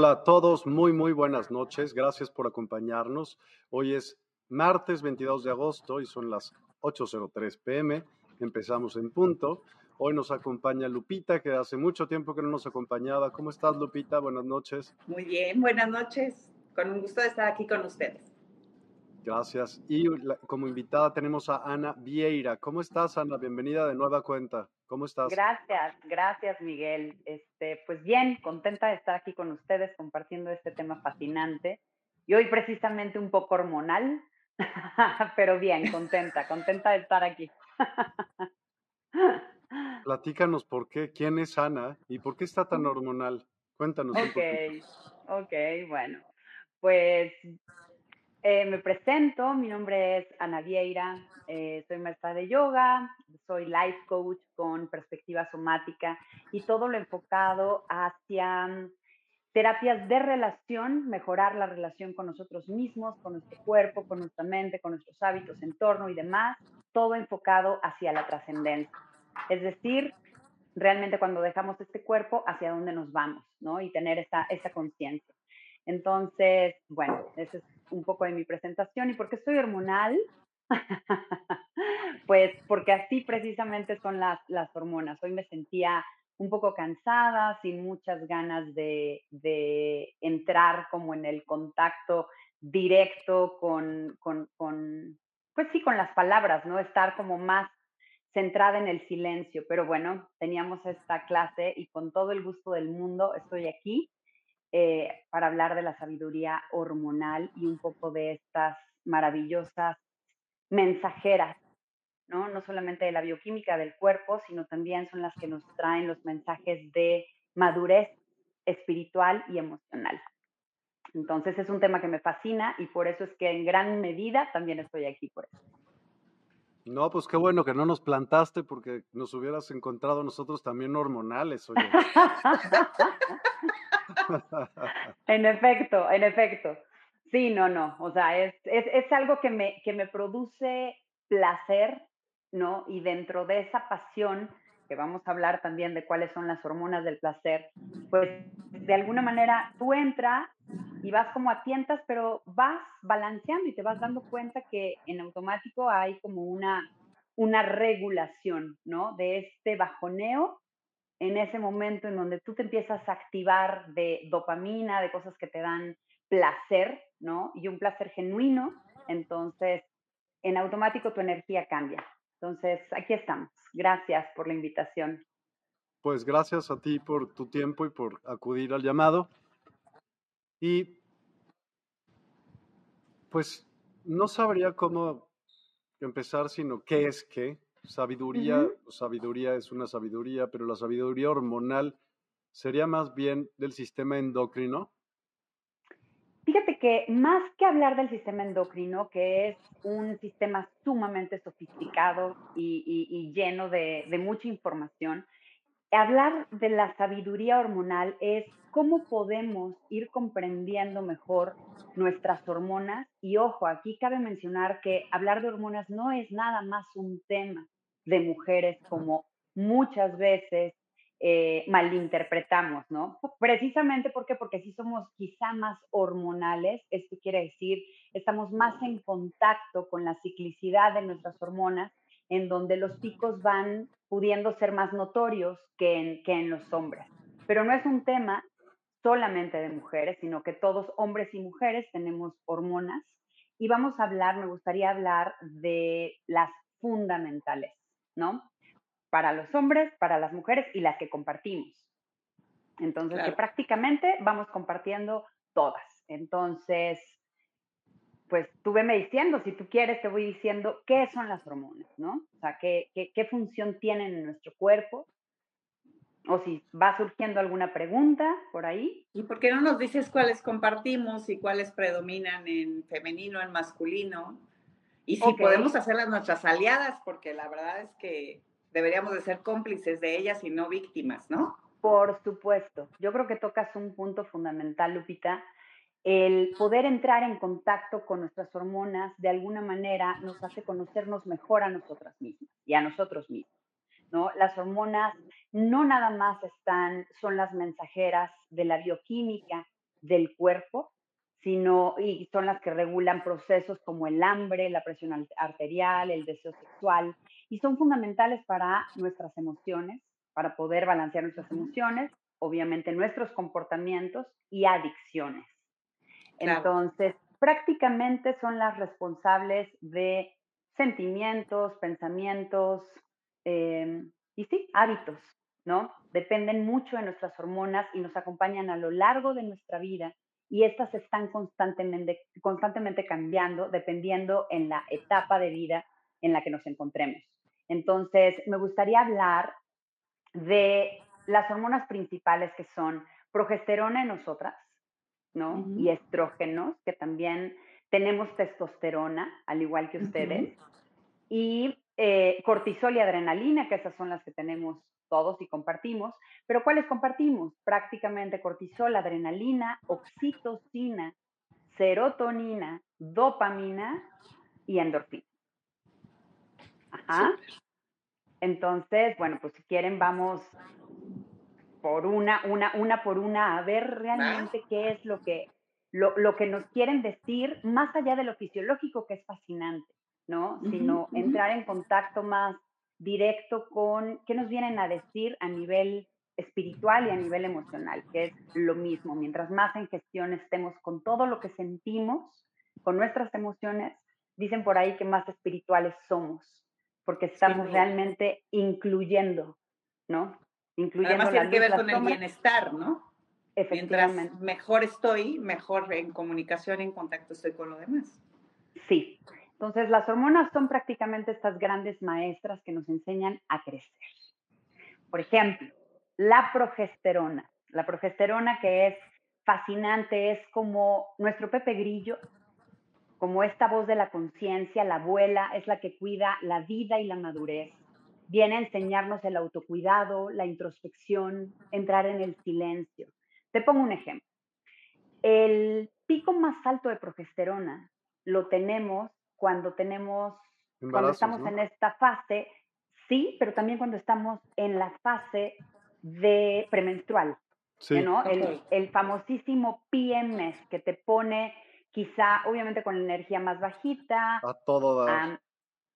Hola, a todos, muy, muy buenas noches. Gracias por acompañarnos. Hoy es martes 22 de agosto y son las 8.03 pm. Empezamos en punto. Hoy nos acompaña Lupita, que hace mucho tiempo que no nos acompañaba. ¿Cómo estás, Lupita? Buenas noches. Muy bien, buenas noches. Con un gusto de estar aquí con ustedes. Gracias. Y como invitada tenemos a Ana Vieira. ¿Cómo estás, Ana? Bienvenida de nueva cuenta. ¿Cómo estás? Gracias, gracias, Miguel. Este, pues bien, contenta de estar aquí con ustedes compartiendo este tema fascinante. Y hoy precisamente un poco hormonal, pero bien, contenta, contenta de estar aquí. Platícanos por qué, quién es Ana y por qué está tan hormonal. Cuéntanos. Ok, ok, bueno. Pues eh, me presento, mi nombre es Ana Vieira, eh, soy maestra de yoga, soy life coach con perspectiva somática y todo lo enfocado hacia mm, terapias de relación, mejorar la relación con nosotros mismos, con nuestro cuerpo, con nuestra mente, con nuestros hábitos, entorno y demás, todo enfocado hacia la trascendencia. Es decir, realmente cuando dejamos este cuerpo, hacia dónde nos vamos, ¿no? Y tener esa, esa conciencia. Entonces, bueno, ese es un poco de mi presentación. ¿Y por qué estoy hormonal? pues porque así precisamente son las, las hormonas. Hoy me sentía un poco cansada, sin muchas ganas de, de entrar como en el contacto directo con, con, con, pues sí, con las palabras, ¿no? Estar como más centrada en el silencio. Pero bueno, teníamos esta clase y con todo el gusto del mundo estoy aquí eh, para hablar de la sabiduría hormonal y un poco de estas maravillosas mensajeras, ¿no? No solamente de la bioquímica del cuerpo, sino también son las que nos traen los mensajes de madurez espiritual y emocional. Entonces es un tema que me fascina y por eso es que en gran medida también estoy aquí por eso. No, pues qué bueno que no nos plantaste porque nos hubieras encontrado nosotros también hormonales. Oye. en efecto, en efecto. Sí, no, no. O sea, es, es, es, algo que me, que me produce placer, ¿no? Y dentro de esa pasión, que vamos a hablar también de cuáles son las hormonas del placer, pues de alguna manera tú entras y vas como a tientas, pero vas balanceando y te vas dando cuenta que en automático hay como una, una regulación, ¿no? De este bajoneo en ese momento en donde tú te empiezas a activar de dopamina, de cosas que te dan placer, ¿no? Y un placer genuino, entonces en automático tu energía cambia. Entonces, aquí estamos. Gracias por la invitación. Pues gracias a ti por tu tiempo y por acudir al llamado. Y pues no sabría cómo empezar, sino qué es qué. Sabiduría, sabiduría es una sabiduría, pero la sabiduría hormonal sería más bien del sistema endocrino. Fíjate que más que hablar del sistema endocrino, que es un sistema sumamente sofisticado y, lleno de, de mucha información, hablar de la sabiduría hormonal es cómo podemos ir comprendiendo mejor nuestras hormonas. Y ojo, aquí cabe mencionar que hablar de hormonas no es nada más un tema de mujeres como muchas veces eh, malinterpretamos, ¿no? Precisamente porque, porque si somos quizá más hormonales, esto quiere decir, estamos más en contacto con la ciclicidad de nuestras hormonas, en donde los picos van pudiendo ser más notorios que en, que en los hombres. Pero no es un tema solamente de mujeres, sino que todos, hombres y mujeres, tenemos hormonas. Y vamos a hablar, me gustaría hablar de las fundamentales, ¿no? Para los hombres, para las mujeres y las que compartimos. Entonces, que prácticamente vamos compartiendo todas. Entonces, pues tú veme diciendo, si tú quieres, te voy diciendo qué son las hormonas, ¿no? O sea, qué, qué, qué función tienen en nuestro cuerpo, o si va surgiendo alguna pregunta por ahí. ¿Y por qué no nos dices cuáles compartimos y cuáles predominan en femenino, en masculino? Y si podemos hacerlas nuestras aliadas, porque la verdad es que deberíamos de ser cómplices de ellas y no víctimas, ¿no? Por supuesto. Yo creo que tocas un punto fundamental, Lupita. El poder entrar en contacto con nuestras hormonas de alguna manera nos hace conocernos mejor a nosotras mismas y a nosotros mismos. ¿No? Las hormonas no nada más están, son las mensajeras de la bioquímica del cuerpo, sino y son las que regulan procesos como el hambre, la presión arterial, el deseo sexual, y son fundamentales para nuestras emociones, para poder balancear nuestras emociones, obviamente nuestros comportamientos y adicciones. Entonces, prácticamente son las responsables de sentimientos, pensamientos, em, y sí, hábitos, ¿no? Dependen mucho de nuestras hormonas y nos acompañan a lo largo de nuestra vida y estas están constantemente, constantemente cambiando dependiendo en la etapa de vida en la que nos encontremos. Entonces, me gustaría hablar de las hormonas principales que son progesterona en nosotras, ¿no? Y estrógenos, que también tenemos testosterona, al igual que ustedes, y eh, cortisol y adrenalina, que esas son las que tenemos todos y compartimos, pero ¿cuáles compartimos? Prácticamente cortisol, adrenalina, oxitocina, serotonina, dopamina y endorfina. Ajá. Entonces, bueno, pues si quieren vamos por una, una, una por una a ver realmente qué es lo que, lo, lo que nos quieren decir, más allá de lo fisiológico, que es fascinante. ¿No? Sino entrar en contacto más directo con qué nos vienen a decir a nivel espiritual y a nivel emocional, que es lo mismo. Mientras más en gestión estemos con todo lo que sentimos, con nuestras emociones, dicen por ahí que más espirituales somos, porque estamos realmente incluyendo, ¿no? Incluyendo Además tiene que ver con el bienestar, ¿no? Efectivamente. Mientras mejor estoy, mejor en comunicación, en contacto estoy con lo demás. Sí, entonces, las hormonas son prácticamente estas grandes maestras que nos enseñan a crecer. Por ejemplo, la progesterona. La progesterona que es fascinante, es como nuestro Pepe Grillo, como esta voz de la conciencia, la abuela, es la que cuida la vida y la madurez. Viene a enseñarnos el autocuidado, la introspección, entrar en el silencio. Te pongo un ejemplo. El pico más alto de progesterona lo tenemos cuando tenemos, cuando estamos en esta fase, sí, pero también cuando estamos en la fase de premenstrual, sí. ¿no? El, el, famosísimo PMS que te pone quizá, obviamente con la energía más bajita. A todo dar.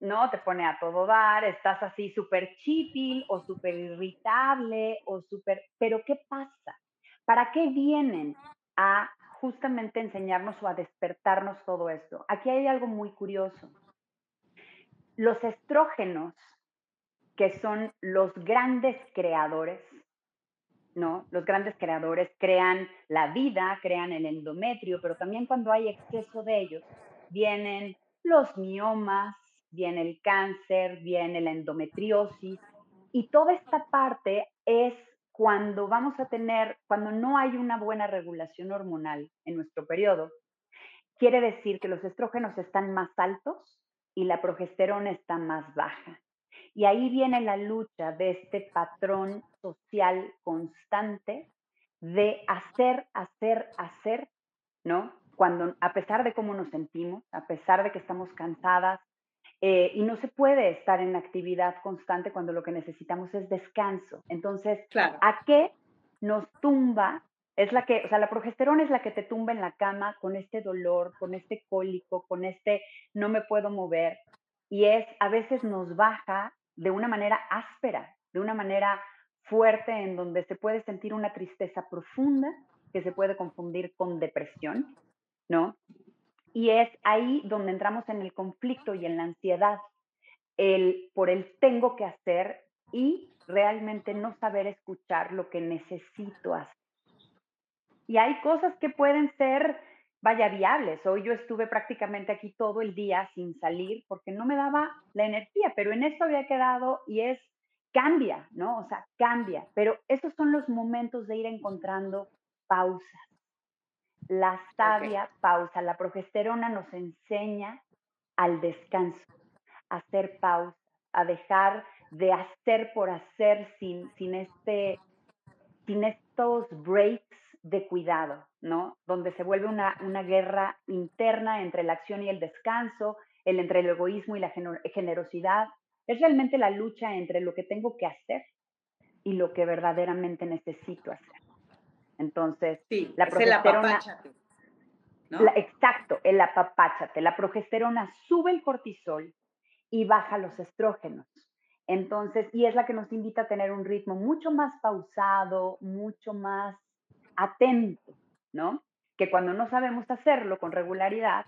¿no? Te pone a todo dar, estás así súper chipil o súper irritable o súper... Pero ¿qué pasa? ¿Para qué vienen a justamente enseñarnos o a despertarnos todo esto. Aquí hay algo muy curioso. los estrógenos, que son los grandes creadores, ¿no? Los grandes creadores crean la vida, crean el endometrio, pero también cuando hay exceso de ellos, vienen los miomas, viene el cáncer, viene la endometriosis, y toda esta parte es cuando vamos a tener, cuando no hay una buena regulación hormonal en nuestro periodo, quiere decir que los estrógenos están más altos y la progesterona está más baja. Y ahí viene la lucha de este patrón social constante de hacer, hacer, hacer, ¿no? Cuando, a pesar de cómo nos sentimos, a pesar de que estamos cansadas, eh, y no se puede estar en actividad constante cuando lo que necesitamos es descanso. Entonces, ¿a qué nos tumba? Es la que, o sea, la progesterona es la que te tumba en la cama con este dolor, con este cólico, con este no me puedo mover. Y es, a veces nos baja de una manera áspera, de una manera fuerte, en donde se puede sentir una tristeza profunda que se puede confundir con depresión, ¿no? Y es ahí donde entramos en el conflicto y en la ansiedad, el por el tengo que hacer y realmente no saber escuchar lo que necesito hacer. Y hay cosas que pueden ser, vaya, viables. Hoy yo estuve prácticamente aquí todo el día sin salir porque no me daba la energía, pero en esto había quedado y es, cambia, ¿no? O sea, cambia. Pero esos son los momentos de ir encontrando pausas la sabia pausa. La progesterona nos enseña al descanso, a hacer pausa, a dejar de hacer por hacer sin, sin, este, sin estos breaks de cuidado, ¿no? Donde se vuelve una, una guerra interna entre la acción y el descanso, el, entre el egoísmo y la generosidad. Es realmente la lucha entre lo que tengo que hacer y lo que verdaderamente necesito hacer. Entonces, la progesterona... El exacto, el apapáchate. La progesterona sube el cortisol y baja los estrógenos. Entonces, y es la que nos invita a tener un ritmo mucho más pausado, mucho más atento, ¿no? Que cuando no sabemos hacerlo con regularidad,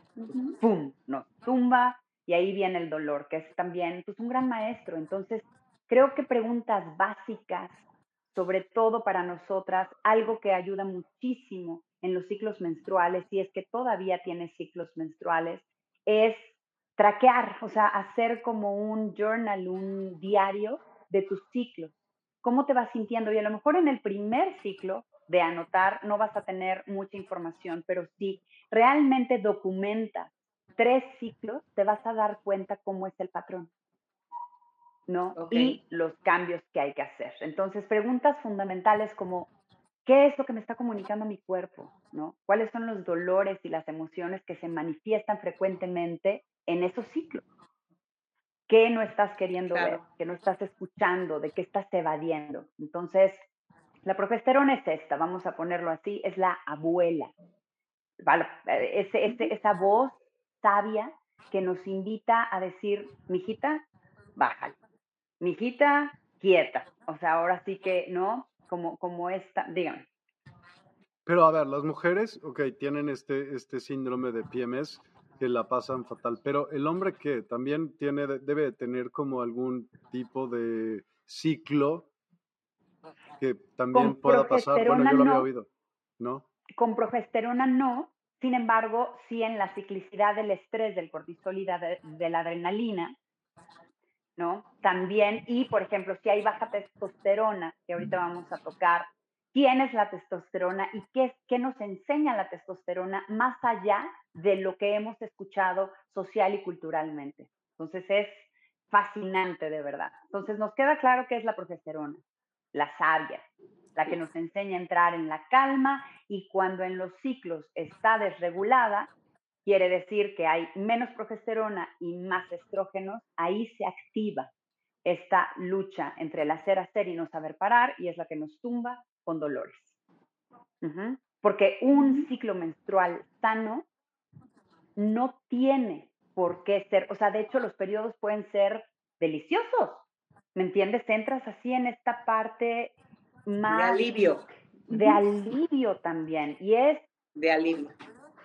¡pum! Nos tumba y ahí viene el dolor, que es también pues, un gran maestro. Entonces, creo que preguntas básicas sobre todo para nosotras, algo que ayuda muchísimo en los ciclos menstruales, y es que todavía tienes ciclos menstruales, es traquear, o sea, hacer como un journal, un diario de tus ciclos. ¿Cómo te vas sintiendo? Y a lo mejor en el primer ciclo de anotar no vas a tener mucha información, pero si realmente documentas tres ciclos, te vas a dar cuenta cómo es el patrón. ¿No? Y los cambios que hay que hacer. Entonces, preguntas fundamentales como, ¿qué es lo que me está comunicando mi cuerpo? ¿no? ¿Cuáles son los dolores y las emociones que se manifiestan frecuentemente en esos ciclos? ¿Qué no estás queriendo ver? ¿Qué no estás escuchando? ¿De qué estás evadiendo? Entonces, la progesterona es esta, vamos a ponerlo así, es la abuela. Eh, ese, esa voz sabia que nos invita a decir, mijita, bájale mijita, quieta. O sea, ahora sí que, ¿no? Como, como esta, díganme. Pero a ver, las mujeres, ok, tienen este, este síndrome de PMS que la pasan fatal, pero el hombre que también tiene, debe tener como algún tipo de ciclo que también pueda pasar. Bueno, yo lo había oído, ¿no? Con progesterona no, sin embargo, sí en la ciclicidad del estrés, del cortisol y de la adrenalina, ¿no? También, y por ejemplo, si hay baja testosterona, que ahorita vamos a tocar, ¿quién es la testosterona y qué, qué nos enseña la testosterona más allá de lo que hemos escuchado social y culturalmente? Entonces es fascinante de verdad. Entonces nos queda claro qué es la progesterona, la sabia, la que nos enseña a entrar en la calma y cuando en los ciclos está desregulada, quiere decir que hay menos progesterona y más estrógenos, ahí se activa esta lucha entre el hacer, hacer y no saber parar y es la que nos tumba con dolores. Porque un ciclo menstrual sano no tiene por qué ser, o sea, de hecho los periodos pueden ser deliciosos, ¿me entiendes? Entras así en esta parte más... De alivio. De alivio también, y es... De alivio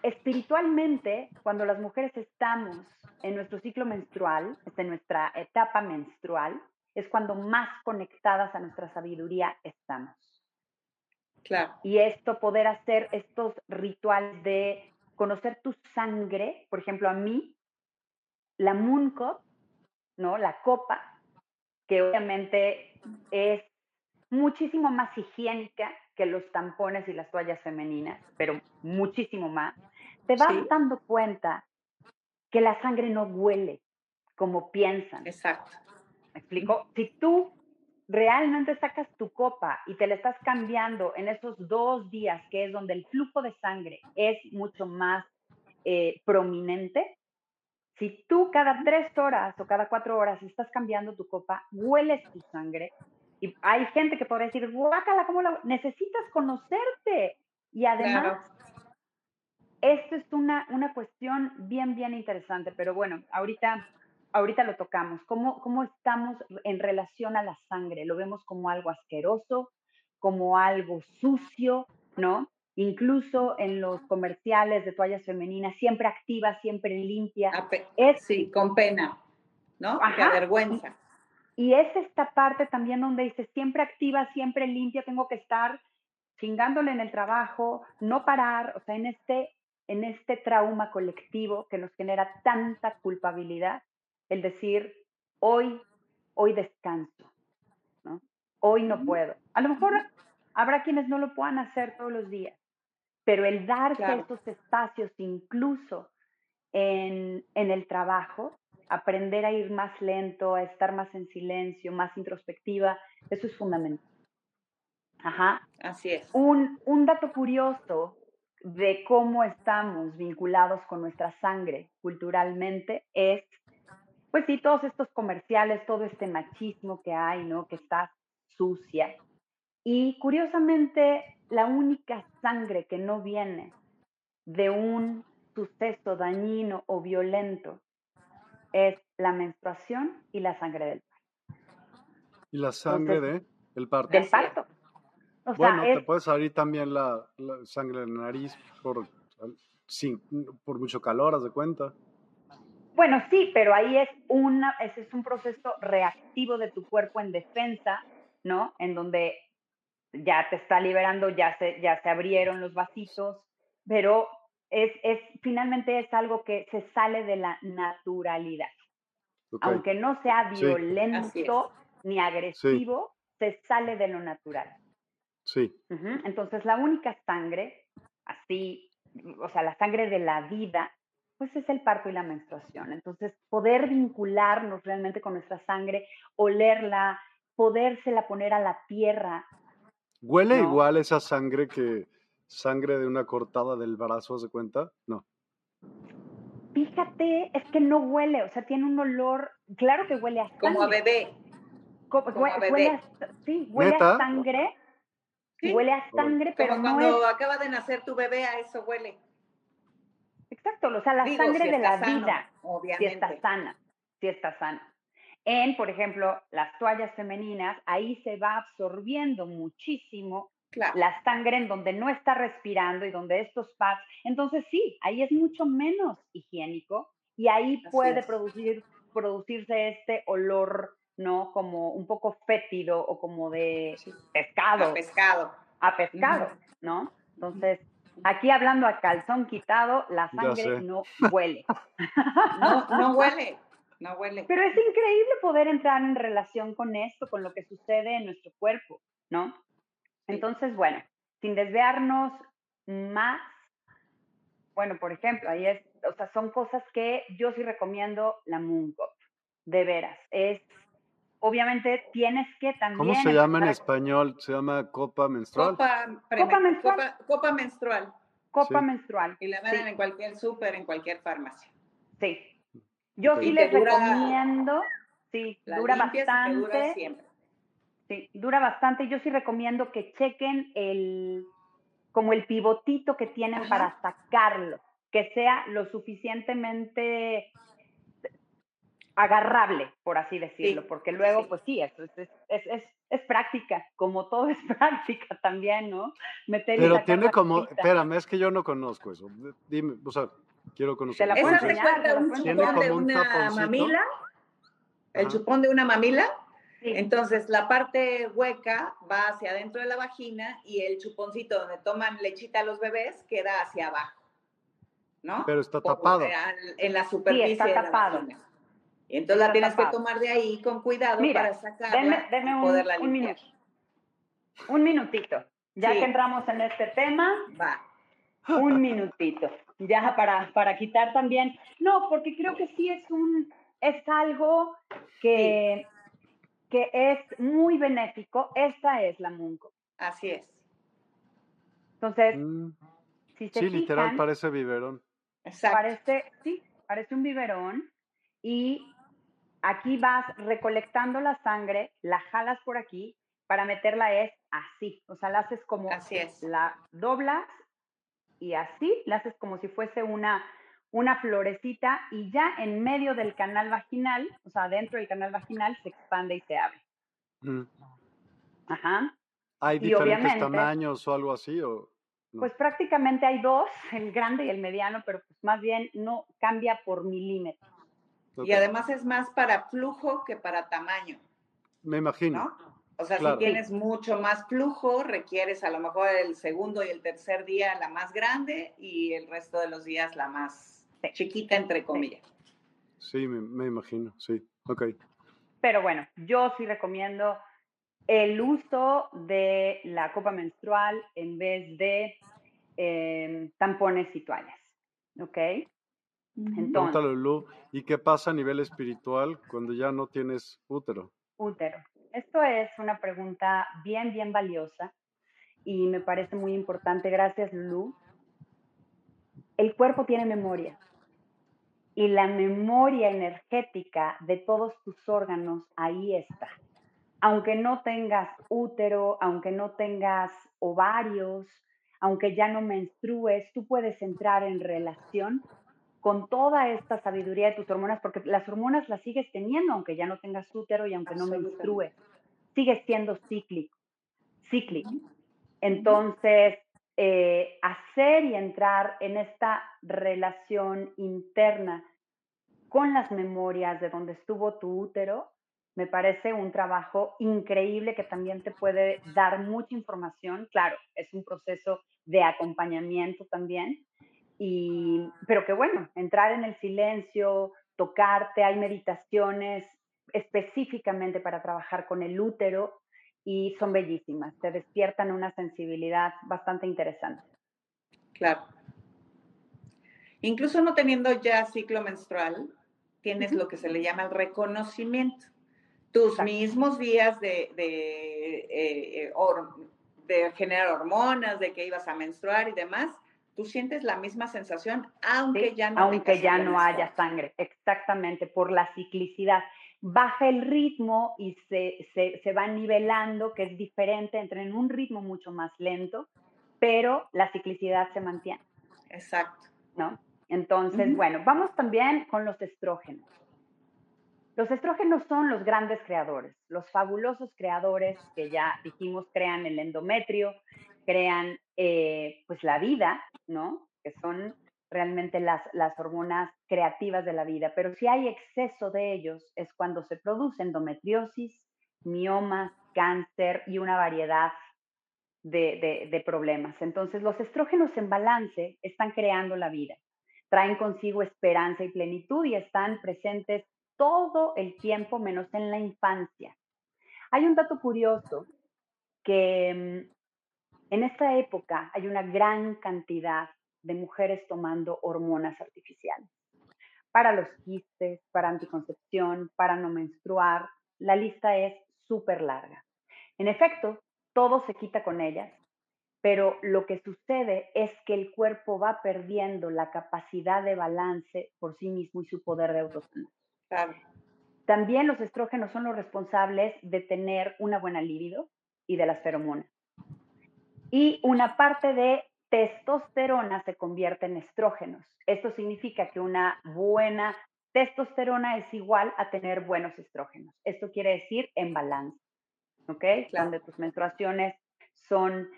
espiritualmente, cuando las mujeres estamos en nuestro ciclo menstrual, en nuestra etapa menstrual, es cuando más conectadas a nuestra sabiduría estamos. Claro. Y esto, poder hacer estos rituales de conocer tu sangre, por ejemplo, a mí, la Moon Cup, ¿no? La copa, que obviamente es muchísimo más higiénica que los tampones y las toallas femeninas, pero muchísimo más, te vas dando cuenta que la sangre no huele como piensan. Exacto. ¿Me explico? Si tú realmente sacas tu copa y te la estás cambiando en esos dos días, que es donde el flujo de sangre es mucho más eh, prominente, si tú cada tres horas o cada cuatro horas estás cambiando tu copa, hueles tu sangre, y hay gente que podría decir, guácala, ¿cómo la...? Necesitas conocerte. Y además, esto es una, una cuestión bien, bien interesante, pero bueno, ahorita, ahorita lo tocamos. ¿Cómo, ¿Cómo estamos en relación a la sangre? ¿Lo vemos como algo asqueroso, como algo sucio, no? Incluso en los comerciales de toallas femeninas, siempre activa, siempre limpia. Es, sí, con pena, ¿no? Qué vergüenza. Y es esta parte también donde dice, siempre activa, siempre limpia, tengo que estar chingándole en el trabajo, no parar, o sea, en este, en este trauma colectivo que nos genera tanta culpabilidad, el decir, hoy, hoy descanso, ¿no? Hoy no puedo. A lo mejor habrá quienes no lo puedan hacer todos los días, pero el darse estos espacios incluso en, en el trabajo, aprender a ir más lento, a estar más en silencio, más introspectiva, eso es fundamental. Ajá. Así es. Un, un dato curioso de cómo estamos vinculados con nuestra sangre culturalmente es, pues sí, todos estos comerciales, todo este machismo que hay, ¿no? Que está sucia. Y curiosamente, la única sangre que no viene de un suceso dañino o violento es la menstruación y la sangre del parto. ¿Y la sangre de el parto? Del parto. Bueno, te puede salir también la, sangre de la nariz por, sin, por mucho calor, haz de cuenta. Bueno, sí, pero ahí es, una, ese es un proceso reactivo de tu cuerpo en defensa, ¿no? En donde ya te está liberando, ya se, ya se abrieron los vasitos, pero es, es, finalmente es algo que se sale de la naturalidad. Aunque no sea violento ni agresivo, se sale de lo natural. Sí. Entonces, la única sangre, así, o sea, la sangre de la vida, pues es el parto y la menstruación. Entonces, poder vincularnos realmente con nuestra sangre, olerla, podérsela poner a la tierra. ¿Huele igual esa sangre que, sangre de una cortada del brazo, ¿se cuenta? No. Fíjate, es que no huele, o sea, tiene un olor, claro que huele a sangre. Como a bebé. Como, a bebé. sí, huele a sangre. Huele a sangre, pero Como cuando acaba de nacer tu bebé, a eso huele. Exacto, o sea, la sangre de la vida. Obviamente. Si está sana, si está sana. En, por ejemplo, las toallas femeninas, ahí se va absorbiendo muchísimo la sangre en donde no está respirando y donde estos pads, entonces sí, ahí es mucho menos higiénico y ahí puede producir, producirse este olor, ¿no? Como un poco fétido o como de pescado. A pescado. A pescado, ¿no? Entonces, aquí hablando a calzón quitado, la sangre no huele. no, no huele. No huele. Pero es increíble poder entrar en relación con esto, con lo que sucede en nuestro cuerpo, ¿no? Entonces, bueno, sin desviarnos más, bueno, por ejemplo, ahí es, o sea, son cosas que yo sí recomiendo la Moon de veras. Es, obviamente tienes que también... ¿Cómo se llama en español? ¿Se llama copa menstrual? Copa, menstrual. Copa, menstrual. Copa menstrual. Y la venden en cualquier súper, en cualquier farmacia. Sí. Yo sí les recomiendo, sí, dura bastante. Dura siempre. Sí, dura bastante. Yo sí recomiendo que chequen el, como el pivotito que tienen para sacarlo, que sea lo suficientemente agarrable, por así decirlo, porque luego, pues sí, es, es, es, es, práctica, como todo es práctica también, ¿no? Meter Pero tiene como, espérame, es que yo no conozco eso. Dime, o sea, quiero conocer. ¿Esa recuerda un chupón de una mamila? ¿El chupón de una mamila? Entonces, la parte hueca va hacia adentro de la vagina y el chuponcito donde toman lechita a los bebés queda hacia abajo. ¿No? Pero está tapado. En la superficie. Sí, está tapado. Entonces la tienes que tomar de ahí con cuidado para sacarla denme, un, poderla un minuto. Un minutito. Ya que entramos en este tema, va. Un minutito. Ya para, para quitar también. No, porque creo que sí es un es algo que, que es muy benéfico. Esta es la Munco. Así es. Entonces, mm. si se Sí, literal parece biberón. Exacto. Parece, sí, parece un biberón. Y Aquí vas recolectando la sangre, la jalas por aquí, para meterla es así, o sea, la haces como, así es. la doblas y así, la haces como si fuese una, una florecita y ya en medio del canal vaginal, o sea, dentro del canal vaginal se expande y se abre. Mm. Ajá. ¿Hay diferentes tamaños o algo así? O Pues prácticamente hay dos, el grande y el mediano, pero pues más bien no cambia por milímetros. Y además es más para flujo que para tamaño. Me imagino. O sea, si tienes mucho más flujo, requieres a lo mejor el segundo y el tercer día la más grande y el resto de los días la más chiquita, entre comillas. Sí, me, imagino, sí. Ok. Pero bueno, yo sí recomiendo el uso de la copa menstrual en vez de em, tampones y toallas. ¿Ok? Entonces, ¿y qué pasa a nivel espiritual cuando ya no tienes útero? Útero. Esto es una pregunta bien, bien valiosa y me parece muy importante. Gracias, Lu. El cuerpo tiene memoria y la memoria energética de todos tus órganos ahí está. Aunque no tengas útero, aunque no tengas ovarios, aunque ya no menstrues, tú puedes entrar en relación con toda esta sabiduría de tus hormonas, porque las hormonas las sigues teniendo aunque ya no tengas útero y aunque no menstrues, sigues siendo cíclico, cíclico. Entonces, eh, hacer y entrar en esta relación interna con las memorias de donde estuvo tu útero, me parece un trabajo increíble que también te puede dar mucha información. Claro, es un proceso de acompañamiento también, y, pero que bueno, entrar en el silencio, tocarte, hay meditaciones específicamente para trabajar con el útero y son bellísimas, te despiertan una sensibilidad bastante interesante. Claro. Incluso no teniendo ya ciclo menstrual, tienes lo que se le llama el reconocimiento. Tus mismos días de, de, eh, eh, de generar hormonas, de que ibas a menstruar y demás, tú sientes la misma sensación, aunque ya no, aunque ya no haya sangre, exactamente, por la ciclicidad. Baja el ritmo y se, se, va nivelando, que es diferente, entra en un ritmo mucho más lento, pero la ciclicidad se mantiene. Exacto. ¿No? Entonces, bueno, vamos también con los estrógenos. Los estrógenos son los grandes creadores, los fabulosos creadores que ya dijimos crean el endometrio, crean eh, pues la vida, ¿no? Que son realmente las, las hormonas creativas de la vida, pero si hay exceso de ellos es cuando se produce endometriosis, miomas, cáncer y una variedad de, de, problemas. Entonces, los estrógenos en balance están creando la vida, traen consigo esperanza y plenitud y están presentes todo el tiempo menos en la infancia. Hay un dato curioso que mm, en esta época hay una gran cantidad de mujeres tomando hormonas artificiales para los quistes, para anticoncepción, para no menstruar. La lista es súper larga. En efecto, todo se quita con ellas, pero lo que sucede es que el cuerpo va perdiendo la capacidad de balance por sí mismo y su poder de autosanación. También los estrógenos son los responsables de tener una buena libido y de las feromonas y una parte de testosterona se convierte en estrógenos. Esto significa que una buena testosterona es igual a tener buenos estrógenos. Esto quiere decir en balance, ¿ok? Donde tus menstruaciones son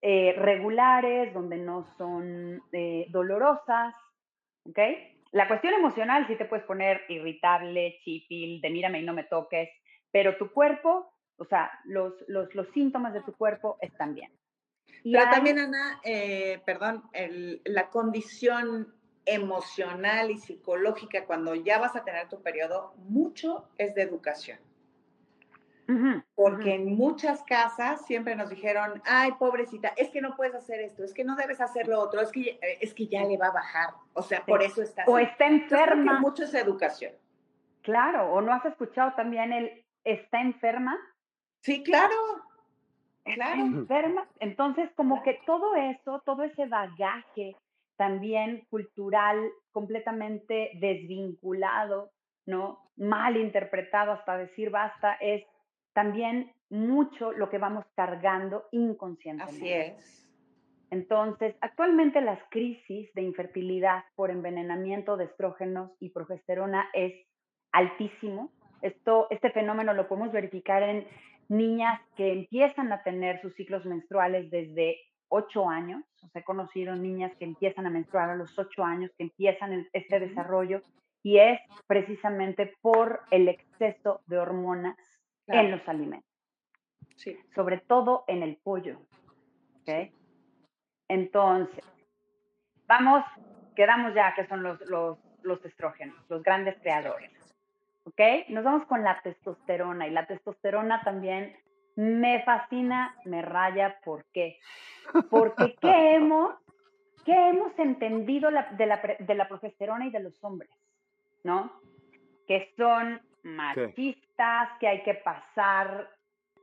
eh, regulares, donde no son eh, dolorosas, ¿ok? La cuestión emocional sí te puedes poner irritable, chipil, de mírame y no me toques, pero tu cuerpo, o sea, los, los, los síntomas de tu cuerpo están bien. Pero también, Ana, eh, perdón, la condición emocional y psicológica cuando ya vas a tener tu periodo, mucho es de educación. Porque en muchas casas siempre nos dijeron, ay, pobrecita, es que no puedes hacer esto, es que no debes hacer lo otro, es que, eh, es que ya le va a bajar. O sea, por eso está O está enferma. mucho es educación. Claro, o no has escuchado también el está enferma. Sí, claro. Claro. enferma. Entonces, como que todo eso, todo ese bagaje también cultural completamente desvinculado, ¿no? Mal interpretado hasta decir basta, es también mucho lo que vamos cargando inconscientemente. Así es. Entonces, actualmente las crisis de infertilidad por envenenamiento de estrógenos y progesterona es altísimo. Esto, este fenómeno lo podemos verificar en niñas que empiezan a tener sus ciclos menstruales desde 8 años. O sea, he conocido niñas que empiezan a menstruar a los 8 años, que empiezan este desarrollo, y es precisamente por el exceso de hormonas en los alimentos. Sí. Sobre todo en el pollo. ¿okay? Entonces, vamos, quedamos ya que son los, los, los estrógenos, los grandes creadores. ¿Ok? Nos vamos con la testosterona y la testosterona también me fascina, me raya, ¿por qué? Porque ¿qué hemos, qué hemos entendido de, la, de la progesterona y de los hombres? ¿No? Que son machistas, que hay que pasar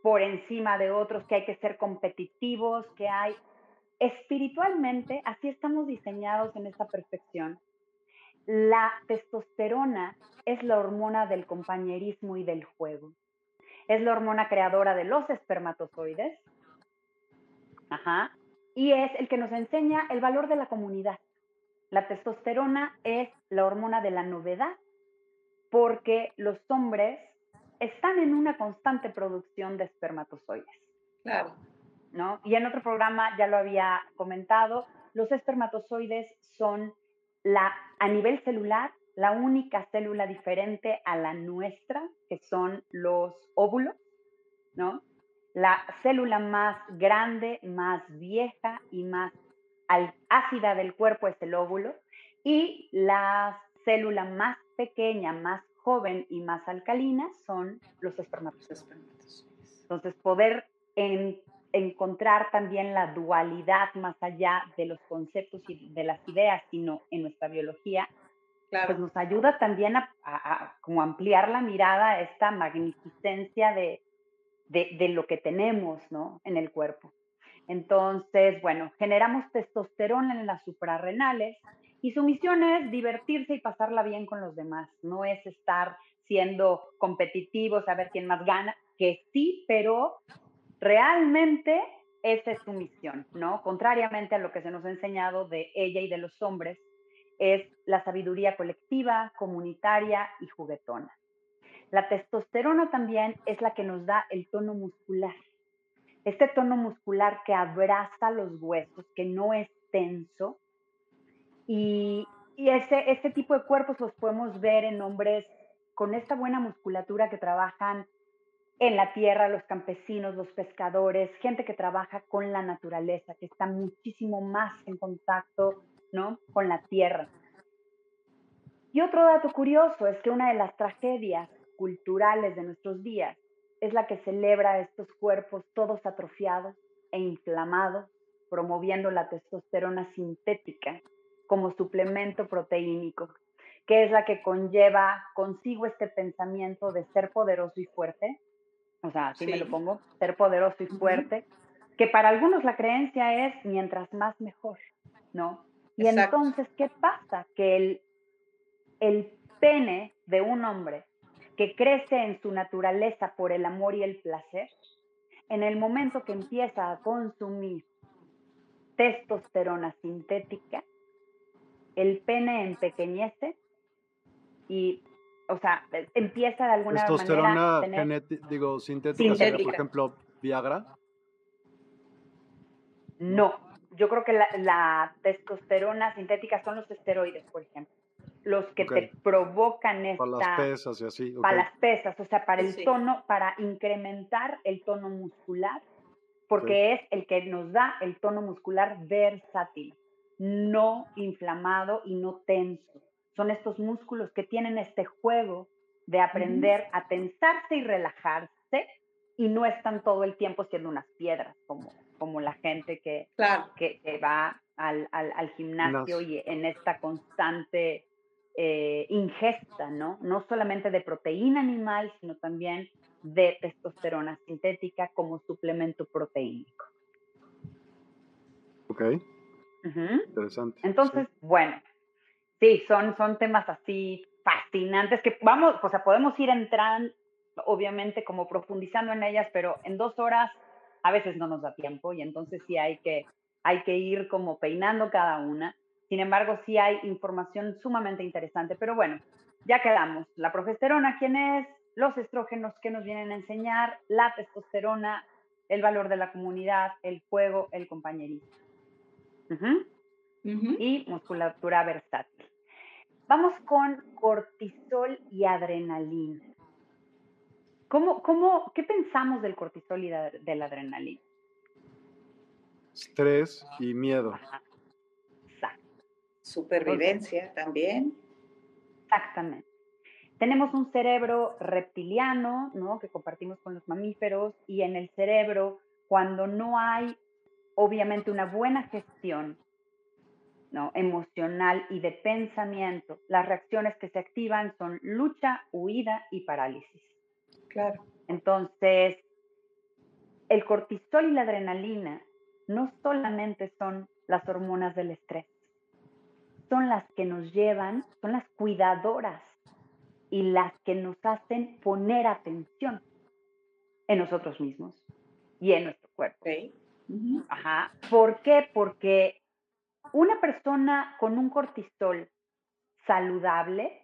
por encima de otros, que hay que ser competitivos, que hay... Espiritualmente, así estamos diseñados en esta perfección. La testosterona es la hormona del compañerismo y del juego. Es la hormona creadora de los espermatozoides. Ajá. Y es el que nos enseña el valor de la comunidad. La testosterona es la hormona de la novedad porque los hombres están en una constante producción de espermatozoides. Claro. ¿No? Y en otro programa ya lo había comentado, los espermatozoides son la, a nivel celular la única célula diferente a la nuestra, que son los óvulos, ¿no? La célula más grande, más vieja y más ácida del cuerpo es el óvulo y la célula más pequeña, más joven y más alcalina son los espermatozoides. Entonces, poder encontrar también la dualidad más allá de los conceptos y de las ideas, sino en nuestra biología, pues nos ayuda también a, como ampliar la mirada a esta magnificencia de, de, de, lo que tenemos ¿no? en el cuerpo. Entonces, bueno, generamos testosterona en las suprarrenales y su misión es divertirse y pasarla bien con los demás, no es estar siendo competitivos, a ver quién más gana, que sí, pero realmente esa es su misión, ¿no? Contrariamente a lo que se nos ha enseñado de ella y de los hombres, es la sabiduría colectiva, comunitaria y juguetona. La testosterona también es la que nos da el tono muscular. Este tono muscular que abraza los huesos, que no es tenso, y, ese, ese tipo de cuerpos los podemos ver en hombres con esta buena musculatura que trabajan en la tierra, los campesinos, los pescadores, gente que trabaja con la naturaleza, que está muchísimo más en contacto ¿no? con la tierra. Y otro dato curioso es que una de las tragedias culturales de nuestros días es la que celebra estos cuerpos todos atrofiados e inflamados, promoviendo la testosterona sintética como suplemento proteínico, que es la que conlleva consigo este pensamiento de ser poderoso y fuerte, o sea, así me lo pongo, ser poderoso y fuerte, que para algunos la creencia es mientras más mejor, ¿no? Y entonces, ¿qué pasa? Que el, el pene de un hombre que crece en su naturaleza por el amor y el placer, en el momento que empieza a consumir testosterona sintética, el pene empequeñece, y, o sea, e, empieza de alguna manera... Testosterona digo, sintética, sintética. por ejemplo, Viagra. No, yo creo que la, testosterona sintética son los esteroides, por ejemplo. Los que te provocan esta... Para las pesas y así. Para las pesas, o sea, para el tono, para incrementar el tono muscular, porque es el que nos da el tono muscular versátil, no inflamado y no tenso. Son estos músculos que tienen este juego de aprender a tensarse y relajarse y no están todo el tiempo siendo unas piedras como como la gente que, que, va al, al, gimnasio y en esta constante eh, ingesta, ¿no? No solamente de proteína animal, sino también de testosterona sintética como suplemento proteínico. Ok. Interesante. Entonces, bueno, sí, son, son temas así fascinantes que vamos, o sea, podemos ir entrando, obviamente, como profundizando en ellas, pero en dos horas a veces no nos da tiempo y entonces sí hay que, hay que ir como peinando cada una. Sin embargo, sí hay información sumamente interesante, pero bueno, ya quedamos. La progesterona, ¿quién es? Los estrógenos que nos vienen a enseñar, la testosterona, el valor de la comunidad, el juego, el compañerismo. Y musculatura versátil. Vamos con cortisol y adrenalina. ¿Cómo, cómo, ¿Qué pensamos del cortisol y de, la adrenalina? Estrés y miedo. Exacto. Supervivencia también. Exactamente. Tenemos un cerebro reptiliano, ¿no? Que compartimos con los mamíferos y en el cerebro, cuando no hay, obviamente, una buena gestión ¿no? emocional y de pensamiento, las reacciones que se activan son lucha, huida y parálisis. Claro. Entonces, el cortisol y la adrenalina no solamente son las hormonas del estrés, son las que nos llevan, son las cuidadoras y las que nos hacen poner atención en nosotros mismos y en nuestro cuerpo. Ajá. ¿Por qué? Porque una persona con un cortisol saludable,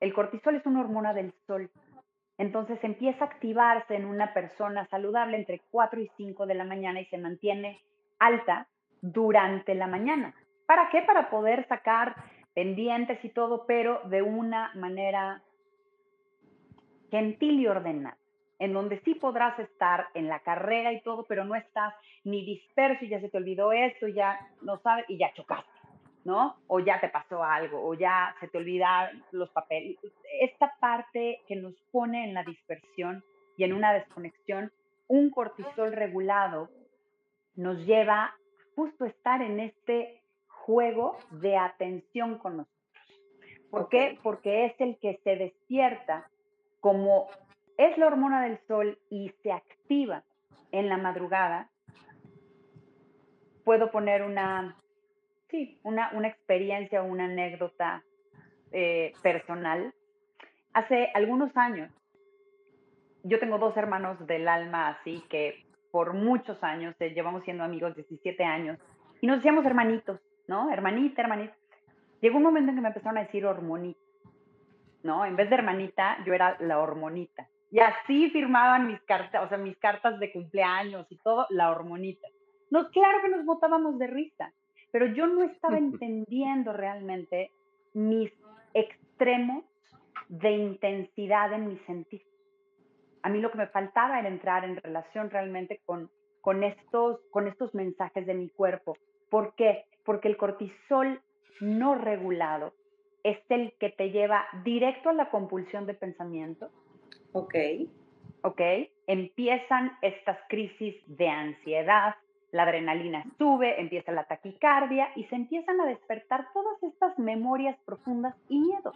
el cortisol es una hormona del sol, entonces empieza a activarse en una persona saludable entre 4 y 5 de la mañana y se mantiene alta durante la mañana. ¿Para qué? Para poder sacar pendientes y todo, pero de una manera gentil y ordenada, en donde sí podrás estar en la carrera y todo, pero no estás ni disperso y ya se te olvidó esto, ya no sabes y ya chocaste. ¿no? O ya te pasó algo, o ya se te olvidan los papeles. Esta parte que nos pone en la dispersión y en una desconexión, un cortisol regulado nos lleva a justo estar en este juego de atención con nosotros. ¿Por qué? Porque es el que se despierta como es la hormona del sol y se activa en la madrugada. Puedo poner una sí, una, una experiencia, una anécdota eh, personal. Hace algunos años, yo tengo dos hermanos del alma así que por muchos años, eh, llevamos siendo amigos 17 años, y nos decíamos hermanitos, ¿no? Hermanita, hermanita. Llegó un momento en que me empezaron a decir hormonita, ¿no? En vez de hermanita, yo era la hormonita. Y así firmaban mis cartas, o sea, mis cartas de cumpleaños y todo, la hormonita. No, claro que nos botábamos de risa pero yo no estaba entendiendo realmente mis extremos de intensidad en mi sentir. A mí lo que me faltaba era entrar en relación realmente con, con, estos, con estos mensajes de mi cuerpo. ¿Por qué? Porque el cortisol no regulado es el que te lleva directo a la compulsión de pensamiento. Ok. Ok. Empiezan estas crisis de ansiedad, la adrenalina sube, empieza la taquicardia y se empiezan a despertar todas estas memorias profundas y miedos.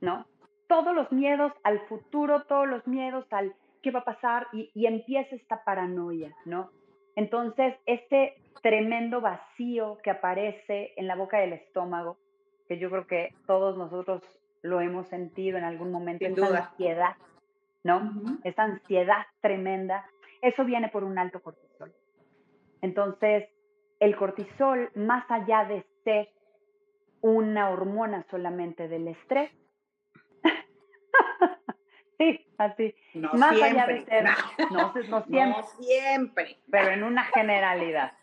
¿No? Todos los miedos al futuro, todos los miedos al qué va a pasar y, empieza esta paranoia, ¿no? Entonces, este tremendo vacío que aparece en la boca del estómago, que yo creo que todos nosotros lo hemos sentido en algún momento, esa ansiedad, ¿no? Esa ansiedad tremenda, eso viene por un alto cortisol. Entonces, el cortisol, más allá de ser una hormona solamente del estrés. sí, así. No Más siempre. allá de ser, no, no, siempre. No siempre. Pero en una generalidad.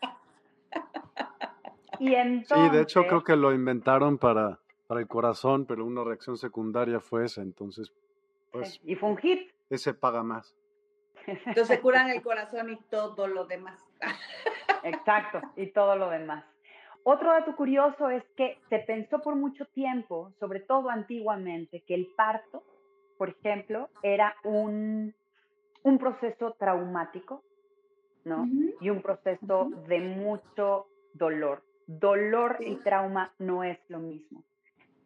Y entonces, sí, de hecho creo que lo inventaron para, para el corazón, pero una reacción secundaria fue esa, entonces, pues... Y fue un hit. Ese paga más. Entonces curan el corazón y todo lo demás. Exacto, y todo lo demás. Otro dato curioso es que se pensó por mucho tiempo, sobre todo antiguamente, que el parto, por ejemplo, era un, un proceso traumático, ¿no? Y un proceso de mucho dolor. Dolor y trauma no es lo mismo.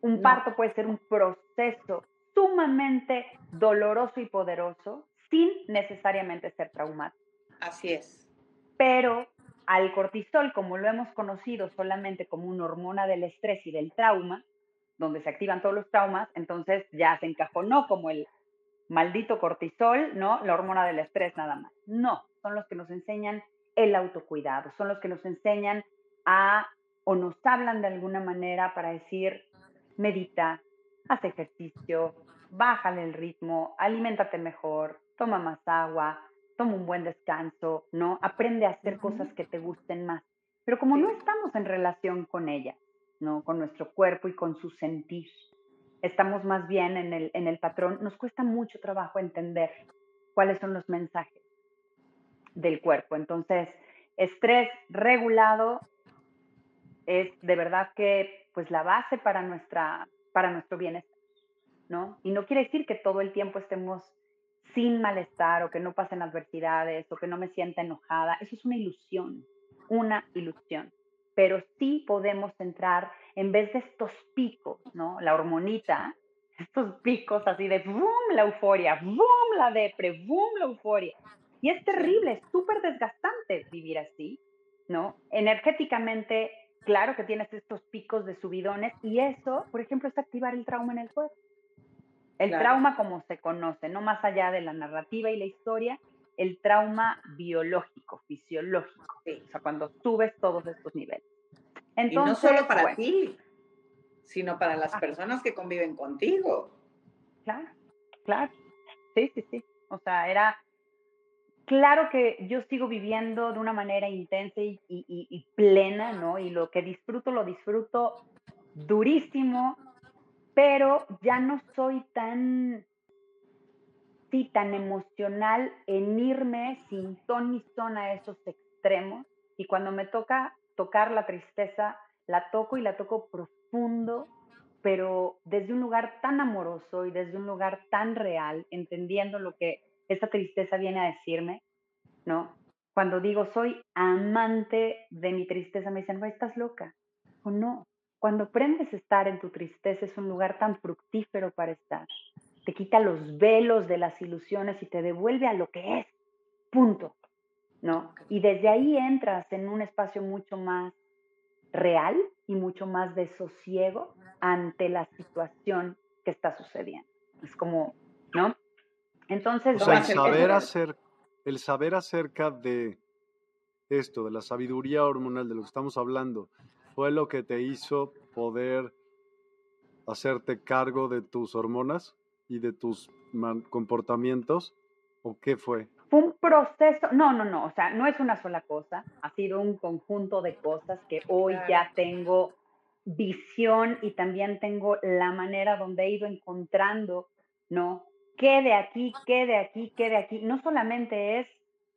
Un parto puede ser un proceso sumamente doloroso y poderoso sin necesariamente ser traumático. Así es. Pero al cortisol, como lo hemos conocido solamente como una hormona del estrés y del trauma, donde se activan todos los traumas, entonces ya se encajonó como el maldito cortisol, ¿no? La hormona del estrés nada más. No, son los que nos enseñan el autocuidado, son los que nos enseñan a o nos hablan de alguna manera para decir, medita, haz ejercicio, bájale el ritmo, aliméntate mejor, toma más agua, toma un buen descanso, ¿no? Aprende a hacer cosas que te gusten más. Pero como no estamos en relación con ella, ¿no? Con nuestro cuerpo y con su sentir, estamos más bien en el, en el patrón, nos cuesta mucho trabajo entender cuáles son los mensajes del cuerpo. Entonces, estrés regulado es de verdad que pues la base para nuestra para nuestro bienestar, ¿no? Y no quiere decir que todo el tiempo estemos sin malestar o que no pasen adversidades o que no me sienta enojada. Eso es una ilusión, una ilusión. Pero sí podemos entrar, en vez de estos picos, ¿no? La hormonita, estos picos así de boom, la euforia, boom, la depre, boom, la euforia. Y es terrible, es súper desgastante vivir así, ¿no? Energéticamente, claro que tienes estos picos de subidones y eso, por ejemplo, es activar el trauma en el cuerpo. El trauma como se conoce, no más allá de la narrativa y la historia, el trauma biológico, fisiológico, o sea, cuando subes todos estos niveles. Entonces, y no solo para ti, sino para las ah. personas que conviven contigo. Claro, claro. Sí, sí, sí. O sea, era claro que yo sigo viviendo de una manera intensa y, plena, ¿no? Y lo que disfruto, lo disfruto durísimo, pero ya no soy tan, sí, tan emocional en irme sin ton ni son a esos extremos. Y cuando me toca tocar la tristeza, la toco y la toco profundo, pero desde un lugar tan amoroso y desde un lugar tan real, entendiendo lo que esa tristeza viene a decirme, ¿no? Cuando digo soy amante de mi tristeza, me dicen, no, estás loca. O no, cuando aprendes a estar en tu tristeza es un lugar tan fructífero para estar. Te quita los velos de las ilusiones y te devuelve a lo que es. Punto. ¿No? Y desde ahí entras en un espacio mucho más real y mucho más de sosiego ante la situación que está sucediendo. Es como, ¿no? Entonces, o sea, el saber, hacer, el saber acerca de esto, de la sabiduría hormonal, de lo que estamos hablando, fue lo que te hizo poder hacerte cargo de tus hormonas y de tus comportamientos? ¿O qué fue? Fue un proceso, no, no, no, o sea, no es una sola cosa, ha sido un conjunto de cosas que hoy ya tengo visión y también tengo la manera donde he ido encontrando, ¿no? ¿Qué de aquí, qué de aquí, qué de aquí? No solamente es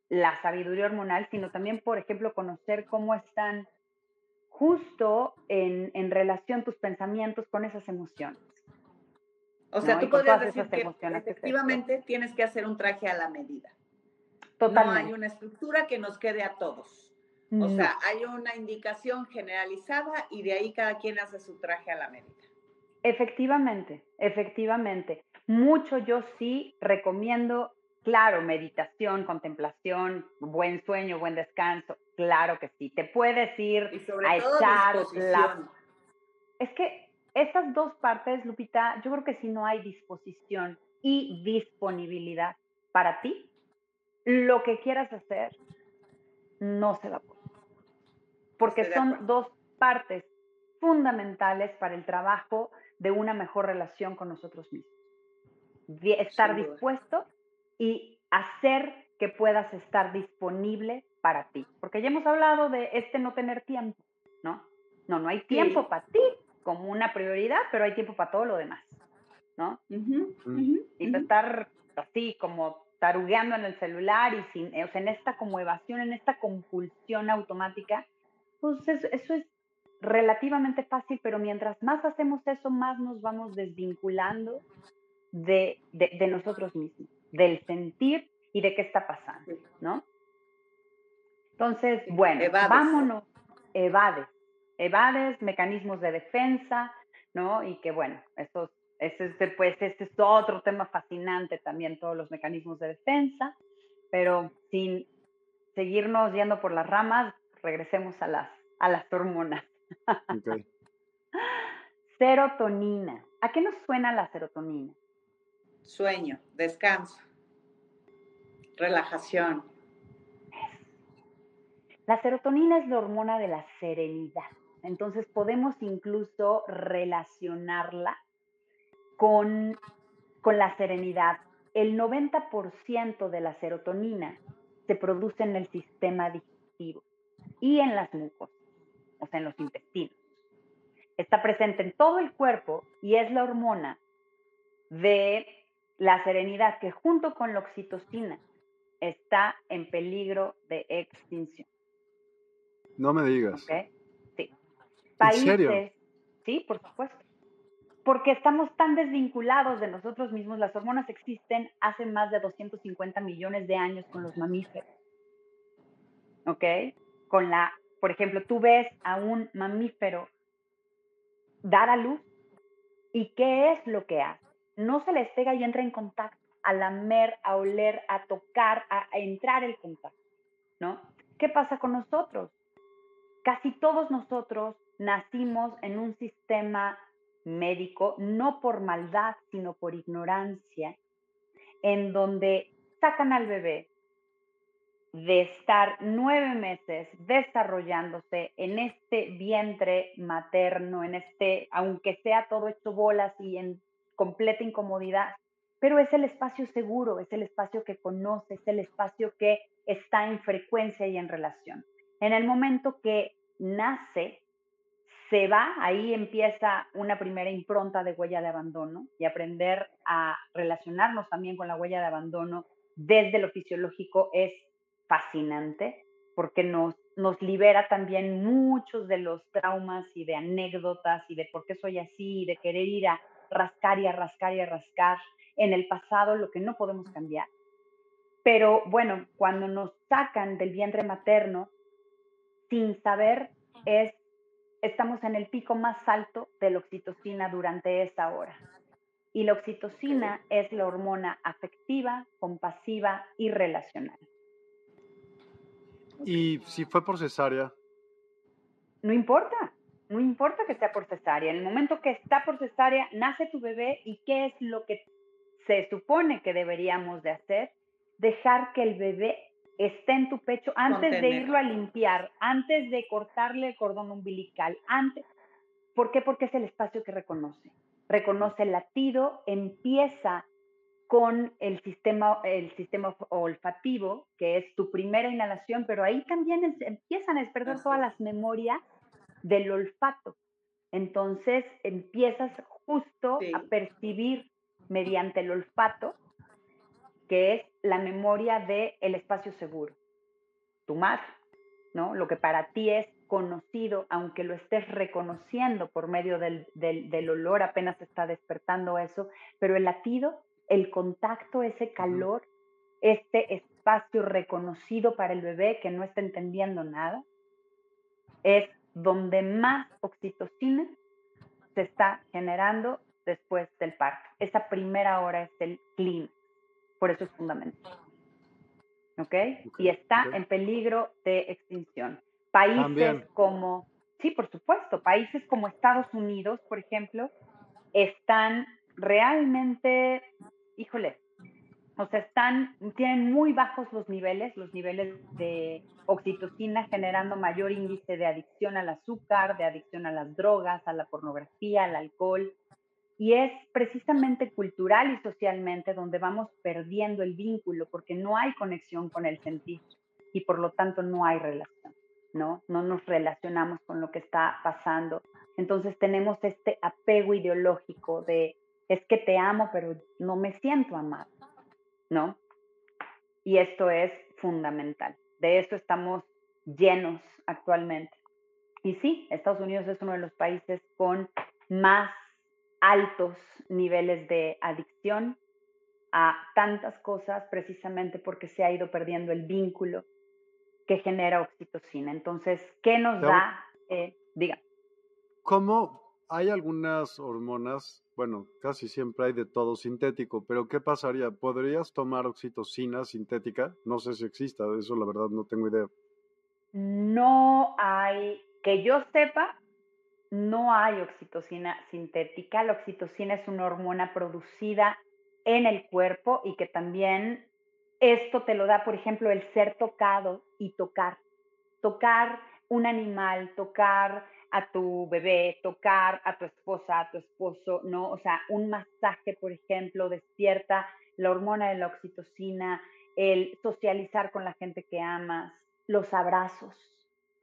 la sabiduría hormonal, sino también, por ejemplo, conocer cómo están justo en, en relación tus pensamientos con esas emociones. O sea, tú podrías decir que efectivamente tienes que hacer un traje a la medida. Totalmente. No hay una estructura que nos quede a todos. O sea, hay una indicación generalizada y de ahí cada quien hace su traje a la medida. Efectivamente, efectivamente. Mucho yo sí recomiendo Claro, meditación, contemplación, buen sueño, buen descanso, claro que sí. Te puedes ir a echar la... Es que estas dos partes, Lupita, yo creo que si no hay disposición y disponibilidad para ti, lo que quieras hacer no se va a poder. Porque son dos partes fundamentales para el trabajo de una mejor relación con nosotros mismos. Estar dispuesto y hacer que puedas estar disponible para ti. Porque ya hemos hablado de este no tener tiempo, ¿no? No, no hay tiempo para ti como una prioridad, pero hay tiempo para todo lo demás, ¿no? y estar así como tarugueando en el celular y sin, o sea, en esta como evasión, en esta compulsión automática, pues eso, es relativamente fácil, pero mientras más hacemos eso, más nos vamos desvinculando de, de, nosotros mismos, del sentir y de qué está pasando, ¿no? Entonces, bueno, vámonos, evades, evades, mecanismos de defensa, ¿no? Y que bueno, estos ese pues, este es otro tema fascinante también, todos los mecanismos de defensa, pero sin seguirnos yendo por las ramas, regresemos a las, a las hormonas. serotonina. ¿A qué nos suena la serotonina? Sueño, descanso, relajación. La serotonina es la hormona de la serenidad. Entonces podemos incluso relacionarla con, la serenidad. El 90% de la serotonina se produce en el sistema digestivo y en las mucosas, o sea, en los intestinos. Está presente en todo el cuerpo y es la hormona de la serenidad que junto con la oxitocina está en peligro de extinción. No me digas. Sí. Países, sí, por supuesto porque estamos tan desvinculados de nosotros mismos. Las hormonas existen hace más de 250 millones de años con los mamíferos. ¿Ok? Con la, por ejemplo, tú ves a un mamífero dar a luz y ¿qué es lo que hace? No se les pega y entra en contacto, a lamer, a oler, a tocar, a, entrar en contacto, ¿no? ¿Qué pasa con nosotros? Casi todos nosotros nacimos en un sistema médico, no por maldad, sino por ignorancia, en donde sacan al bebé de estar nueve meses desarrollándose en este vientre materno, en este, aunque sea todo hecho bolas y en completa incomodidad, pero es el espacio seguro, es el espacio que conoce, es el espacio que está en frecuencia y en relación. En el momento que nace, se va, ahí empieza una primera impronta de huella de abandono y aprender a relacionarnos también con la huella de abandono desde lo fisiológico es fascinante porque nos, nos libera también muchos de los traumas y de anécdotas y de por qué soy así, y de querer ir a rascar y a rascar y a rascar en el pasado lo que no podemos cambiar. Pero bueno, cuando nos sacan del vientre materno, sin saber, es estamos en el pico más alto de la oxitocina durante esa hora. Y la oxitocina es la hormona afectiva, compasiva y relacional. ¿Y si fue por cesárea? No importa, no importa que sea por cesárea. En el momento que está por cesárea, nace tu bebé y ¿qué es lo que se supone que deberíamos de hacer? Dejar que el bebé esté en tu pecho antes de irlo a limpiar, antes de cortarle el cordón umbilical, antes. ¿Por qué? Porque es el espacio que reconoce. Reconoce el latido, empieza con el sistema, el sistema olfativo, que es tu primera inhalación, pero ahí también empiezan a despertar todas las memorias del olfato. Entonces empiezas justo a percibir mediante el olfato que es la memoria del el espacio seguro, tu mar, ¿no? Lo que para ti es conocido, aunque lo estés reconociendo por medio del, del, olor, apenas está despertando eso, pero el latido, el contacto, ese calor, este espacio reconocido para el bebé que no está entendiendo nada, es donde más oxitocina se está generando después del parto. Esa primera hora es el clima. Por eso es fundamental. ¿Ok? y está en peligro de extinción. Países como, sí, por supuesto, países como Estados Unidos, por ejemplo, están realmente, híjole, O sea, están, tienen muy bajos los niveles, los niveles de oxitocina generando mayor índice de adicción al azúcar, de adicción a las drogas, a la pornografía, al alcohol. Y es precisamente cultural y socialmente donde vamos perdiendo el vínculo porque no hay conexión con el sentir y por lo tanto no hay relación, ¿no? No nos relacionamos con lo que está pasando. Entonces tenemos este apego ideológico de es que te amo pero no me siento amado, ¿no? Y esto es fundamental. De esto estamos llenos actualmente. Y sí, Estados Unidos es uno de los países con más altos niveles de adicción a tantas cosas precisamente porque se ha ido perdiendo el vínculo que genera oxitocina. Entonces, ¿qué nos da? Eh, diga. ¿Cómo hay algunas hormonas? Bueno, casi siempre hay de todo sintético, pero ¿qué pasaría? ¿Podrías tomar oxitocina sintética? No sé si exista, eso la verdad no tengo idea. No hay, que yo sepa, no hay oxitocina sintética. La oxitocina es una hormona producida en el cuerpo y que también esto te lo da, por ejemplo, el ser tocado y tocar. Tocar un animal, tocar a tu bebé, tocar a tu esposa, a tu esposo, ¿no? O sea, un masaje, por ejemplo, despierta la hormona de la oxitocina, el socializar con la gente que amas, los abrazos.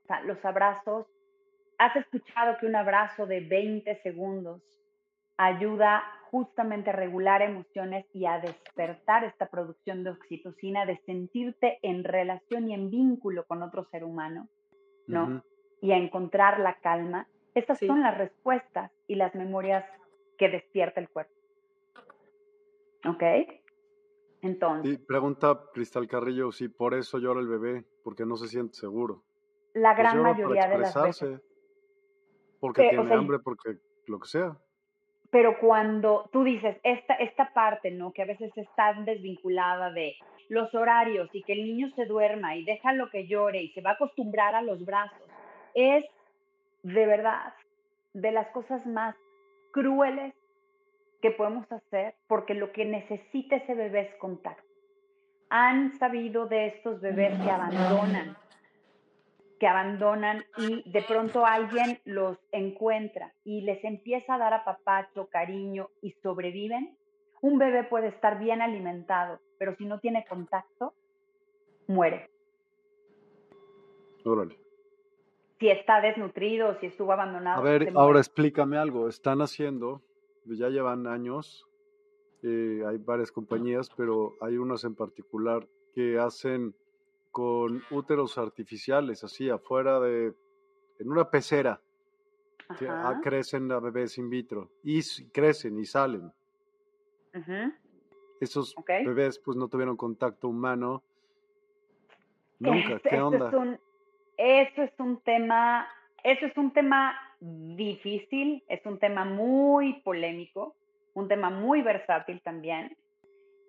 O sea, los abrazos ¿Has escuchado que un abrazo de 20 segundos ayuda justamente a regular emociones y a despertar esta producción de oxitocina, de sentirte en relación y en vínculo con otro ser humano, ¿no? Y a encontrar la calma. Estas son las respuestas y las memorias que despierta el cuerpo. ¿Ok? Entonces. Y pregunta Cristal Carrillo si por eso llora el bebé, porque no se siente seguro. La pues gran mayoría de las veces porque tiene hambre, porque lo que sea. Pero cuando tú dices esta, esta parte, ¿no? Que a veces está desvinculada de los horarios y que el niño se duerma y deja lo que llore y se va a acostumbrar a los brazos, es de verdad de las cosas más crueles que podemos hacer porque lo que necesita ese bebé es contacto. Han sabido de estos bebés que abandonan que abandonan y de pronto alguien los encuentra y les empieza a dar apapacho, cariño y sobreviven, un bebé puede estar bien alimentado, pero si no tiene contacto, muere. Órale. Si está desnutrido, si estuvo abandonado. A ver, ahora explícame algo. Están haciendo, ya llevan años, eh, hay varias compañías, pero hay unas en particular que hacen con úteros artificiales, así afuera de, en una pecera, que ah, crecen a bebés in vitro y crecen y salen. Esos bebés pues no tuvieron contacto humano nunca. ¿Qué onda? Eso es un tema, eso es un tema difícil, es un tema muy polémico, un tema muy versátil también.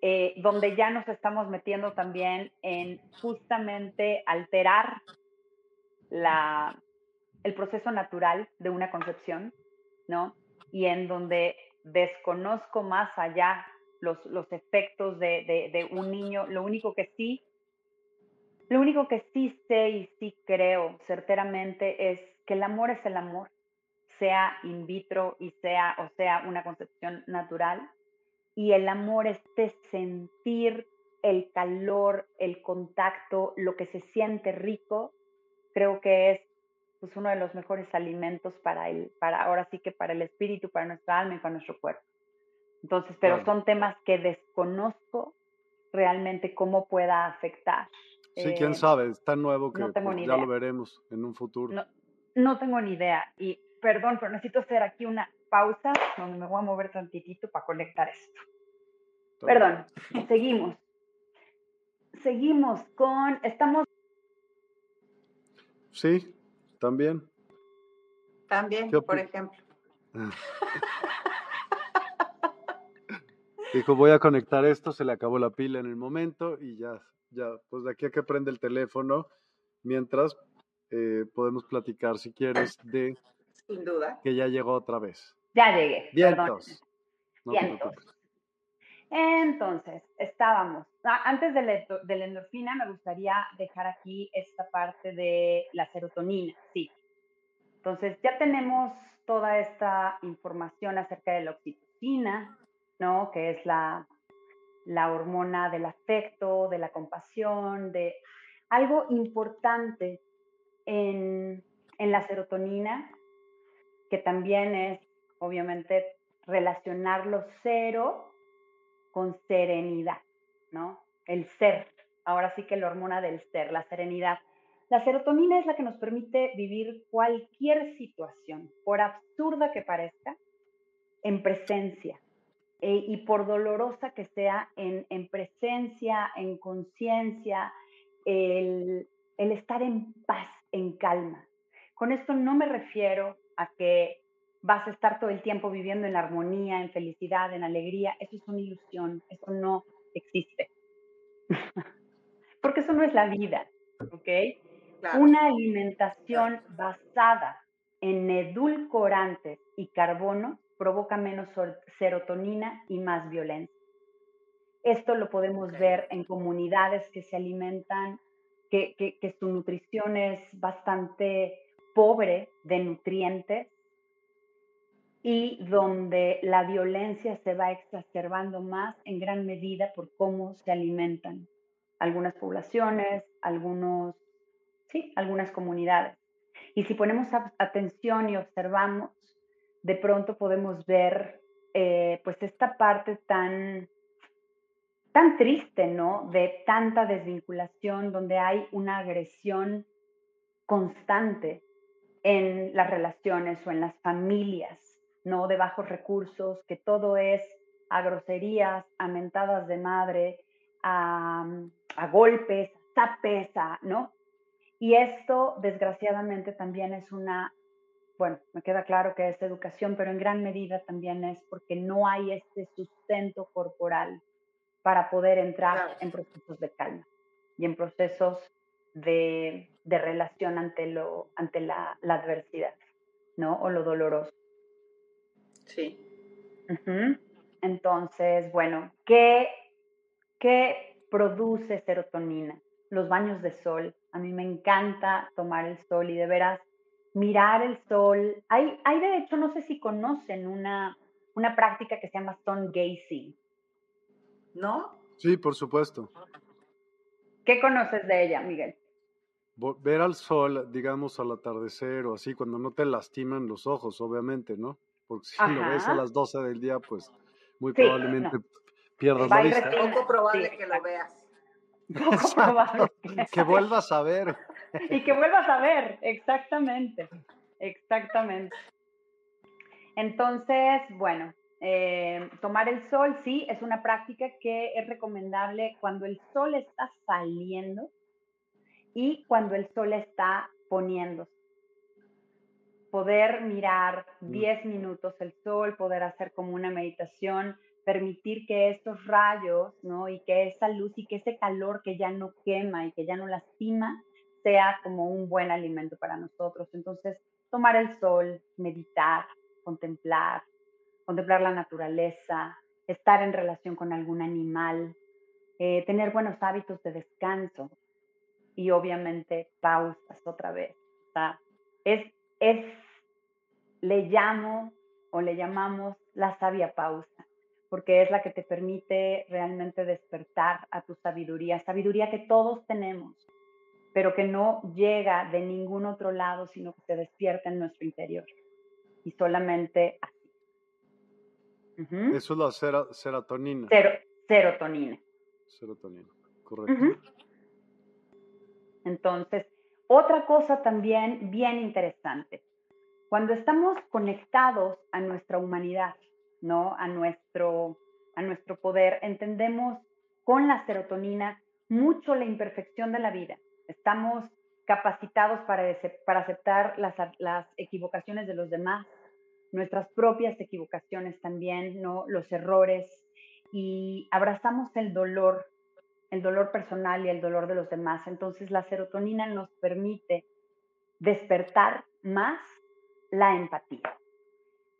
Eh, donde ya nos estamos metiendo también en justamente alterar la, el proceso natural de una concepción, ¿no? Y en donde desconozco más allá los, los efectos de, de, un niño, lo único que sí, lo único que sí sé y sí creo certeramente es que el amor es el amor, sea in vitro y sea, o sea, una concepción natural, y el amor, este sentir el calor, el contacto, lo que se siente rico, creo que es pues, uno de los mejores alimentos para el, para ahora sí que para el espíritu, para nuestra alma y para nuestro cuerpo. Entonces, pero son temas que desconozco realmente cómo pueda afectar. Sí, quién eh, sabe, es tan nuevo que pues, ya lo veremos en un futuro. No, no tengo ni idea. Y perdón, pero necesito hacer aquí una pausa donde me voy a mover tantitito para conectar esto. Perdón, seguimos. Seguimos con, estamos... Sí, también. También, por ejemplo. Dijo, voy a conectar esto, se le acabó la pila en el momento y ya, ya, pues de aquí a que prende el teléfono, mientras eh, podemos platicar, si quieres, de sin duda. Que ya llegó otra vez. Ya llegué. Vientos. No Entonces, estábamos. Antes de la, endorfina, me gustaría dejar aquí esta parte de la serotonina. Sí. Entonces, ya tenemos toda esta información acerca de la oxitocina, ¿no? Que es la, la hormona del afecto, de la compasión, de algo importante en, en la serotonina, que también es, obviamente, relacionar lo cero con serenidad, ¿no? El ser, ahora sí que la hormona del ser, la serenidad. La serotonina es la que nos permite vivir cualquier situación, por absurda que parezca, en presencia. Eh, y por dolorosa que sea, en, en presencia, en conciencia, el, el estar en paz, en calma. Con esto no me refiero a que vas a estar todo el tiempo viviendo en armonía, en felicidad, en alegría. Eso es una ilusión, eso no existe. Porque eso no es la vida, ¿ok? Una alimentación basada en edulcorantes y carbono provoca menos serotonina y más violencia. Esto lo podemos ver en comunidades que se alimentan, que, que su nutrición es bastante pobre de nutrientes y donde la violencia se va exacerbando más en gran medida por cómo se alimentan algunas poblaciones, algunos, sí, algunas comunidades. Y si ponemos atención y observamos, de pronto podemos ver eh, pues esta parte tan, tan triste, ¿no? De tanta desvinculación, donde hay una agresión constante en las relaciones o en las familias no de bajos recursos, que todo es a groserías, a mentadas de madre, a, golpes, a tapes, ¿no? Y esto, desgraciadamente, también es una, bueno, me queda claro que es educación, pero en gran medida también es porque no hay este sustento corporal para poder entrar en procesos de calma y en procesos de, relación ante, lo, ante la, la adversidad, ¿no? O lo doloroso. Sí. Entonces, bueno, ¿qué, ¿qué produce serotonina? Los baños de sol. A mí me encanta tomar el sol y de veras mirar el sol. Hay, hay de hecho, no sé si conocen una, una práctica que se llama sun gazing. ¿No? Sí, por supuesto. ¿Qué conoces de ella, Miguel? Ver al sol, digamos, al atardecer o así, cuando no te lastiman los ojos, obviamente, ¿no? porque si lo ves a las 12 del día, pues muy probablemente pierdas la vista. Es poco probable que lo veas. Poco probable. que vuelvas a ver. Y que vuelvas a ver, exactamente, exactamente. Entonces, bueno, eh, tomar el sol, sí, es una práctica que es recomendable cuando el sol está saliendo y cuando el sol está poniéndose poder mirar 10 mm. minutos el sol, poder hacer como una meditación, permitir que estos rayos, ¿no? Y que esa luz y que ese calor que ya no quema y que ya no lastima, sea como un buen alimento para nosotros. Entonces, tomar el sol, meditar, contemplar, contemplar la naturaleza, estar en relación con algún animal, eh, tener buenos hábitos de descanso y obviamente pausas otra vez. Es, es le llamo o le llamamos la sabia pausa, porque es la que te permite realmente despertar a tu sabiduría, sabiduría que todos tenemos, pero que no llega de ningún otro lado, sino que se despierta en nuestro interior. Y solamente así. Eso es la serotonina. serotonina. Serotonina, correcto. Entonces, otra cosa también bien interesante. Cuando estamos conectados a nuestra humanidad, ¿no? A nuestro, a nuestro poder, entendemos con la serotonina mucho la imperfección de la vida. Estamos capacitados para, para aceptar las, las equivocaciones de los demás, nuestras propias equivocaciones también, ¿no? Los errores y abrazamos el dolor, el dolor personal y el dolor de los demás. Entonces la serotonina nos permite despertar más la empatía.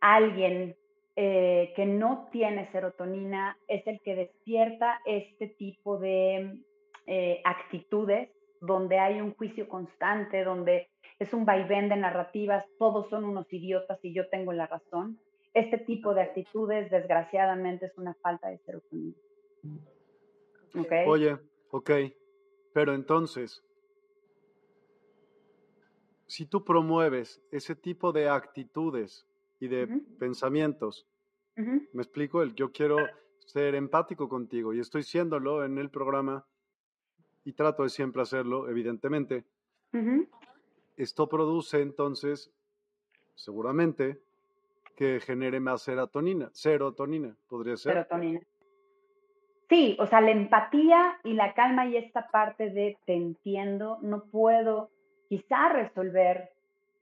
Alguien eh, que no tiene serotonina es el que despierta este tipo de eh, actitudes donde hay un juicio constante, donde es un vaivén de narrativas, todos son unos idiotas y yo tengo la razón. Este tipo de actitudes, desgraciadamente, es una falta de serotonina. ¿Okay? Oye, ok, pero entonces, si tú promueves ese tipo de actitudes y de pensamientos, me explico, el yo quiero ser empático contigo y estoy siéndolo en el programa y trato de siempre hacerlo, evidentemente. Esto produce entonces, seguramente, que genere más serotonina. Serotonina, podría ser. Serotonina. Sí, o sea, la empatía y la calma y esta parte de te entiendo, no puedo quizá resolver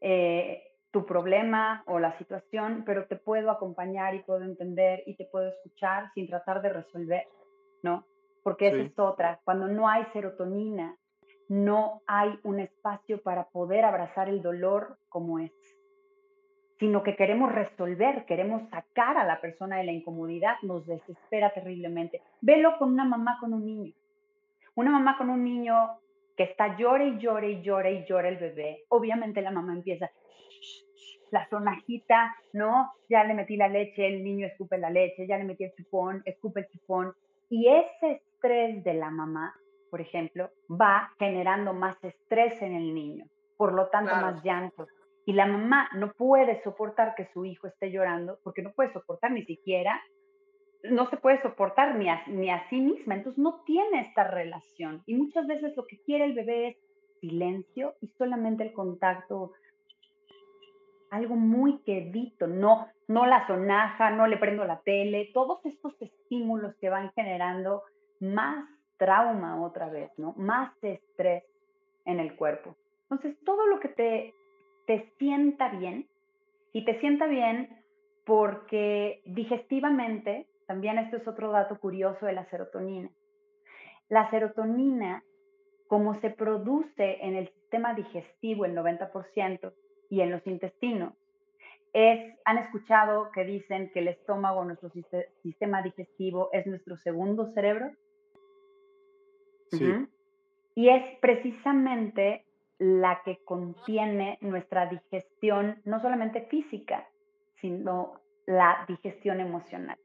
eh, tu problema o la situación, pero te puedo acompañar y puedo entender y te puedo escuchar sin tratar de resolver, ¿no? Porque esa es otra. Cuando no hay serotonina, no hay un espacio para poder abrazar el dolor como es, sino que queremos resolver, queremos sacar a la persona de la incomodidad, nos desespera terriblemente. Velo con una mamá con un niño. Una mamá con un niño que está llore y llore y llore y llore el bebé. Obviamente la mamá empieza, la sonajita, ¿no? Ya le metí la leche, el niño escupe la leche, ya le metí el chupón, escupe el chupón. Y ese estrés de la mamá por ejemplo, va generando más estrés en el niño, por lo tanto más llanto. Y la mamá no puede soportar que su hijo esté llorando porque no puede soportar ni siquiera, no se puede soportar ni a, ni a sí misma, entonces no tiene esta relación. Y muchas veces lo que quiere el bebé es silencio y solamente el contacto algo muy quedito, no, no la sonaja, no le prendo la tele, todos estos estímulos que van generando más trauma otra vez, ¿no? Más estrés en el cuerpo. Entonces, todo lo que te, te sienta bien, y te sienta bien porque digestivamente, también esto es otro dato curioso de la serotonina. La serotonina, como se produce en el sistema digestivo el 90% y en los intestinos, es, han escuchado que dicen que el estómago, nuestro sistema digestivo, es nuestro segundo cerebro. Y es precisamente la que contiene nuestra digestión, no solamente física, sino la digestión emocional.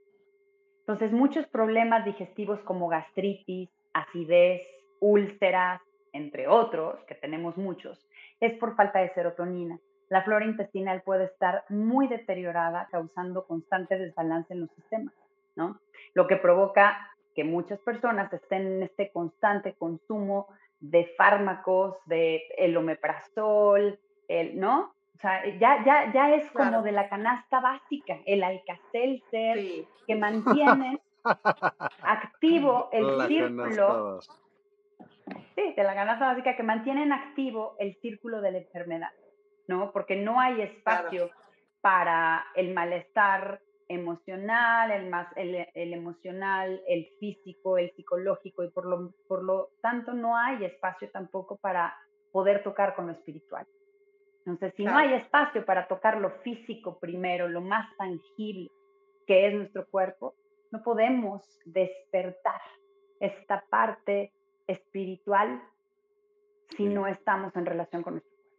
Entonces, muchos problemas digestivos como gastritis, acidez, úlceras, entre otros, que tenemos muchos, es por falta de serotonina. La flora intestinal puede estar muy deteriorada, causando constante desbalance en los sistemas, ¿no? Lo que provoca que muchas personas estén en este constante consumo de fármacos, de el omeprazol, el, ¿no? O sea, ya, ya, ya es como de la canasta básica, el alcacelser, que mantiene activo el círculo. Sí, de la canasta básica, que mantienen activo el círculo de la enfermedad, ¿no? Porque no hay espacio para el malestar emocional, el, más, el, emocional, el físico, el psicológico, y por lo, por lo tanto no hay espacio tampoco para poder tocar con lo espiritual. Entonces, si no hay espacio para tocar lo físico primero, lo más tangible que es nuestro cuerpo, no podemos despertar esta parte espiritual si no estamos en relación con nuestro cuerpo.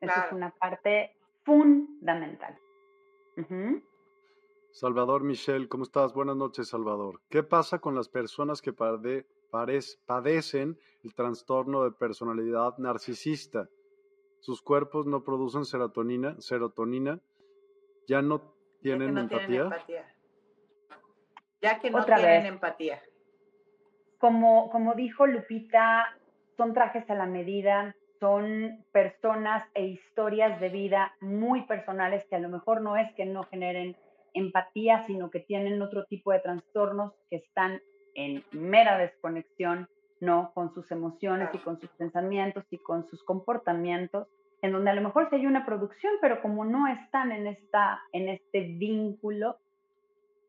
Esa es una parte fundamental. Salvador Michel, ¿cómo estás? Buenas noches, Salvador. ¿Qué pasa con las personas que padecen el trastorno de personalidad narcisista? Sus cuerpos no producen serotonina, serotonina, ya no tienen, ya empatía? Ya que no tienen empatía. Como, como dijo Lupita, son trajes a la medida, son personas e historias de vida muy personales que a lo mejor no es que no generen empatía, sino que tienen otro tipo de trastornos que están en mera desconexión, ¿no? Con sus emociones y con sus pensamientos y con sus comportamientos, en donde a lo mejor sí hay una producción, pero como no están en, esta, en este vínculo,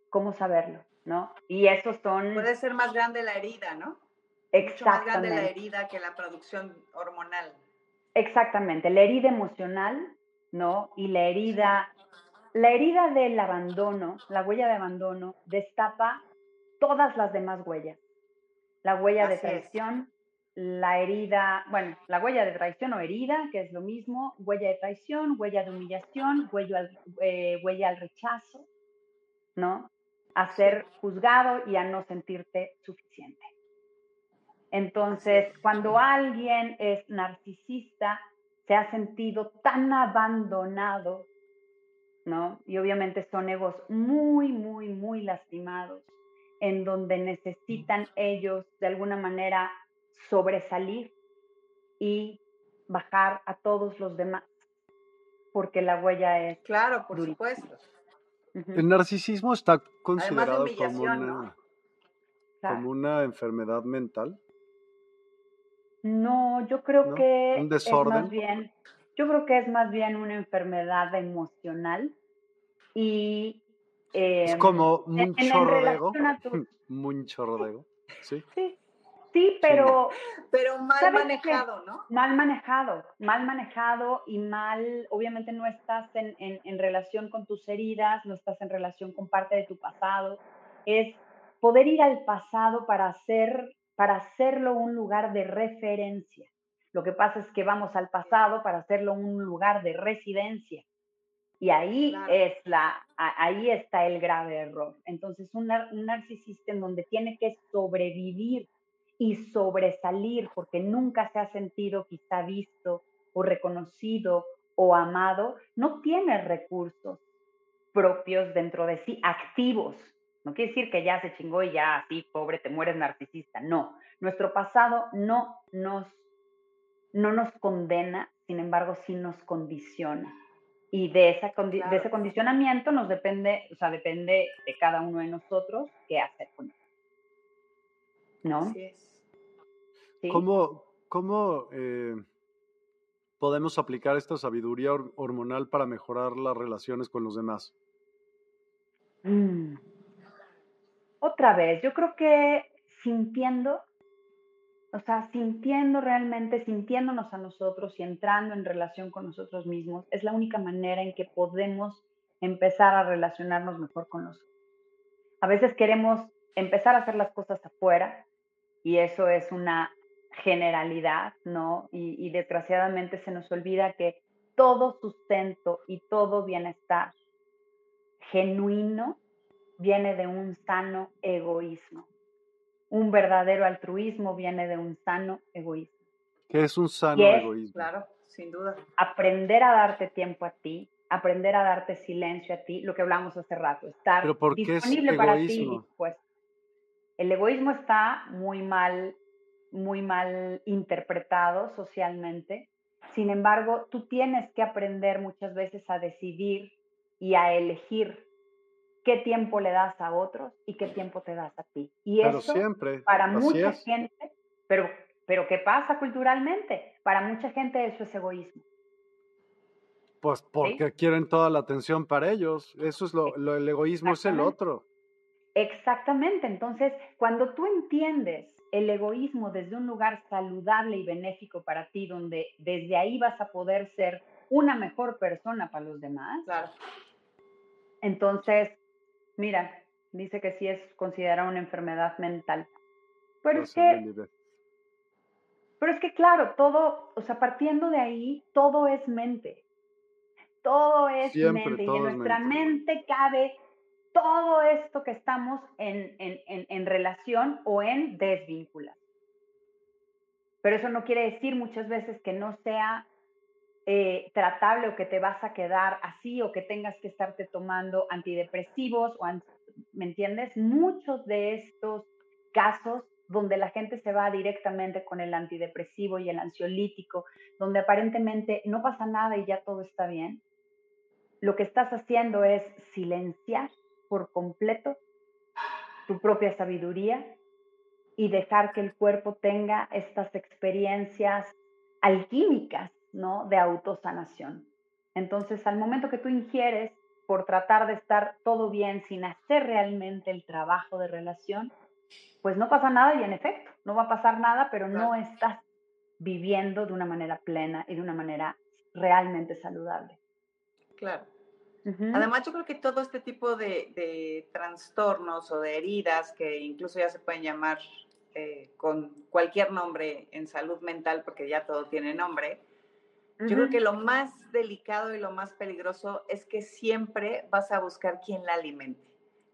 ¿cómo saberlo? ¿No? Y esos son... Puede ser más grande la herida, ¿no? Exactamente. Mucho más grande la herida que la producción hormonal. Exactamente, la herida emocional, ¿no? Y la herida la herida del abandono, la huella de abandono, destapa todas las demás huellas. La huella de traición, la herida, bueno, la huella de traición o herida, que es lo mismo, huella de traición, huella de humillación, huella al, eh, huella al rechazo, ¿no? A ser juzgado y a no sentirte suficiente. Entonces, cuando alguien es narcisista, se ha sentido tan abandonado, ¿no? Y obviamente son egos muy, muy, muy lastimados, en donde necesitan ellos de alguna manera sobresalir y bajar a todos los demás, porque la huella es... Claro, por supuesto. El narcisismo está considerado como una, como una enfermedad mental. No, yo creo que ¿Un desorden? es más bien, yo creo que es más bien una enfermedad emocional y es como mucho rodeo. Mucho rodeo. Sí. Sí, sí pero. Pero mal manejado, ¿no? Mal manejado, mal manejado y mal. Obviamente no estás en, en, en relación con tus heridas, no estás en relación con parte de tu pasado. Es poder ir al pasado para hacer para hacerlo un lugar de referencia. Lo que pasa es que vamos al pasado para hacerlo un lugar de residencia. Y ahí, es la, ahí está el grave error. Entonces, un, un narcisista en donde tiene que sobrevivir y sobresalir porque nunca se ha sentido quizá visto o reconocido o amado, no tiene recursos propios dentro de sí, activos. No quiere decir que ya se chingó y ya así, pobre, te mueres narcisista. No, nuestro pasado no nos, no nos condena, sin embargo, sí nos condiciona. Y de, esa de ese condicionamiento nos depende, o sea, depende de cada uno de nosotros qué hacer con él. ¿No? Así es. ¿Cómo, cómo eh, podemos aplicar esta sabiduría hormonal para mejorar las relaciones con los demás? Mm. Otra vez, yo creo que sintiendo o sea, sintiendo realmente, sintiéndonos a nosotros y entrando en relación con nosotros mismos, es la única manera en que podemos empezar a relacionarnos mejor con nosotros. A veces queremos empezar a hacer las cosas afuera y eso es una generalidad, ¿no? Y, y desgraciadamente se nos olvida que todo sustento y todo bienestar genuino viene de un sano egoísmo un verdadero altruismo viene de un sano egoísmo. ¿Qué es un sano egoísmo? Claro, sin duda. Aprender a darte tiempo a ti, aprender a darte silencio a ti, lo que hablamos hace rato, estar disponible para ti pues El egoísmo está muy mal, muy mal interpretado socialmente. Sin embargo, tú tienes que aprender muchas veces a decidir y a elegir qué tiempo le das a otros y qué tiempo te das a ti. Y eso siempre, para mucha gente, pero, pero ¿qué pasa culturalmente? Para mucha gente eso es egoísmo. Pues porque quieren toda la atención para ellos. Eso es lo, lo el egoísmo es el otro. Exactamente. Entonces, cuando tú entiendes el egoísmo desde un lugar saludable y benéfico para ti, donde desde ahí vas a poder ser una mejor persona para los demás, claro. entonces Mira, dice que sí es considerada una enfermedad mental. Pero es que, pero es que claro, todo, o sea, partiendo de ahí, todo es mente. Todo es mente. y en nuestra mente. cabe todo esto que estamos en, en, en, en relación o en desvínculas. Pero eso no quiere decir muchas veces que no sea eh, tratable o que te vas a quedar así o que tengas que estarte tomando antidepresivos o ¿me entiendes? Muchos de estos casos donde la gente se va directamente con el antidepresivo y el ansiolítico, donde aparentemente no pasa nada y ya todo está bien, lo que estás haciendo es silenciar por completo tu propia sabiduría y dejar que el cuerpo tenga estas experiencias alquímicas ¿no? De autosanación. Entonces, al momento que tú ingieres por tratar de estar todo bien sin hacer realmente el trabajo de relación, pues no pasa nada y en efecto, no va a pasar nada, pero no estás viviendo de una manera plena y de una manera realmente saludable. Claro. Además, yo creo que todo este tipo de, trastornos o de heridas, que incluso ya se pueden llamar eh, con cualquier nombre en salud mental, porque ya todo tiene nombre, yo creo que lo más delicado y lo más peligroso es que siempre vas a buscar quien la alimente.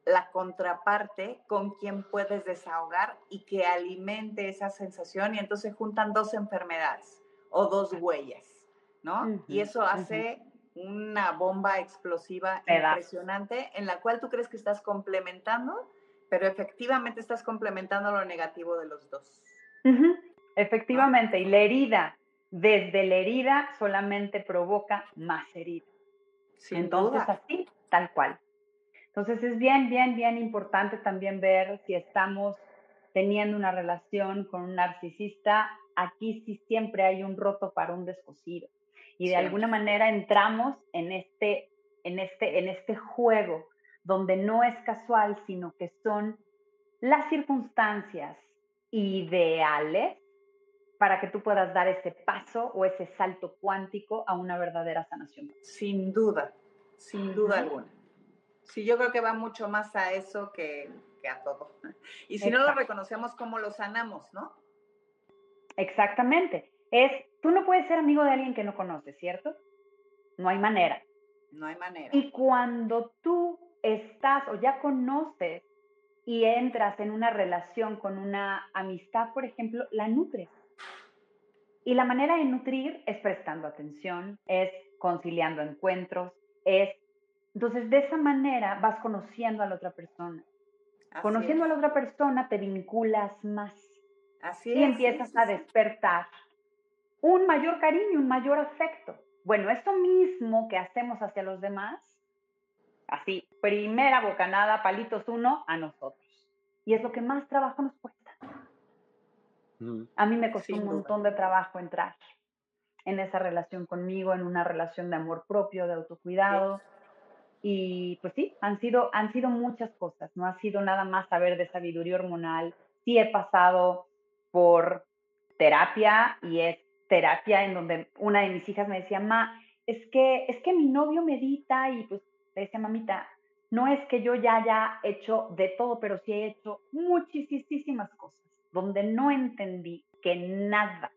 La contraparte con quien puedes desahogar y que alimente esa sensación y entonces juntan dos enfermedades o dos huellas, ¿no? y eso hace una bomba explosiva impresionante en la cual tú crees que estás complementando, pero efectivamente estás complementando lo negativo de los dos. Efectivamente, y la herida, desde la herida solamente provoca más herida. Entonces, así, tal cual. Entonces, es bien, bien, bien importante también ver si estamos teniendo una relación con un narcisista. Aquí sí siempre hay un roto para un descosido y de alguna manera entramos en este, en, este, en este juego donde no es casual, sino que son las circunstancias ideales para que tú puedas dar ese paso o ese salto cuántico a una verdadera sanación. Sin duda, sin duda alguna. Sí, yo creo que va mucho más a eso que, que a todo. Y si no lo reconocemos, ¿cómo lo sanamos, no? Exactamente. Es Tú no puedes ser amigo de alguien que no conoces, ¿cierto? No hay manera. No hay manera. Y cuando tú estás o ya conoces y entras en una relación con una amistad, por ejemplo, la nutres. Y la manera de nutrir es prestando atención, es conciliando encuentros, es... Entonces, de esa manera vas conociendo a la otra persona. Conociendo a la otra persona te vinculas más. Así y empiezas a despertar un mayor cariño, un mayor afecto. Bueno, esto mismo que hacemos hacia los demás, así, primera bocanada, palitos uno, a nosotros. Y es lo que más trabajo nos cuesta. A mí me costó un montón de trabajo entrar en esa relación conmigo, en una relación de amor propio, de autocuidado. Y pues sí, han sido, han sido muchas cosas, no ha sido nada más saber de sabiduría hormonal. Sí he pasado por terapia y es terapia en donde una de mis hijas me decía, ma, es que, es que mi novio medita y pues le decía, mamita, no es que yo ya haya hecho de todo, pero sí he hecho muchísimas cosas donde no entendí que nada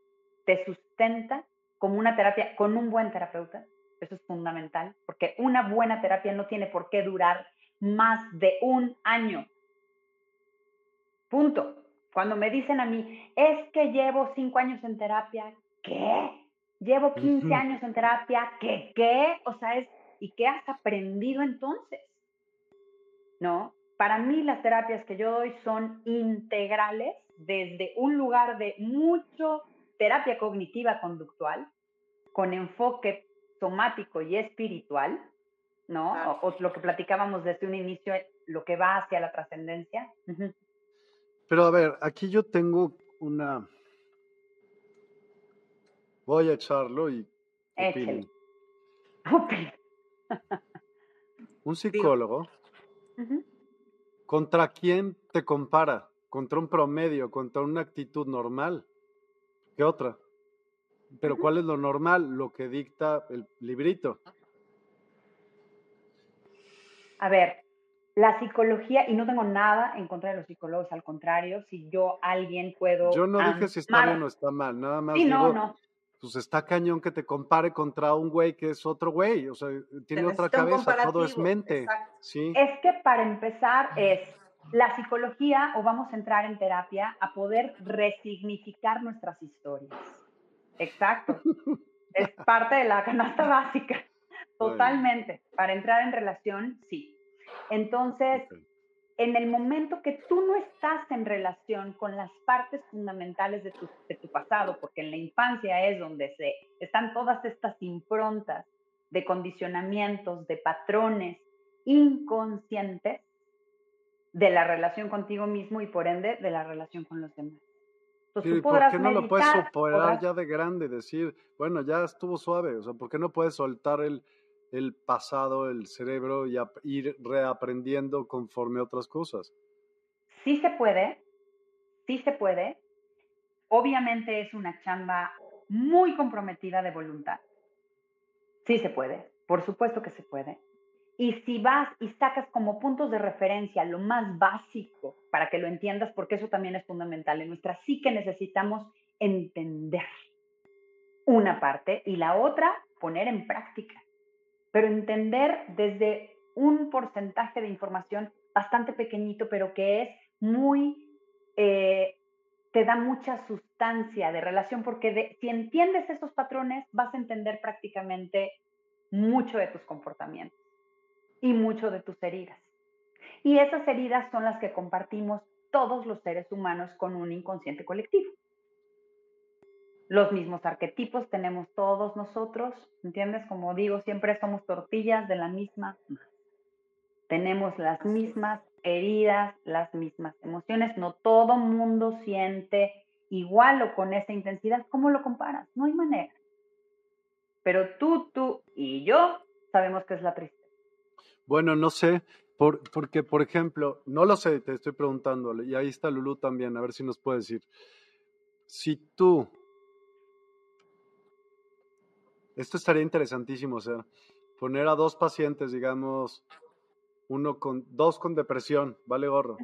te sustenta como una terapia con un buen terapeuta. Eso es fundamental, porque una buena terapia no tiene por qué durar más de un año. Punto. Cuando me dicen a mí, es que llevo cinco años en terapia, ¿qué? Llevo 15 años en terapia, ¿qué? ¿Qué? O sea, es, ¿y qué has aprendido entonces? ¿No? Para mí las terapias que yo doy son integrales desde un lugar de mucho terapia cognitiva conductual, con enfoque somático y espiritual, ¿no? O, lo que platicábamos desde un inicio, lo que va hacia la trascendencia. Pero a ver, aquí yo tengo una, Voy a echarlo y Un psicólogo, ¿contra quién te compara? ¿Contra un promedio? ¿Contra una actitud normal? ¿Qué otra? Pero ¿cuál es lo normal? Lo que dicta el librito. A ver, la psicología, y no tengo nada en contra de los psicólogos, al contrario, si yo alguien puedo... Yo no dije si está bien o está mal, nada más digo, no pues está cañón que te compare contra un güey que es otro güey, o sea, tiene otra cabeza, todo es mente. Sí. Es que para empezar es la psicología o vamos a entrar en terapia a poder resignificar nuestras historias. Exacto. es parte de la canasta básica. Totalmente. Para entrar en relación, sí. Entonces, en el momento que tú no estás en relación con las partes fundamentales de tu, de tu pasado, porque en la infancia es donde se están todas estas improntas de condicionamientos, de patrones inconscientes de la relación contigo mismo y por ende de la relación con los demás. Entonces, ¿Por qué no lo puedes superar ya de grande? Decir, bueno, ya estuvo suave, o sea, ¿por qué no puedes soltar el, el pasado, el cerebro y ir reaprendiendo conforme otras cosas. Sí se puede, sí se puede. Obviamente es una chamba muy comprometida de voluntad. Sí se puede, por supuesto que se puede. Y si vas y sacas como puntos de referencia lo más básico para que lo entiendas, porque eso también es fundamental. En nuestra psique necesitamos entender una parte y la otra poner en práctica. Pero entender desde un porcentaje de información bastante pequeñito, pero que es muy, eh, te da mucha sustancia de relación, porque si entiendes esos patrones, vas a entender prácticamente mucho de tus comportamientos y mucho de tus heridas. Y esas heridas son las que compartimos todos los seres humanos con un inconsciente colectivo. Los mismos arquetipos tenemos todos nosotros, ¿entiendes? Como digo, siempre somos tortillas de la misma Tenemos las mismas heridas, las mismas emociones. No todo mundo siente igual o con esa intensidad. ¿Cómo lo comparas? No hay manera. Pero tú, tú y yo sabemos que es la tristeza. Bueno, no sé, por, porque, por ejemplo, no lo sé, te estoy preguntando, y ahí está Lulu también, a ver si nos puede decir. Si tú, esto estaría interesantísimo, o sea, poner a dos pacientes, digamos, uno con, dos con depresión, vale gorro,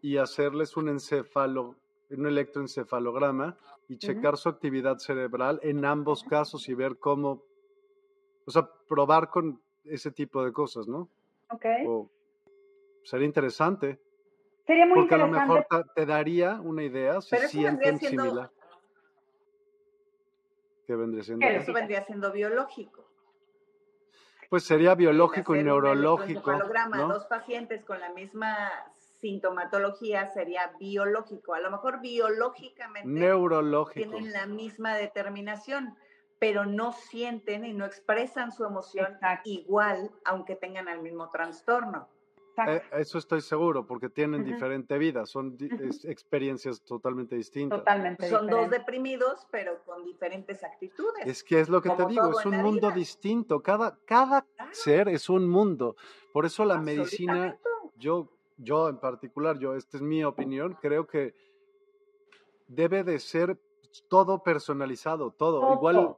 y hacerles un encefalo, un electroencefalograma y checar su actividad cerebral en ambos casos y ver cómo, o sea, probar con ese tipo de cosas, ¿no? Ok. sería interesante. Sería muy porque interesante. Porque a lo mejor te, daría una idea si Pero sienten siendo... similar. ¿Qué vendría siendo? Pero eso vendría siendo biológico. Pues sería biológico y neurológico. ¿no? Dos pacientes con la misma sintomatología sería biológico. A lo mejor biológicamente Neurológico. tienen la misma determinación pero no sienten y no expresan su emoción igual, aunque tengan el mismo trastorno. Eh, eso estoy seguro, porque tienen diferente vida, son experiencias totalmente distintas. Totalmente. Son dos deprimidos, pero con diferentes actitudes. Es que es lo que te digo, es un mundo distinto. Cada, cada ser es un mundo. Por eso la medicina, yo, yo en particular, yo, esta es mi opinión, creo que debe de ser todo personalizado, todo. Igual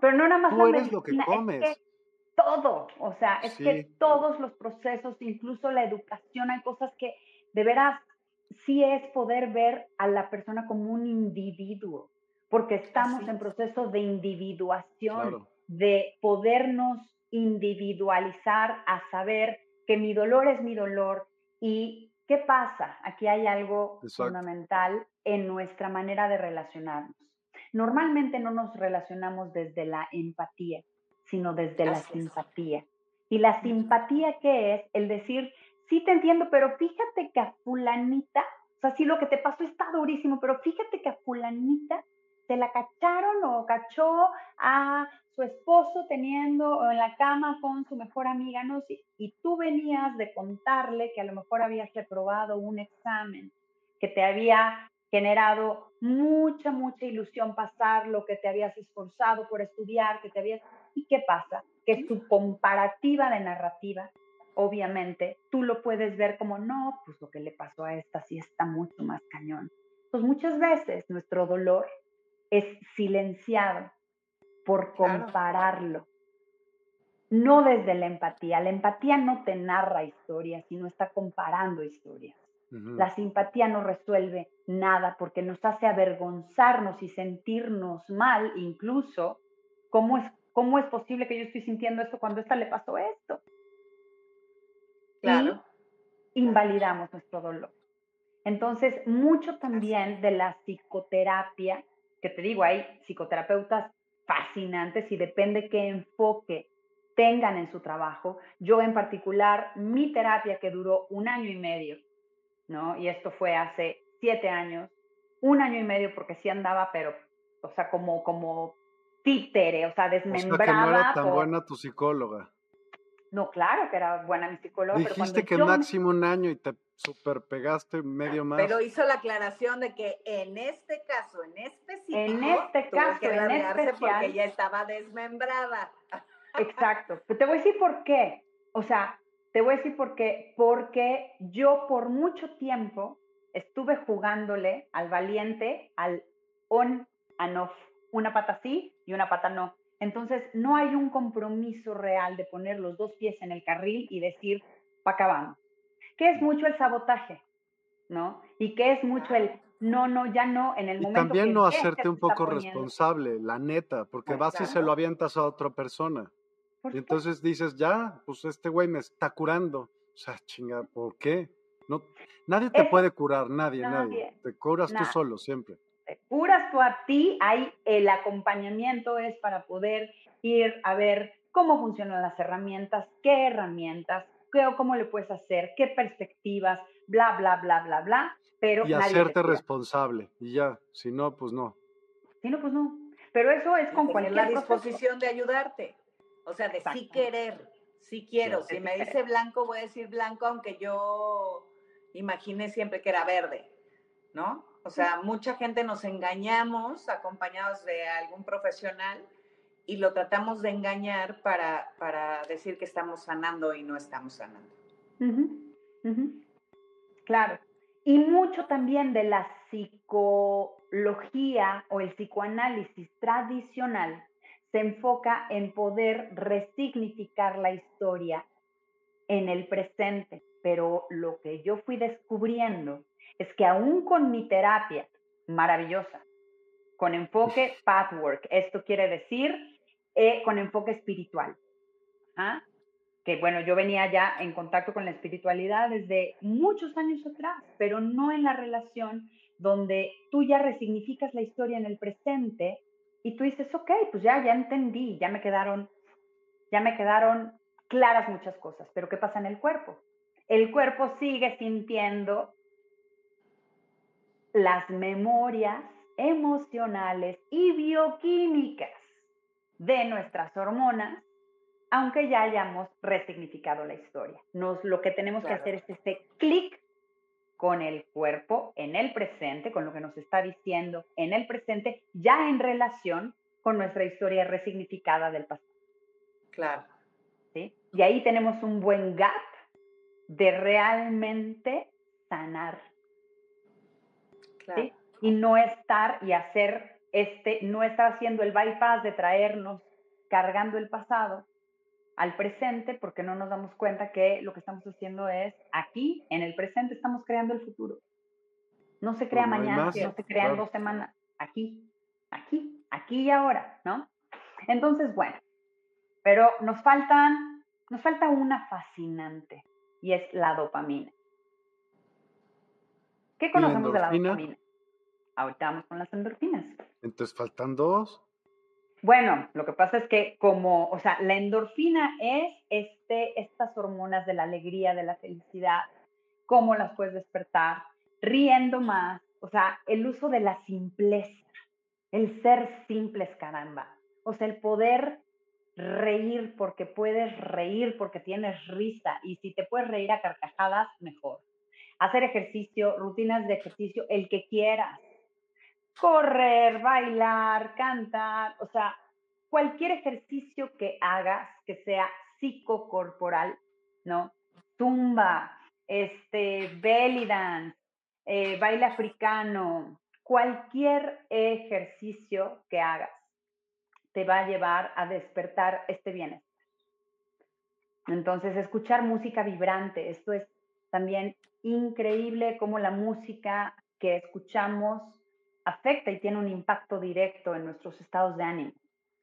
pero no nada más Tú eres lo que comes. Es que todo, o sea, es que todos los procesos, incluso la educación, hay cosas que de veras sí es poder ver a la persona como un individuo, porque estamos en proceso de individuación, de podernos individualizar a saber que mi dolor es mi dolor y qué pasa. Aquí hay algo fundamental en nuestra manera de relacionarnos. Normalmente no nos relacionamos desde la empatía, sino desde la simpatía. ¿Y la simpatía qué es? El decir, sí te entiendo, pero fíjate que a fulanita, o sea, sí lo que te pasó está durísimo, pero fíjate que a fulanita se la cacharon o cachó a su esposo teniendo en la cama con su mejor amiga, ¿no? Y tú venías de contarle que a lo mejor habías reprobado un examen, que te había generado mucha, mucha ilusión pasar lo que te habías esforzado por estudiar, que te habías... ¿Y qué pasa? Que su comparativa de narrativa, obviamente, tú lo puedes ver como, no, pues lo que le pasó a esta sí está mucho más cañón. Pues muchas veces nuestro dolor es silenciado por compararlo. No desde la empatía. La empatía no te narra historias, sino está comparando historias. La simpatía no resuelve nada porque nos hace avergonzarnos y sentirnos mal, incluso, ¿cómo es, cómo es posible que yo estoy sintiendo esto cuando a esta le pasó esto? Claro. invalidamos nuestro dolor. Entonces, mucho también de la psicoterapia, que te digo, hay psicoterapeutas fascinantes y depende qué enfoque tengan en su trabajo. Yo en particular, mi terapia que duró un año y medio, ¿no? Y esto fue hace siete años, un año y medio porque sí andaba, pero, o sea, como, como títere, o sea, desmembrada. O sea, que no era tan buena tu psicóloga. No, claro que era buena mi psicóloga. Dijiste que máximo un año y te super pegaste medio más. Pero hizo la aclaración de que en este caso, en específico, en este caso, que en especial, porque ya estaba desmembrada. Exacto. Pero te voy a decir por qué. O sea, te voy a decir por qué. Porque yo por mucho tiempo estuve jugándole al valiente, al on and off. Una pata sí y una pata no. Entonces, no hay un compromiso real de poner los dos pies en el carril y decir, pa' acá vamos. Que es mucho el sabotaje, ¿no? Y que es mucho el, no, no, ya no, en el y momento también que no ves que hacerte te un poco responsable, la neta, porque Pues vas y se lo avientas a otra persona. Y entonces dices, ya, pues este güey me está curando. O sea, chinga, ¿por qué? No, nadie te puede curar, nadie, nadie. nadie, Te curas tú solo, siempre. Curas tú a ti, ahí el acompañamiento es para poder ir a ver cómo funcionan las herramientas, qué herramientas, qué, cómo le puedes hacer, qué perspectivas, bla, bla, bla, bla, bla, pero Y hacerte responsable. Y ya, si no, pues no. Si no, pues no. Pero eso es con cualquier la proceso. disposición de ayudarte. O sea, de sí querer, sí quiero. Sí. Si me dice blanco, voy a decir blanco, aunque yo imaginé siempre que era verde, ¿no? O sea, mucha gente nos engañamos acompañados de algún profesional y lo tratamos de engañar para, para decir que estamos sanando y no estamos sanando. Claro. Y mucho también de la psicología o el psicoanálisis tradicional se enfoca en poder resignificar la historia en el presente. Pero lo que yo fui descubriendo es que aún con mi terapia maravillosa, con enfoque pathwork, esto quiere decir eh, con enfoque espiritual. ¿ah? que bueno, yo venía ya en contacto con la espiritualidad desde muchos años atrás, pero no en la relación donde tú ya resignificas la historia en el presente y tú dices, ok, pues ya, ya entendí, ya me quedaron, ya me quedaron claras muchas cosas, pero ¿qué pasa en el cuerpo? El cuerpo sigue sintiendo las memorias emocionales y bioquímicas de nuestras hormonas aunque ya hayamos resignificado la historia. Nos, lo que tenemos Claro. que hacer es este clic con el cuerpo en el presente, con lo que nos está diciendo en el presente, ya en relación con nuestra historia resignificada del pasado. Claro. ¿sí? Y ahí tenemos un buen gap de realmente sanar, Claro. ¿sí? Y no estar y hacer este, no estar haciendo el bypass de traernos cargando el pasado al presente porque no nos damos cuenta que lo que estamos haciendo es aquí, en el presente, estamos creando el futuro. No se crea mañana, no se crea en dos semanas, aquí, aquí, aquí y ahora, ¿no? Entonces, bueno, pero nos faltan, nos falta una fascinante y es la dopamina. ¿Qué la conocemos de la dopamina? Ahorita vamos con las endorfinas. Entonces faltan dos. Bueno, lo que pasa es que como, o sea, la endorfina es este, estas hormonas de la alegría, de la felicidad, cómo las puedes despertar, riendo más, o sea, el uso de la simpleza, el ser simples, caramba. O sea, el poder reír porque puedes reír porque tienes risa y si te puedes reír a carcajadas, mejor. Hacer ejercicio, rutinas de ejercicio, el que quieras correr, bailar, cantar, o sea, cualquier ejercicio que hagas que sea psicocorporal, ¿no? Zumba, este, belly dance, eh, baile africano, cualquier ejercicio que hagas te va a llevar a despertar este bienestar. Entonces, escuchar música vibrante, esto es también increíble cómo la música que escuchamos afecta y tiene un impacto directo en nuestros estados de ánimo.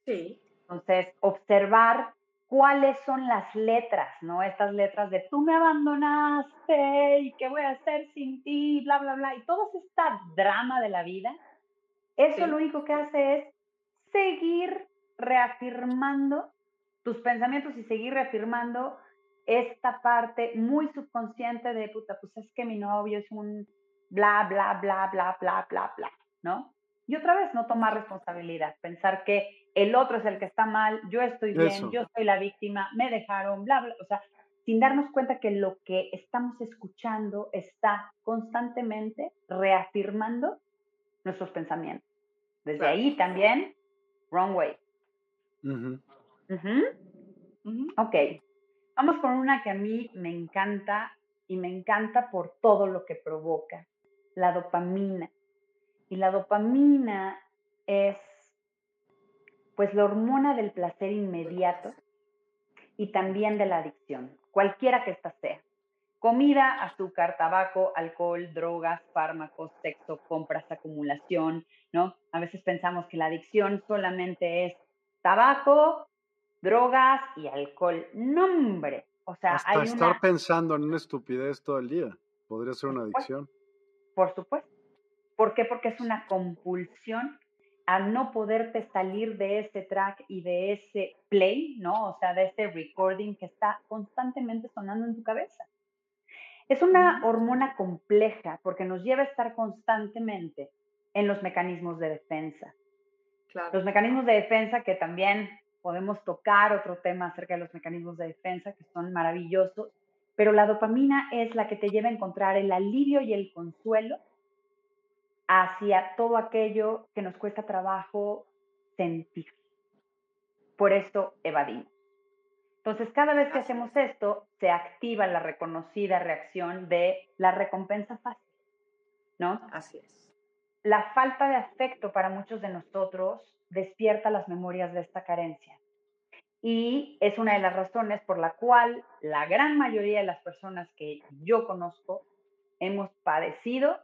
Sí. Entonces, observar cuáles son las letras, ¿no? Estas letras de tú me abandonaste y qué voy a hacer sin ti, bla, bla, bla. Y todo esta drama de la vida, eso Sí. lo único que hace es seguir reafirmando tus pensamientos y seguir reafirmando esta parte muy subconsciente de puta, pues es que mi novio es un bla, bla, bla, bla, bla, bla, bla, ¿no? Y otra vez, no tomar responsabilidad, pensar que el otro es el que está mal, yo estoy bien, Eso. yo soy la víctima, me dejaron, bla, bla, o sea, sin darnos cuenta que lo que estamos escuchando está constantemente reafirmando nuestros pensamientos. Desde Claro. ahí también, wrong way. Ujú. Ujú. Ujú. Ok, vamos con una que a mí me encanta y me encanta por todo lo que provoca, la dopamina. Y la dopamina es Pues la hormona del placer inmediato y también de la adicción, cualquiera que ésta sea. Comida, azúcar, tabaco, alcohol, drogas, fármacos, sexo, compras, acumulación, ¿no? A veces pensamos que la adicción solamente es tabaco, drogas y alcohol. No, hombre. O sea, Hasta hay estar pensando en una estupidez todo el día. Podría ser una adicción. Por supuesto. ¿Por qué? Porque es una compulsión a no poderte salir de ese track y de ese play, ¿no? O sea, de ese recording que está constantemente sonando en tu cabeza. Es una hormona compleja porque nos lleva a estar constantemente en los mecanismos de defensa. Los mecanismos de defensa que también podemos tocar otro tema acerca de los mecanismos de defensa que son maravillosos, pero la dopamina es la que te lleva a encontrar el alivio y el consuelo hacia todo aquello que nos cuesta trabajo sentir. Por eso evadimos. Entonces, cada vez que hacemos esto, se activa la reconocida reacción de la recompensa fácil, ¿no? Así es. La falta de afecto para muchos de nosotros despierta las memorias de esta carencia. Y es una de las razones por la cual la gran mayoría de las personas que yo conozco hemos padecido,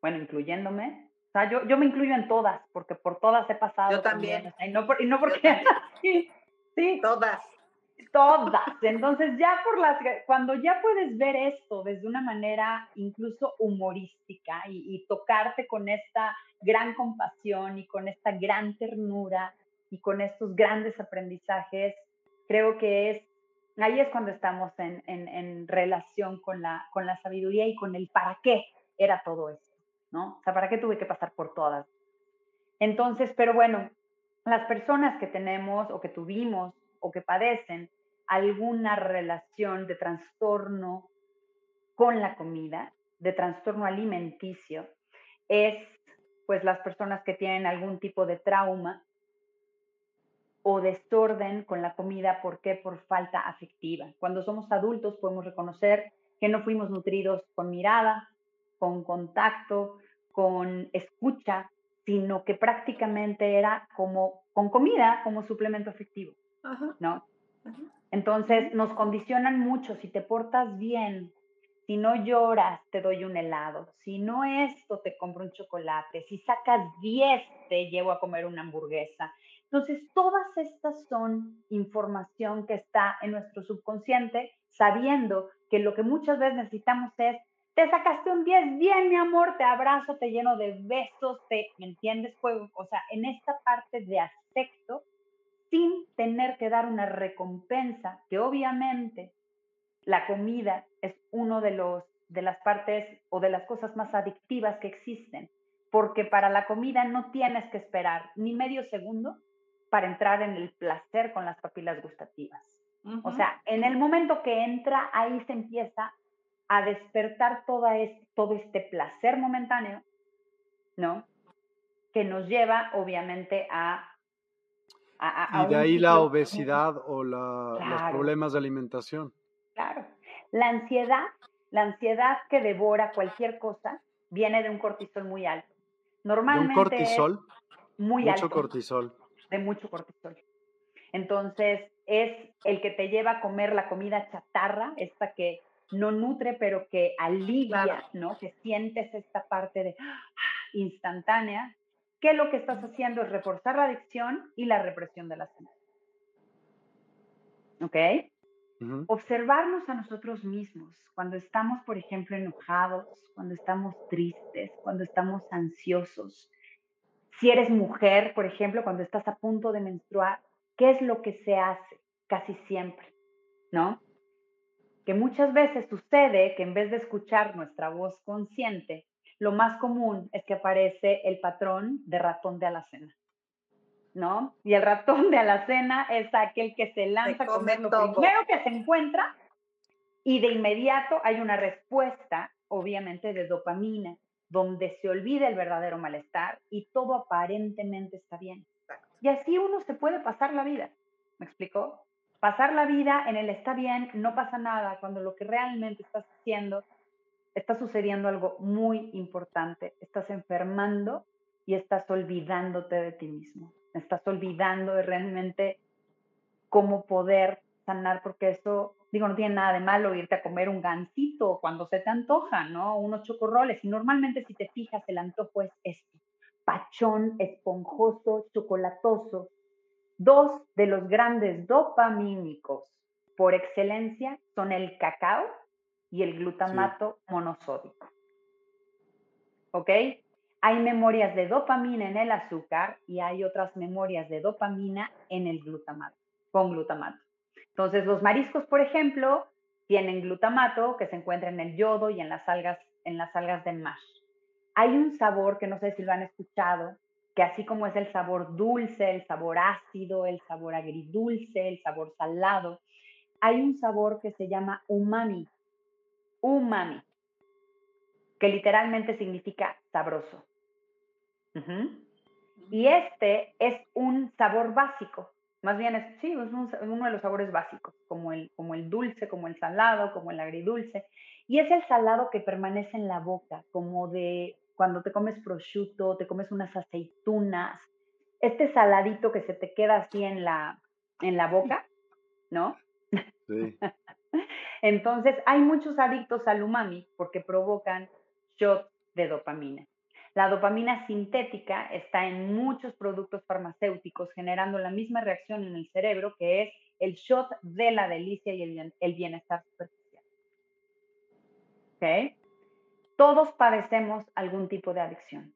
bueno, incluyéndome, o sea, yo, yo me incluyo en todas, porque por todas he pasado. Yo también. y, no y no porque... sí, sí. Todas todas. Entonces ya por las, cuando ya puedes ver esto desde una manera incluso humorística y, tocarte con esta gran compasión y con esta gran ternura y con estos grandes aprendizajes, creo que es, ahí es cuando estamos en, en, relación con la, con la sabiduría y con el para qué era todo esto, ¿no? O sea, para qué tuve que pasar por todas. Entonces, pero bueno, las personas que tenemos o que tuvimos o que padecen alguna relación de trastorno con la comida, de trastorno alimenticio, es pues las personas que tienen algún tipo de trauma o desorden con la comida, ¿por qué? Por falta afectiva. Cuando somos adultos podemos reconocer que no fuimos nutridos con mirada, con contacto, con escucha, sino que prácticamente era como con comida, como suplemento afectivo, ¿no? Entonces nos condicionan mucho, si te portas bien, si no lloras, te doy un helado, si no esto, te compro un chocolate, si sacas 10, te llevo a comer una hamburguesa. Entonces, todas estas son información que está en nuestro subconsciente, sabiendo que lo que muchas veces necesitamos es, te sacaste un 10, bien, mi amor, te abrazo, te lleno de besos, te, ¿me entiendes? O sea, en esta parte de aspecto sin tener que dar una recompensa, que obviamente la comida es uno de los de las partes o de las cosas más adictivas que existen, porque para la comida no tienes que esperar ni medio segundo para entrar en el placer con las papilas gustativas. O sea, en el momento que entra, ahí se empieza a despertar toda todo este placer momentáneo, ¿no? Que nos lleva, obviamente, a y de ahí la obesidad o los problemas de alimentación. Claro. La ansiedad, la ansiedad que devora cualquier cosa, viene de un cortisol muy alto. Normalmente. ¿De un cortisol? muy mucho cortisol. De mucho cortisol. Entonces, es el que te lleva a comer la comida chatarra, esta que no nutre, pero que alivia, ¿no? Que sientes esta parte de ¡ah! instantánea que lo que estás haciendo es reforzar la adicción y la represión de la emociones. ¿Ok? Observarnos a nosotros mismos cuando estamos, por ejemplo, enojados, cuando estamos tristes, cuando estamos ansiosos. Si eres mujer, por ejemplo, cuando estás a punto de menstruar, ¿qué es lo que se hace casi siempre? ¿No? Que muchas veces sucede que en vez de escuchar nuestra voz consciente, lo más común es que aparece el patrón de ratón de alacena. ¿No? Y el ratón de alacena es aquel que se lanza a comer lo primero que se encuentra y de inmediato hay una respuesta, obviamente, de dopamina, donde se olvida el verdadero malestar y todo aparentemente está bien. Y así uno se puede pasar la vida. ¿Me explicó? Pasar la vida en el está bien, no pasa nada, cuando lo que realmente estás haciendo está sucediendo algo muy importante. Estás enfermando y estás olvidándote de ti mismo. Estás olvidando de realmente cómo poder sanar, porque eso, digo, no tiene nada de malo irte a comer un gansito cuando se te antoja, ¿no? Unos chocorroles. Y normalmente, si te fijas, el antojo es este: pachón, esponjoso, chocolatoso. Dos de los grandes dopamínicos por excelencia son el cacao y el glutamato monosódico. ¿Ok? Hay memorias de dopamina en el azúcar y hay otras memorias de dopamina en el glutamato, con glutamato. Entonces, los mariscos, por ejemplo, tienen glutamato que se encuentra en el yodo y en las algas, en las algas de mash. Hay un sabor que no sé si lo han escuchado, que así como es el sabor dulce, el sabor ácido, el sabor agridulce, el sabor salado, hay un sabor que se llama umami. Umami, que literalmente significa sabroso. Y este es un sabor básico. Más bien, es, sí, es uno de los sabores básicos, como el, como el dulce, como el salado, como el agridulce. Y es el salado que permanece en la boca, como de cuando te comes prosciutto, te comes unas aceitunas, este saladito que se te queda así en la, en la boca, ¿no? Sí. Entonces, hay muchos adictos al umami porque provocan shot de dopamina. La dopamina sintética está en muchos productos farmacéuticos generando la misma reacción en el cerebro que es el shot de la delicia y el, bienestar superficial. ¿Ok? Todos padecemos algún tipo de adicción.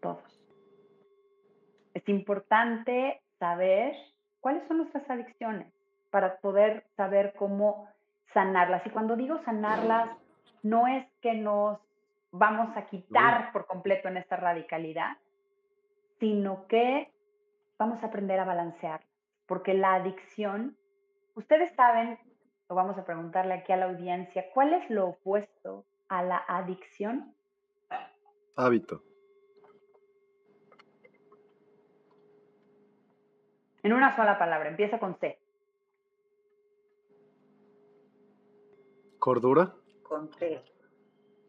Todos. Es importante saber cuáles son nuestras adicciones para poder saber cómo sanarlas. Y cuando digo sanarlas, no es que nos vamos a quitar por completo en esta radicalidad, sino que vamos a aprender a balancear, porque la adicción, ustedes saben, o vamos a preguntarle aquí a la audiencia, ¿cuál es lo opuesto a la adicción? Hábito. En una sola palabra, empieza con C. ¿Cordura? Con C.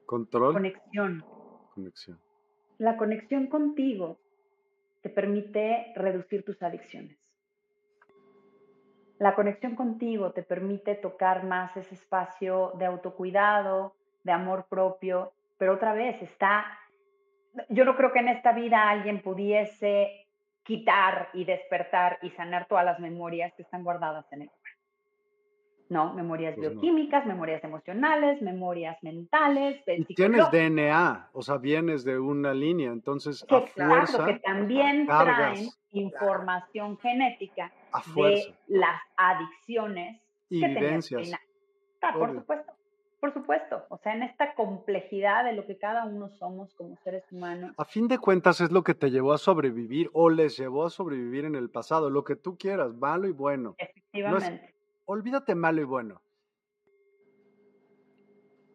Control. Conexión. Conexión. La conexión contigo te permite reducir tus adicciones. La conexión contigo te permite tocar más ese espacio de autocuidado, de amor propio, pero otra vez está, yo no creo que en esta vida alguien pudiese quitar y despertar y sanar todas las memorias que están guardadas en él. ¿No? Memorias pues bioquímicas, memorias emocionales, memorias mentales. Y tienes DNA, o sea, vienes de una línea, entonces a fuerza. que también traen información genética de las adicciones. Y vivencias. Ah, por supuesto, por supuesto. O sea, en esta complejidad de lo que cada uno somos como seres humanos. A fin de cuentas es lo que te llevó a sobrevivir o les llevó a sobrevivir en el pasado, lo que tú quieras, malo y bueno. Efectivamente olvídate malo y bueno.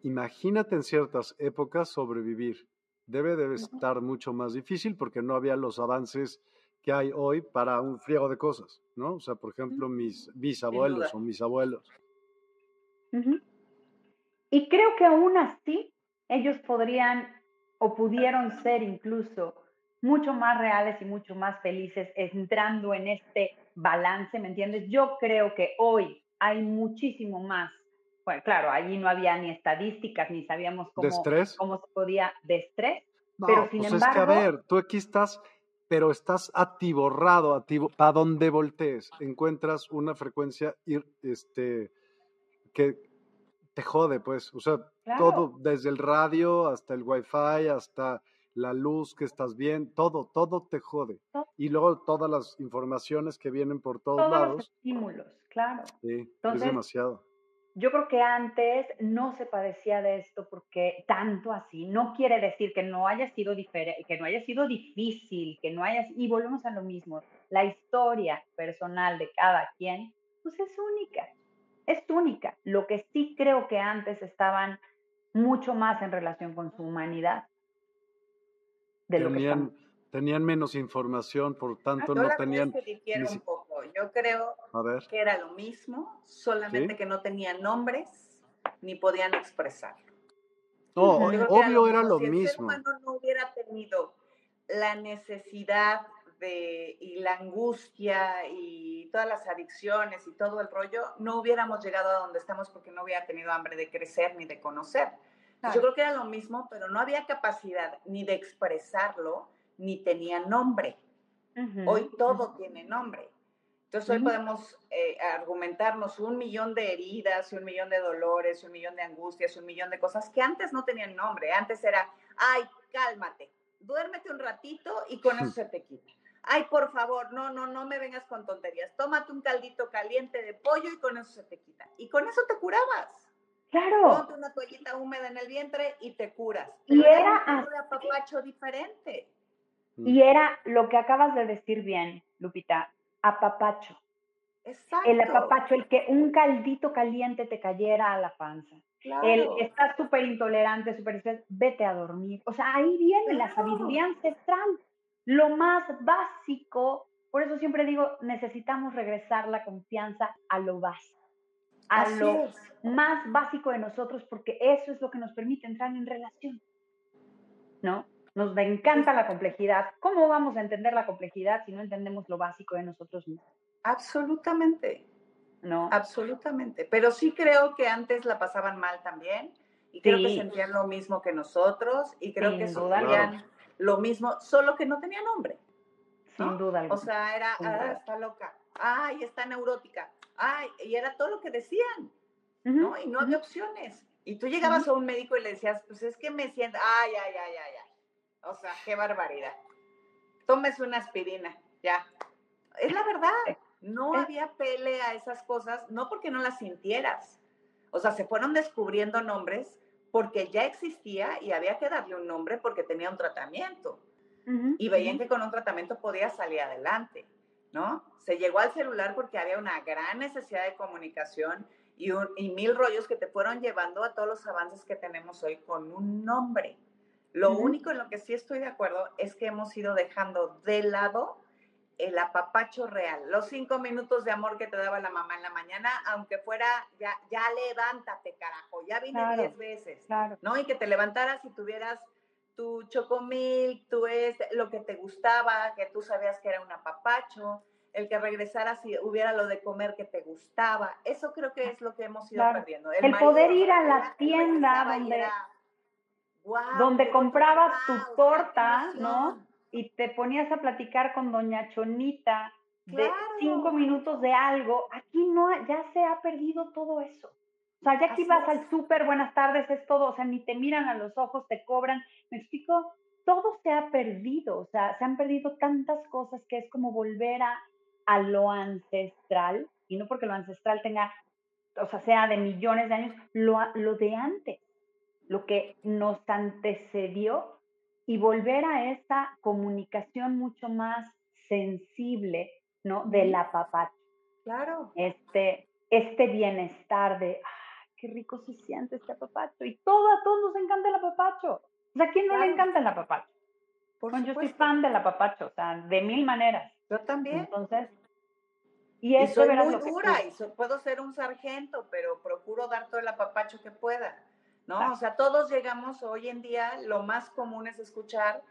Imagínate en ciertas épocas sobrevivir. Debe de estar mucho más difícil porque no había los avances que hay hoy para un friego de cosas, ¿no? O sea, por ejemplo, mis bisabuelos o mis abuelos. Y creo que aún así ellos podrían o pudieron ser incluso mucho más reales y mucho más felices entrando en este balance, ¿me entiendes? Yo creo que hoy hay muchísimo más. Bueno, claro, allí no había ni estadísticas, ni sabíamos cómo, cómo se podía de estrés. pero sin pues embargo. Es que, a ver, tú aquí estás, pero estás atiborrado, ativo, para donde voltees, encuentras una frecuencia este, que te jode, pues. O sea, todo, desde el radio hasta el wifi, hasta la luz que estás bien, todo, todo te jode. Y luego todas las informaciones que vienen por todos, todos lados. Los estímulos, claro. Sí, es demasiado. Yo creo que antes no se padecía de esto porque tanto así. No quiere decir que no haya sido diferente, que no haya sido difícil, que no haya y volvemos a lo mismo. La historia personal de cada quien, pues es única. Es única. Lo que sí creo que antes estaban mucho más en relación con su humanidad tenían, tenían menos información, por tanto no tenían... poco. Yo creo que era lo mismo, solamente que no tenían nombres ni podían expresarlo. No, obvio era lo, si mismo. El ser humano no hubiera tenido la necesidad de, y la angustia y todas las adicciones y todo el rollo, no hubiéramos llegado a donde estamos porque no hubiera tenido hambre de crecer ni de conocer. Yo creo que era lo mismo, pero no había capacidad ni de expresarlo, ni tenía nombre. Hoy todo tiene nombre. Entonces hoy podemos eh, argumentarnos un millón de heridas, un millón de dolores, un millón de angustias, un millón de cosas que antes no tenían nombre. Antes era, ay, cálmate, duérmete un ratito y con eso se te quita. Ay, por favor, no, no, no me vengas con tonterías. Tómate un caldito caliente de pollo y con eso se te quita. Y con eso te curabas. Claro. Ponte una toallita húmeda en el vientre y te curas. y era un apapacho diferente. Y era lo que acabas de decir bien, Lupita, apapacho. Exacto. El apapacho, el que un caldito caliente te cayera a la panza. Claro. El estás súper intolerante, súper vete a dormir. O sea, ahí viene la sabiduría ancestral. Lo más básico, por eso siempre digo, necesitamos regresar la confianza a lo básico, a lo más básico de nosotros, porque eso es lo que nos permite entrar en relación. ¿No? Nos encanta la complejidad. ¿Cómo vamos a entender la complejidad si no entendemos lo básico de nosotros mismos? Absolutamente. No. Absolutamente. Pero sí creo que antes la pasaban mal también. Y creo que sentían lo mismo que nosotros. Y creo que sufrían lo mismo, solo que no tenía nombre. Sin duda. O sea, era, ah, está loca. Ay, está neurótica. Ay, y era todo lo que decían. ¿No? Y no había opciones. Y tú llegabas a un médico y le decías, pues es que me siento, ay, ay, ay, ay, ay. O sea, qué barbaridad. Tómese una aspirina, ya. Es la verdad. No había pele a esas cosas, no porque no las sintieras. O sea, se fueron descubriendo nombres porque ya existía y había que darle un nombre porque tenía un tratamiento. y veían que con un tratamiento podía salir adelante, ¿no? Se llegó al celular porque había una gran necesidad de comunicación y, y mil rollos que te fueron llevando a todos los avances que tenemos hoy con un nombre. Lo único en lo que sí estoy de acuerdo es que hemos ido dejando de lado el apapacho real, los cinco minutos de amor que te daba la mamá en la mañana, aunque fuera ya, ya levántate, carajo, ya vine diez veces, ¿no? Y que te levantaras y tuvieras tu chocomil, tu es lo que te gustaba, que tú sabías que era un apapacho, el que regresaras y hubiera lo de comer que te gustaba. Eso creo que es lo que hemos ido perdiendo. El, poder ir a la tienda donde donde comprabas tu torta, ¿no? Y te ponías a platicar con doña Chonita de cinco minutos de algo. Aquí no, ya se ha perdido todo eso. O sea, ya aquí vas al súper, buenas tardes, es todo. O sea, ni te miran a los ojos, te cobran. Me explico, todo se ha perdido. O sea, se han perdido tantas cosas que es como volver a, a lo ancestral. Y no porque lo ancestral tenga, o sea, sea de millones de años, lo, lo de antes lo que nos antecedió y volver a esa comunicación mucho más sensible, ¿no? Del apapacho. Claro. Este, este bienestar de, ah, qué rico se siente este apapacho. Y todo, a todos nos encanta el apapacho. O sea, ¿a quién no le encanta el apapacho? Bueno, yo soy fan del apapacho, o sea, de mil maneras. Yo también. Entonces, y, y soy muy dura y puedo ser un sargento, pero procuro dar todo el apapacho que pueda. ¿No? O sea, todos llegamos hoy en día, lo más común es escuchar,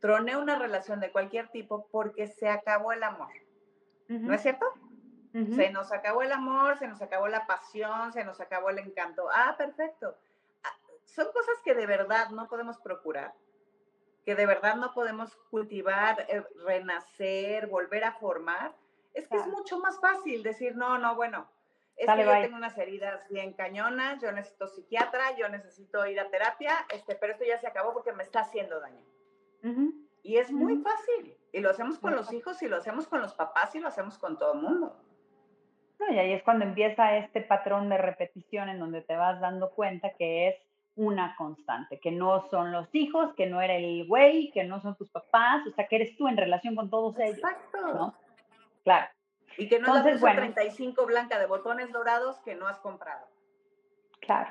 troné una relación de cualquier tipo porque se acabó el amor. ¿No es cierto? Se nos acabó el amor, se nos acabó la pasión, se nos acabó el encanto. Ah, perfecto. Ah, son cosas que de verdad no podemos procurar, que de verdad no podemos cultivar, eh, renacer, volver a formar. Es que es mucho más fácil decir, no, no, bueno, es que yo tengo unas heridas bien cañonas, yo necesito psiquiatra, yo necesito ir a terapia, este, pero esto ya se acabó porque me está haciendo daño. Y es muy fácil. Y lo hacemos con los hijos, y lo hacemos con los papás, y lo hacemos con todo el mundo. No, y ahí es cuando empieza este patrón de repetición en donde te vas dando cuenta que es una constante, que no son los hijos, que no era el güey, que no son tus papás, o sea, que eres tú en relación con todos ellos. Exacto. Claro. Y que no es la 35 blanca de botones dorados que no has comprado. Claro.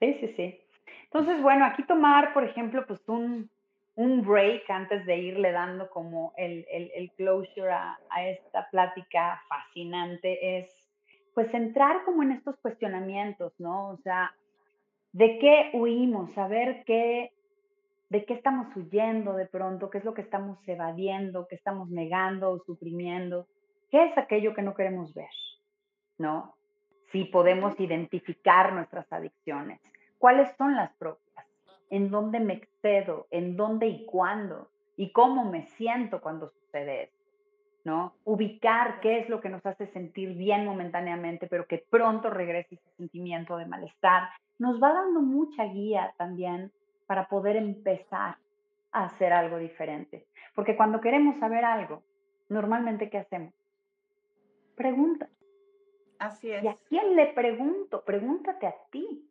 Sí, sí, sí. Entonces, bueno, aquí tomar, por ejemplo, pues un, un break antes de irle dando como el, el, el closure a, a, esta plática fascinante es, pues, entrar como en estos cuestionamientos, ¿no? O sea, ¿de qué huimos? Saber qué de qué estamos huyendo de pronto, qué es lo que estamos evadiendo, qué estamos negando o suprimiendo, qué es aquello que no queremos ver, ¿no? Si podemos identificar nuestras adicciones, cuáles son las propias, en dónde me excedo, en dónde y cuándo, y cómo me siento cuando sucede eso. ¿no? Ubicar qué es lo que nos hace sentir bien momentáneamente, pero que pronto regrese ese sentimiento de malestar, nos va dando mucha guía también para poder empezar a hacer algo diferente. Porque cuando queremos saber algo, normalmente ¿qué hacemos? Pregunta. Así es. ¿Y a quién le pregunto? Pregúntate a ti.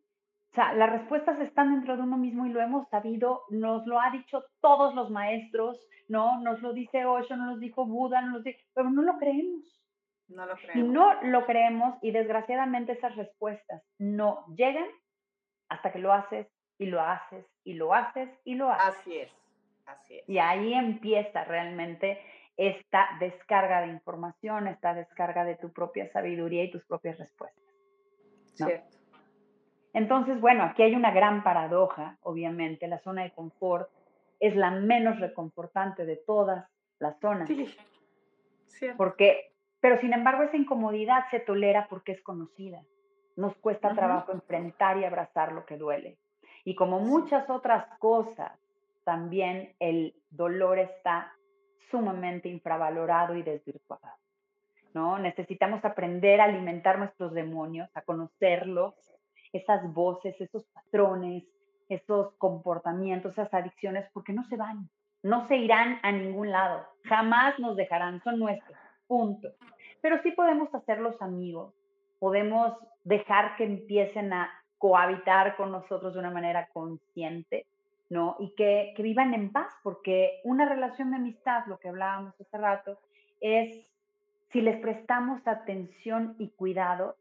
O sea, las respuestas están dentro de uno mismo y lo hemos sabido, nos lo ha dicho todos los maestros, ¿no? Nos lo dice Osho, nos lo dijo Buda, nos lo dice, pero no lo creemos. No lo creemos. Y no lo creemos y desgraciadamente esas respuestas no llegan hasta que lo haces y lo haces y lo haces y lo haces. Así es, así es. Y ahí empieza realmente esta descarga de información, esta descarga de tu propia sabiduría y tus propias respuestas. Cierto. Entonces, bueno, aquí hay una gran paradoja, obviamente, la zona de confort es la menos reconfortante de todas las zonas. Sí, cierto. Porque, pero sin embargo, esa incomodidad se tolera porque es conocida. Nos cuesta trabajo enfrentar y abrazar lo que duele. Y como muchas otras cosas, también el dolor está sumamente infravalorado y desvirtuado. ¿no? Necesitamos aprender a alimentar nuestros demonios, a conocerlos, esas voces, esos patrones, esos comportamientos, esas adicciones, porque no se van, no se irán a ningún lado, jamás nos dejarán, son nuestros, punto. Pero sí podemos hacerlos amigos, podemos dejar que empiecen a cohabitar con nosotros de una manera consciente, ¿no? Y que, que vivan en paz, porque una relación de amistad, lo que hablábamos hace rato, es si les prestamos atención y cuidado,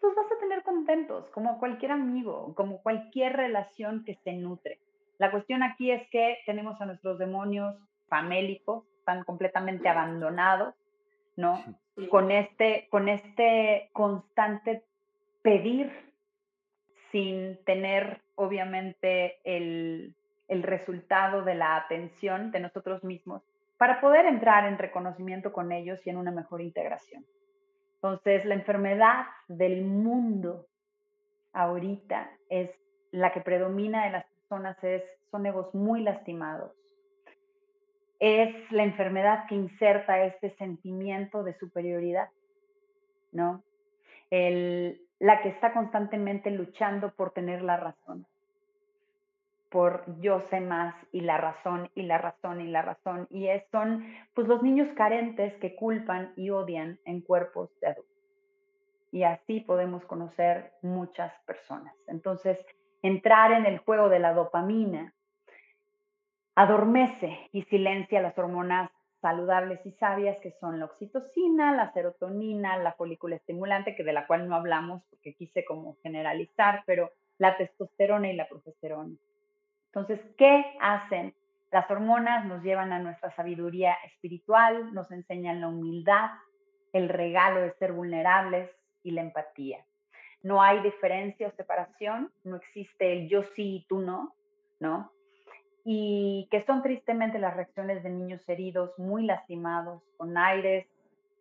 pues vas a tener contentos, como cualquier amigo, como cualquier relación que se nutre. La cuestión aquí es que tenemos a nuestros demonios famélicos, están completamente abandonados, ¿no? Con este, con este constante pedir sin tener, obviamente, el, el resultado de la atención de nosotros mismos para poder entrar en reconocimiento con ellos y en una mejor integración. Entonces, la enfermedad del mundo ahorita es la que predomina en las personas, es, son egos muy lastimados. Es la enfermedad que inserta este sentimiento de superioridad, ¿no? El, la que está constantemente luchando por tener la razón, por yo sé más y la razón y la razón y la razón. Y es, son pues los niños carentes que culpan y odian en cuerpos de adultos. Y así podemos conocer muchas personas. Entonces, entrar en el juego de la dopamina adormece y silencia las hormonas saludables y sabias que son la oxitocina, la serotonina, la folícula estimulante, que de la cual no hablamos porque quise como generalizar, pero la testosterona y la progesterona. Entonces, ¿qué hacen? Las hormonas nos llevan a nuestra sabiduría espiritual, nos enseñan la humildad, el regalo de ser vulnerables y la empatía. No hay diferencia o separación, no existe el yo sí y tú no, ¿no? Y que son tristemente las reacciones de niños heridos, muy lastimados, con aires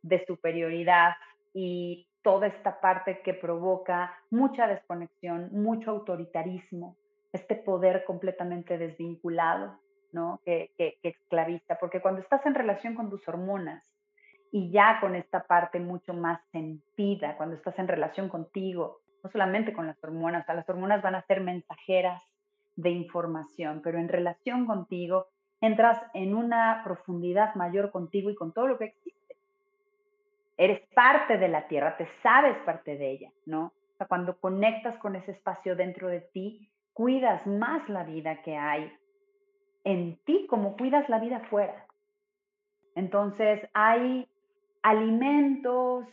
de superioridad y toda esta parte que provoca mucha desconexión, mucho autoritarismo, este poder completamente desvinculado, ¿no? Que, que, que esclaviza, porque cuando estás en relación con tus hormonas y ya con esta parte mucho más sentida, cuando estás en relación contigo, no solamente con las hormonas, las hormonas van a ser mensajeras de información, pero en relación contigo entras en una profundidad mayor contigo y con todo lo que existe. Eres parte de la tierra, te sabes parte de ella, ¿no? O sea, cuando conectas con ese espacio dentro de ti, cuidas más la vida que hay en ti como cuidas la vida afuera. Entonces, hay alimentos,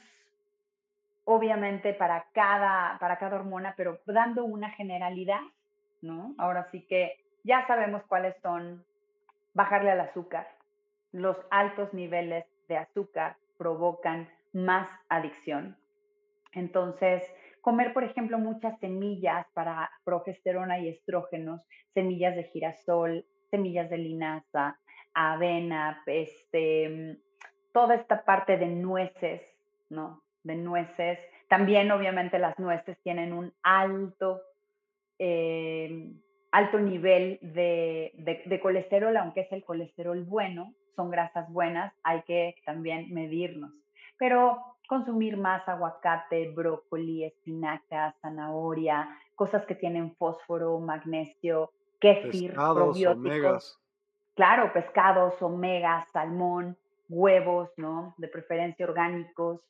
obviamente, para cada, para cada hormona, pero dando una generalidad, ¿no? Ahora sí que ya sabemos cuáles son bajarle al azúcar. Los altos niveles de azúcar provocan más adicción. Entonces, comer, por ejemplo, muchas semillas para progesterona y estrógenos, semillas de girasol, semillas de linaza, avena, este, toda esta parte de nueces, ¿no? De nueces. También, obviamente, las nueces tienen un alto, eh, alto nivel de, de, colesterol, aunque es el colesterol bueno, son grasas buenas, hay que también medirnos. Pero consumir más aguacate, brócoli, espinaca, zanahoria, cosas que tienen fósforo, magnesio, kéfir, probióticos. Claro, pescados, omegas, salmón, huevos, ¿no? De preferencia orgánicos,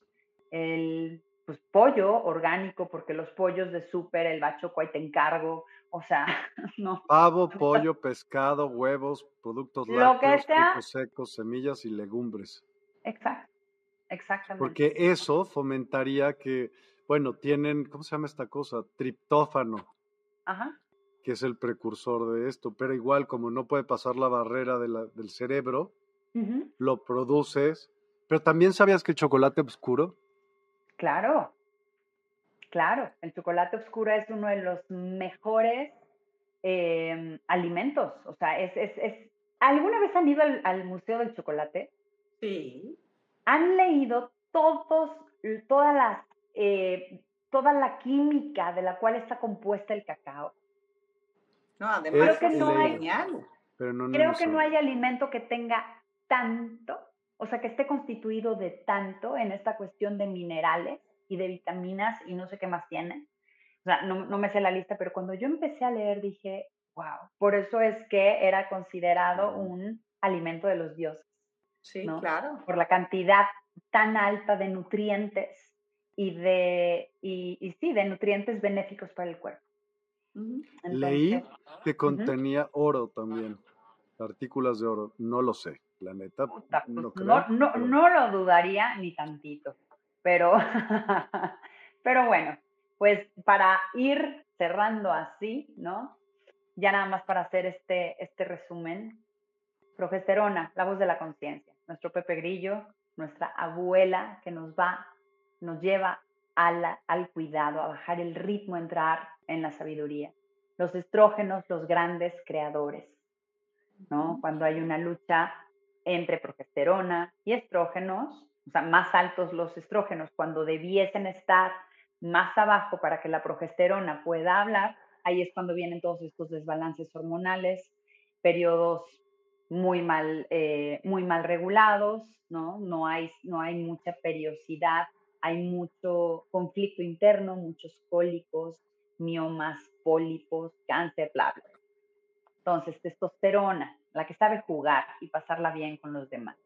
el pues, pollo orgánico, porque los pollos de súper, el bachoco ahí te encargo, o sea, no. Pavo, pollo, pescado, huevos, productos lácteos, frutos secos, semillas y legumbres. Exacto, exactamente. Porque eso fomentaría que, bueno, tienen, ¿cómo se llama esta cosa? Triptófano. Ajá. Que es el precursor de esto, pero igual como no puede pasar la barrera del cerebro, lo produces. Pero también sabías que el chocolate oscuro. Claro, claro. El chocolate oscuro es uno de los mejores em, alimentos. O sea, es, es, es... ¿Alguna vez han ido al, Museo del Chocolate? Sí. ¿Han leído todos, todas las, eh, toda la química de la cual está compuesta el cacao? No, además creo que no hay, creo que no hay alimento que tenga tanto, o sea, que esté constituido de tanto en esta cuestión de minerales y de vitaminas y no sé qué más tiene. O sea, no, no me sé la lista, pero cuando yo empecé a leer dije, wow, por eso es que era considerado un alimento de los dioses. Sí, claro. Por la cantidad tan alta de nutrientes y de, y, y sí, de nutrientes benéficos para el cuerpo. Leí que contenía oro también, partículas de oro, no lo sé. La neta, pues, no, no, no, lo dudaría ni tantito, pero, pero bueno, pues para ir cerrando así, ¿no? Ya nada más para hacer este, este resumen. Progesterona, la voz de la conciencia. Nuestro Pepe Grillo, nuestra abuela que nos va, nos lleva al cuidado, a bajar el ritmo, a entrar en la sabiduría. Los estrógenos, los grandes creadores, ¿no? Cuando hay una lucha entre progesterona y estrógenos, o sea, más altos los estrógenos cuando debiesen estar más abajo para que la progesterona pueda hablar, ahí es cuando vienen todos estos desbalances hormonales, periodos muy mal, eh, muy mal regulados, ¿no? No hay, no hay mucha periodicidad, hay mucho conflicto interno, muchos cólicos, miomas, pólipos, cáncer, bla, bla. Entonces, testosterona, la que sabe jugar y pasarla bien con los demás,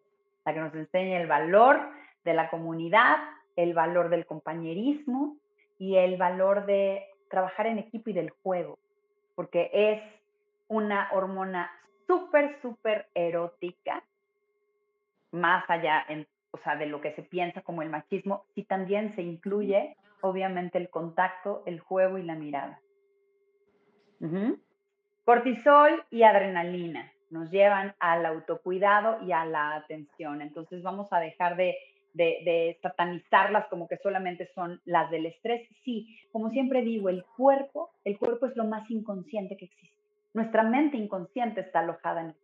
la que nos enseña el valor de la comunidad, el valor del compañerismo y el valor de trabajar en equipo y del juego, porque es una hormona súper, súper erótica, más allá o sea, de lo que se piensa como el machismo, y también se incluye, obviamente, el contacto, el juego y la mirada. Cortisol y adrenalina nos llevan al autocuidado y a la atención. Entonces vamos a dejar de, de, satanizarlas como que solamente son las del estrés. Sí, como siempre digo, el cuerpo, el cuerpo es lo más inconsciente que existe. Nuestra mente inconsciente está alojada en él.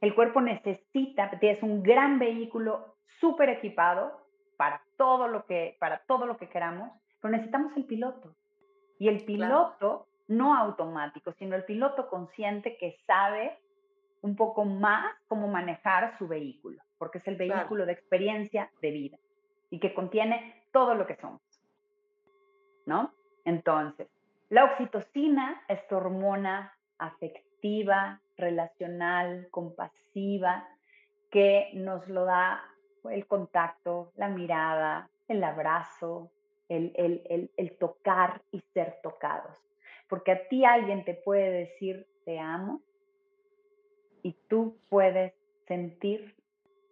El cuerpo necesita, es un gran vehículo súper equipado para todo lo que para todo lo que queramos, pero necesitamos el piloto. Y el piloto no automático, sino el piloto consciente que sabe un poco más cómo manejar su vehículo, porque es el vehículo de experiencia de vida y que contiene todo lo que somos. ¿No? Entonces, la oxitocina es tu hormona afectiva, relacional, compasiva, que nos lo da el contacto, la mirada, el abrazo, el, el, el, tocar y ser tocados. Porque a ti alguien te puede decir te amo y tú puedes sentir,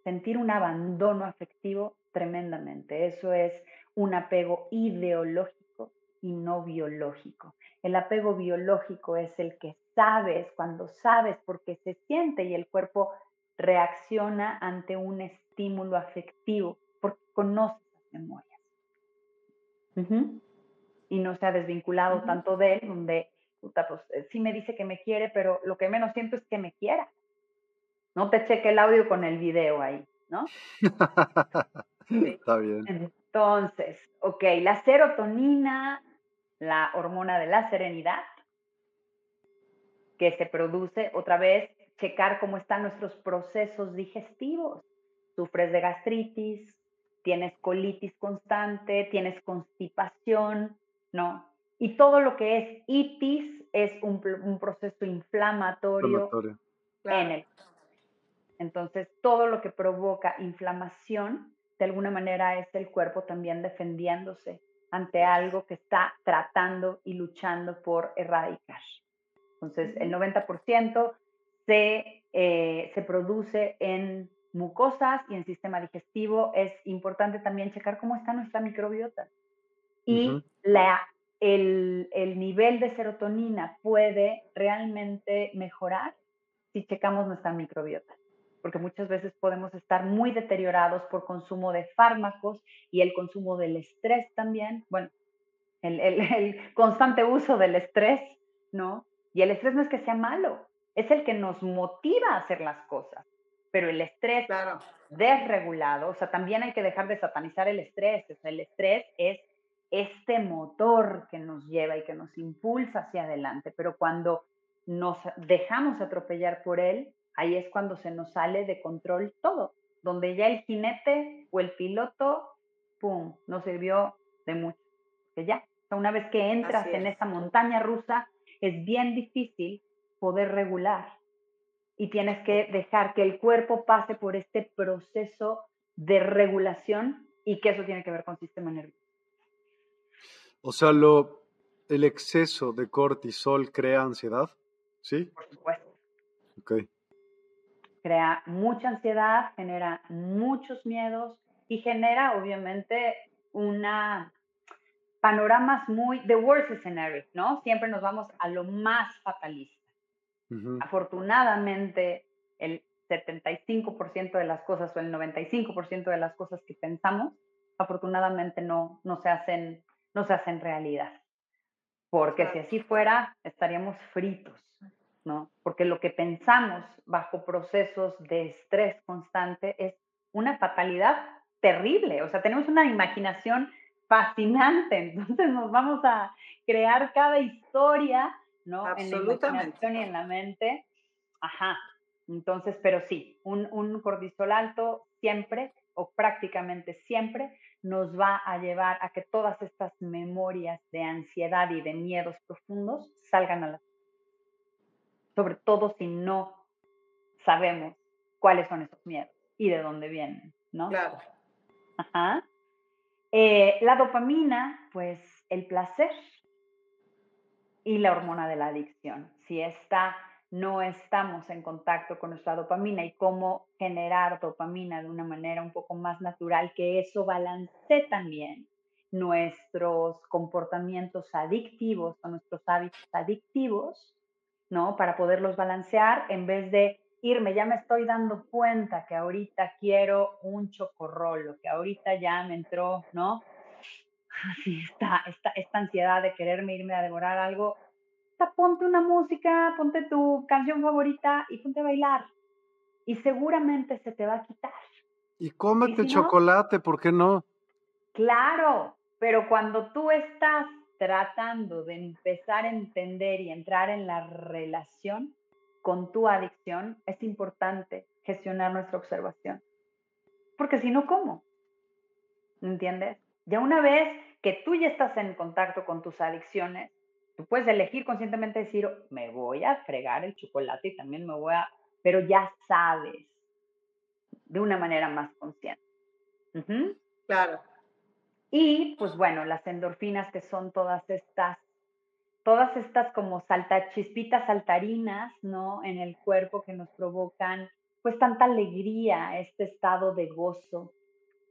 sentir un abandono afectivo tremendamente. Eso es un apego ideológico y no biológico. El apego biológico es el que sabes, cuando sabes porque se siente y el cuerpo reacciona ante un estímulo afectivo, porque conoces las memorias. y no se ha desvinculado tanto de él, donde, puta, pues eh, sí me dice que me quiere, pero lo que menos siento es que me quiera. No te cheque el audio con el video ahí, ¿no? Está bien. Entonces, ok, la serotonina, la hormona de la serenidad, que se produce otra vez, checar cómo están nuestros procesos digestivos. Sufres de gastritis, tienes colitis constante, tienes constipación, ¿no? Y todo lo que es itis es un, proceso inflamatorio, en el. Entonces, todo lo que provoca inflamación, de alguna manera es el cuerpo también defendiéndose ante algo que está tratando y luchando por erradicar. Entonces, el 90% se, eh, se produce en mucosas y en sistema digestivo. Es importante también checar cómo está nuestra microbiota. Y la, el, el nivel de serotonina puede realmente mejorar si checamos nuestra microbiota porque muchas veces podemos estar muy deteriorados por consumo de fármacos y el consumo del estrés también, bueno, el, el, el, constante uso del estrés, ¿no? Y el estrés no es que sea malo, es el que nos motiva a hacer las cosas, pero el estrés desregulado, o sea, también hay que dejar de satanizar el estrés, o sea, el estrés es este motor que nos lleva y que nos impulsa hacia adelante, pero cuando nos dejamos atropellar por él, ahí es cuando se nos sale de control todo, donde ya el jinete o el piloto, ¡pum!, no sirvió de mucho. Que ya, una vez que entras en esa montaña rusa, es bien difícil poder regular y tienes que dejar que el cuerpo pase por este proceso de regulación y que eso tiene que ver con el sistema nervioso. O sea, lo, el exceso de cortisol crea ansiedad, ¿sí? Por supuesto. Ok crea mucha ansiedad, genera muchos miedos y genera obviamente una panoramas muy the worst scenario, ¿no? Siempre nos vamos a lo más fatalista. Afortunadamente, el 75% de las cosas o el 95% de las cosas que pensamos, afortunadamente no, no, se hacen, no se hacen realidad. Porque si así fuera, estaríamos fritos. ¿No? Porque lo que pensamos bajo procesos de estrés constante es una fatalidad terrible, o sea, tenemos una imaginación fascinante, entonces nos vamos a crear cada historia, ¿no? En la imaginación y en la mente. Ajá. Entonces, pero sí, un, un cortisol alto siempre o prácticamente siempre nos va a llevar a que todas estas memorias de ansiedad y de miedos profundos salgan a la sobre todo si no sabemos cuáles son esos miedos y de dónde vienen, ¿no? Claro. Ajá. Eh, la dopamina, pues el placer y la hormona de la adicción. Si esta no estamos en contacto con nuestra dopamina y cómo generar dopamina de una manera un poco más natural, que eso balance también nuestros comportamientos adictivos o nuestros hábitos adictivos, ¿no? Para poderlos balancear en vez de irme, ya me estoy dando cuenta que ahorita quiero un chocorrolo, que ahorita ya me entró, ¿no? Así está, esta, esta ansiedad de quererme irme a devorar algo. Ponte una música, ponte tu canción favorita y ponte a bailar. Y seguramente se te va a quitar. Y cómete chocolate, ¿por qué no? Claro, pero cuando tú estás tratando de empezar a entender y entrar en la relación con tu adicción, es importante gestionar nuestra observación. Porque si no, ¿cómo? ¿Entiendes? Ya una vez que tú ya estás en contacto con tus adicciones, tú puedes elegir conscientemente decir, me voy a fregar el chocolate y también me voy a, pero ya sabes, de una manera más consciente. Claro. Y pues bueno, las endorfinas que son todas estas, todas estas como salta, chispitas saltarinas, ¿no? En el cuerpo que nos provocan pues tanta alegría, este estado de gozo,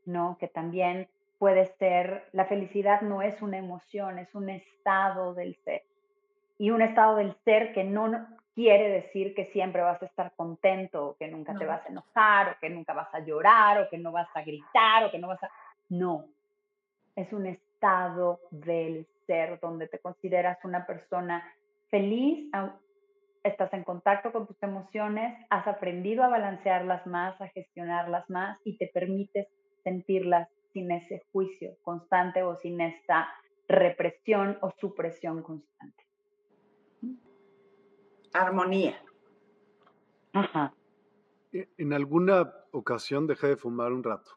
¿no? Que también puede ser, la felicidad no es una emoción, es un estado del ser. Y un estado del ser que no quiere decir que siempre vas a estar contento, o que nunca te vas a enojar, o que nunca vas a llorar, o que no vas a gritar, o que no vas a... No, es un estado del ser donde te consideras una persona feliz, estás en contacto con tus emociones, has aprendido a balancearlas más, a gestionarlas más y te permites sentirlas sin ese juicio constante o sin esta represión o supresión constante. Armonía. Ajá. En alguna ocasión dejé de fumar un rato.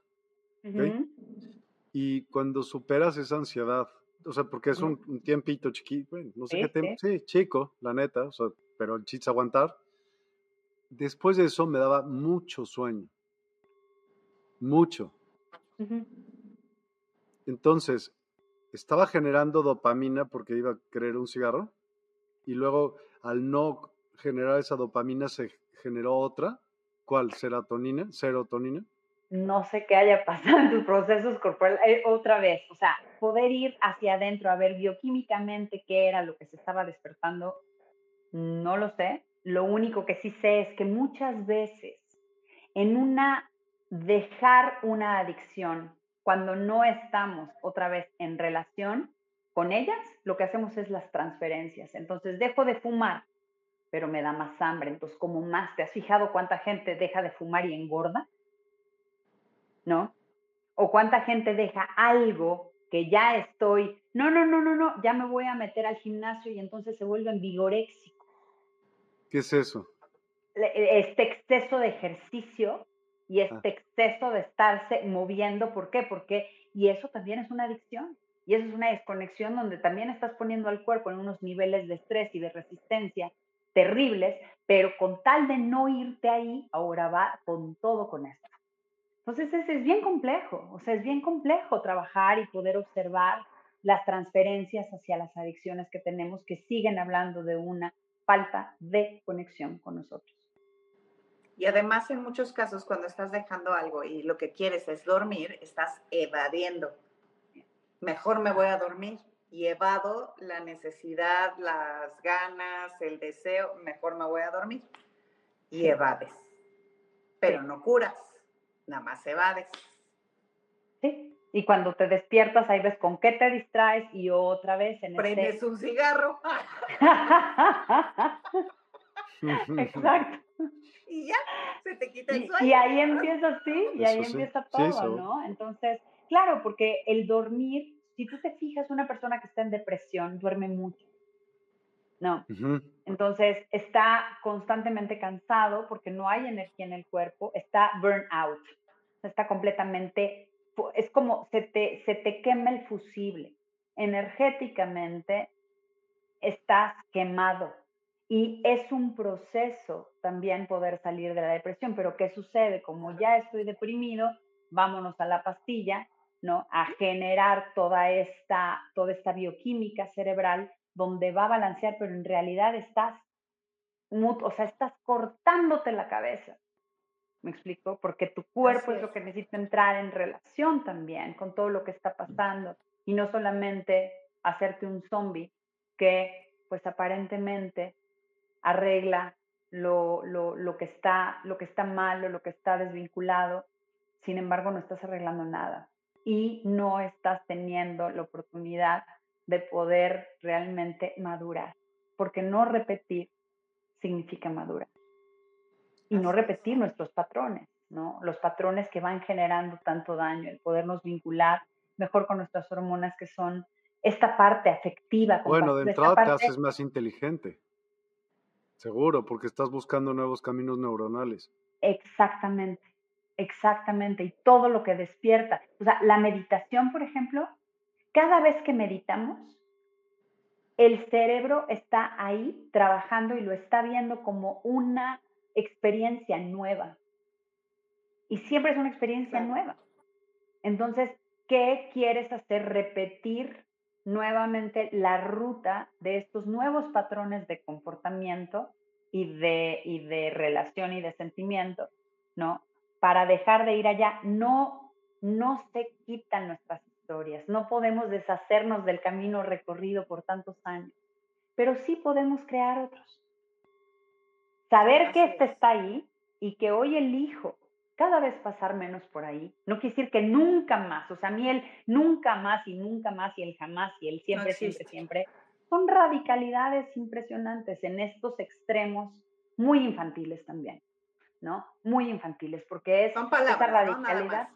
Y cuando superas esa ansiedad, o sea, porque es un, tiempito chiquito, bueno, no sé qué tiempo, sí. chico, la neta, o sea, pero el chiste aguantar. Después de eso me daba mucho sueño. Mucho. Entonces, estaba generando dopamina porque iba a querer un cigarro y luego al no generar esa dopamina se generó otra. ¿Cuál? ¿Serotonina? ¿Serotonina? No sé qué haya pasado en tus procesos corporales. Eh, otra vez, o sea, poder ir hacia adentro a ver bioquímicamente qué era lo que se estaba despertando, no lo sé. Lo único que sí sé es que muchas veces en una dejar una adicción cuando no estamos otra vez en relación con ellas, lo que hacemos es las transferencias. Entonces dejo de fumar, pero me da más hambre. Entonces, como más, ¿te has fijado cuánta gente deja de fumar y engorda? ¿No? O cuánta gente deja algo que ya estoy, no, no, no, no, no, ya me voy a meter al gimnasio y entonces se vuelven vigoréxicos. ¿Qué es eso? Este exceso de ejercicio y ah. este exceso de estarse moviendo. ¿Por qué? Porque, y eso también es una adicción. Y eso es una desconexión donde también estás poniendo al cuerpo en unos niveles de estrés y de resistencia terribles, pero con tal de no irte ahí, ahora va con todo con esto. Entonces es, es bien complejo, o sea, es bien complejo trabajar y poder observar las transferencias hacia las adicciones que tenemos que siguen hablando de una falta de conexión con nosotros. Y además en muchos casos cuando estás dejando algo y lo que quieres es dormir, estás evadiendo. Mejor me voy a dormir y evado la necesidad, las ganas, el deseo, mejor me voy a dormir. Y evades. Pero no curas, nada más evades. Sí, y cuando te despiertas ahí ves con qué te distraes y otra vez en Prendes un cigarro. Exacto y ya, se te quita el sueño. Y, ahí empieza, sí, y ahí empieza todo, ¿no? Entonces, claro, porque el dormir, si tú te fijas, una persona que está en depresión duerme mucho. No. Entonces está constantemente cansado porque no hay energía en el cuerpo, está burnout, está completamente, es como se te, se te quema el fusible. Energéticamente estás quemado, y es un proceso también poder salir de la depresión, pero ¿qué sucede? Como ya estoy deprimido, vámonos a la pastilla, ¿no? A generar toda esta, toda esta bioquímica cerebral donde va a balancear, pero en realidad estás, o sea, estás cortándote la cabeza. ¿Me explico? Porque tu cuerpo es lo que necesita entrar en relación también con todo lo que está pasando y no solamente hacerte un zombie que pues aparentemente arregla lo, lo, que está, lo que está malo, lo que está desvinculado, sin embargo no estás arreglando nada y no estás teniendo la oportunidad de poder realmente madurar, porque no repetir significa madurar y no repetir nuestros patrones, ¿no? Los patrones que van generando tanto daño, el podernos vincular mejor con nuestras hormonas que son esta parte afectiva. Bueno, de entrada te haces más inteligente. Seguro, porque estás buscando nuevos caminos neuronales. Exactamente, exactamente. Y todo lo que despierta. O sea, la meditación, por ejemplo, cada vez que meditamos, el cerebro está ahí trabajando y lo está viendo como una experiencia nueva. Y siempre es una experiencia nueva. Entonces, ¿qué quieres hacer? Repetir nuevamente la ruta de estos nuevos patrones de comportamiento y de, y de relación y de sentimiento, ¿no? Para dejar de ir allá, no, no se quitan nuestras historias, no podemos deshacernos del camino recorrido por tantos años, pero sí podemos crear otros. Saber que este está ahí y que hoy elijo cada vez pasar menos por ahí. No quiere decir que nunca más, o sea, a mí el nunca más y nunca más y el jamás y el siempre, siempre, siempre, son radicalidades impresionantes en estos extremos muy infantiles también, ¿no? Muy infantiles, porque es son palabras, esa radicalidad.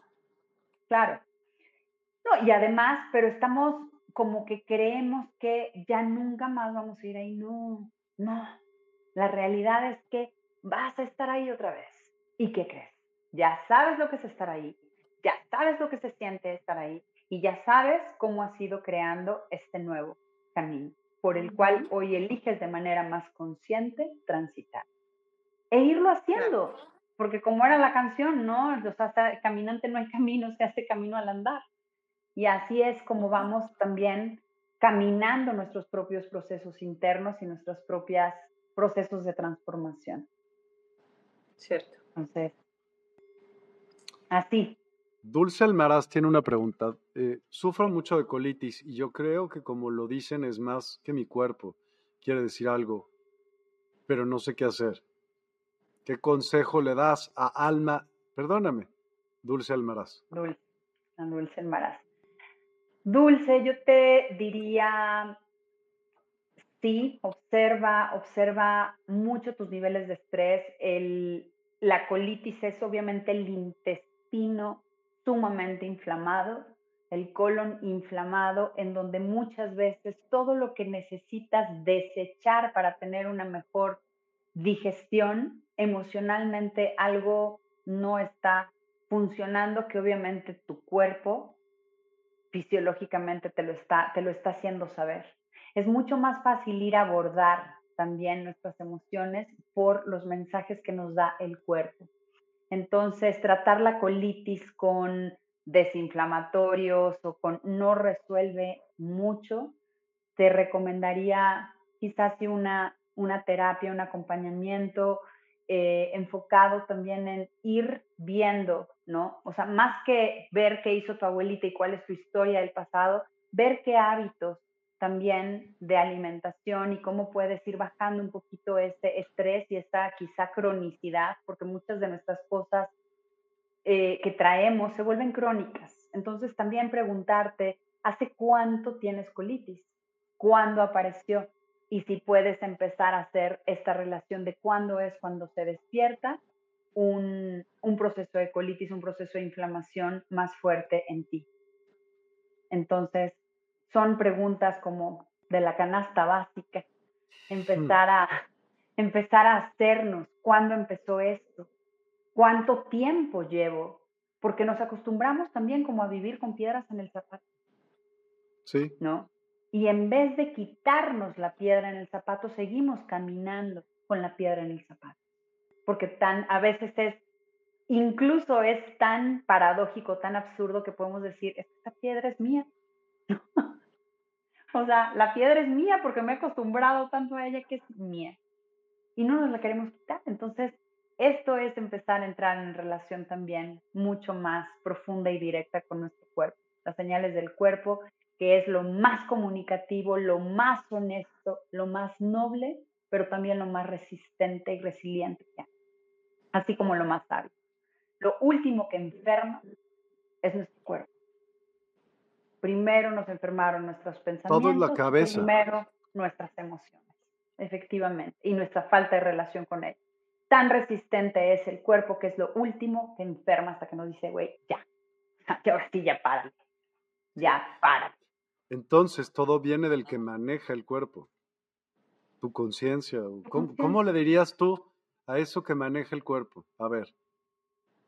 claro. No, y además, pero estamos como que creemos que ya nunca más vamos a ir ahí. No, no. La realidad es que vas a estar ahí otra vez. ¿Y qué crees? Ya sabes lo que es estar ahí, ya sabes lo que se siente estar ahí y ya sabes cómo has ido creando este nuevo camino por el cual hoy eliges de manera más consciente transitar. E irlo haciendo, porque como era la canción, ¿no? O sea, caminante no hay camino, se hace camino al andar. Y así es como vamos también caminando nuestros propios procesos internos y nuestros propios procesos de transformación. Cierto. Entonces, así. Dulce Almaraz tiene una pregunta. Eh, sufro mucho de colitis y yo creo que como lo dicen es más que mi cuerpo. Quiere decir algo, pero no sé qué hacer. ¿Qué consejo le das a Alma? Perdóname, Dulce Almaraz. Dulce, Dulce Almaraz. Dulce, yo te diría, sí, observa, observa mucho tus niveles de estrés. El, la colitis es obviamente el intestino sumamente inflamado, el colon inflamado, en donde muchas veces todo lo que necesitas desechar para tener una mejor digestión, emocionalmente algo no está funcionando, que obviamente tu cuerpo fisiológicamente te lo está, te lo está haciendo saber. Es mucho más fácil ir a abordar también nuestras emociones por los mensajes que nos da el cuerpo. Entonces, tratar la colitis con desinflamatorios o con no resuelve mucho. Te recomendaría quizás una, una terapia, un acompañamiento eh, enfocado también en ir viendo, ¿no? O sea, más que ver qué hizo tu abuelita y cuál es tu historia del pasado, ver qué hábitos también de alimentación y cómo puedes ir bajando un poquito este estrés y esta quizá cronicidad, porque muchas de nuestras cosas eh, que traemos se vuelven crónicas. Entonces también preguntarte, ¿hace cuánto tienes colitis? ¿Cuándo apareció? y si puedes empezar a hacer esta relación de cuándo es cuando se despierta un, proceso de colitis, un proceso de inflamación más fuerte en ti. Entonces, son preguntas como de la canasta básica, empezar a, empezar a hacernos cuándo empezó esto, cuánto tiempo llevo, porque nos acostumbramos también como a vivir con piedras en el zapato. Sí. ¿No? Y en vez de quitarnos la piedra en el zapato, seguimos caminando con la piedra en el zapato. Porque tan, a veces es, incluso es tan paradójico, tan absurdo que podemos decir, esta piedra es mía. o sea, la piedra es mía porque me he acostumbrado tanto a ella que es mía. Y no nos la queremos quitar. Entonces, esto es empezar a entrar en relación también mucho más profunda y directa con nuestro cuerpo. Las señales del cuerpo que es lo más comunicativo, lo más honesto, lo más noble, pero también lo más resistente y resiliente, así como lo más sabio. Lo último que enferma es nuestro cuerpo. Primero nos enfermaron nuestros pensamientos, Todo la cabeza. primero nuestras emociones, efectivamente, y nuestra falta de relación con él. Tan resistente es el cuerpo que es lo último que enferma hasta que nos dice, güey, ya, que ahora sí ya párale, ya párale. Entonces todo viene del que maneja el cuerpo, tu conciencia. ¿Cómo, le dirías tú a eso que maneja el cuerpo? A ver.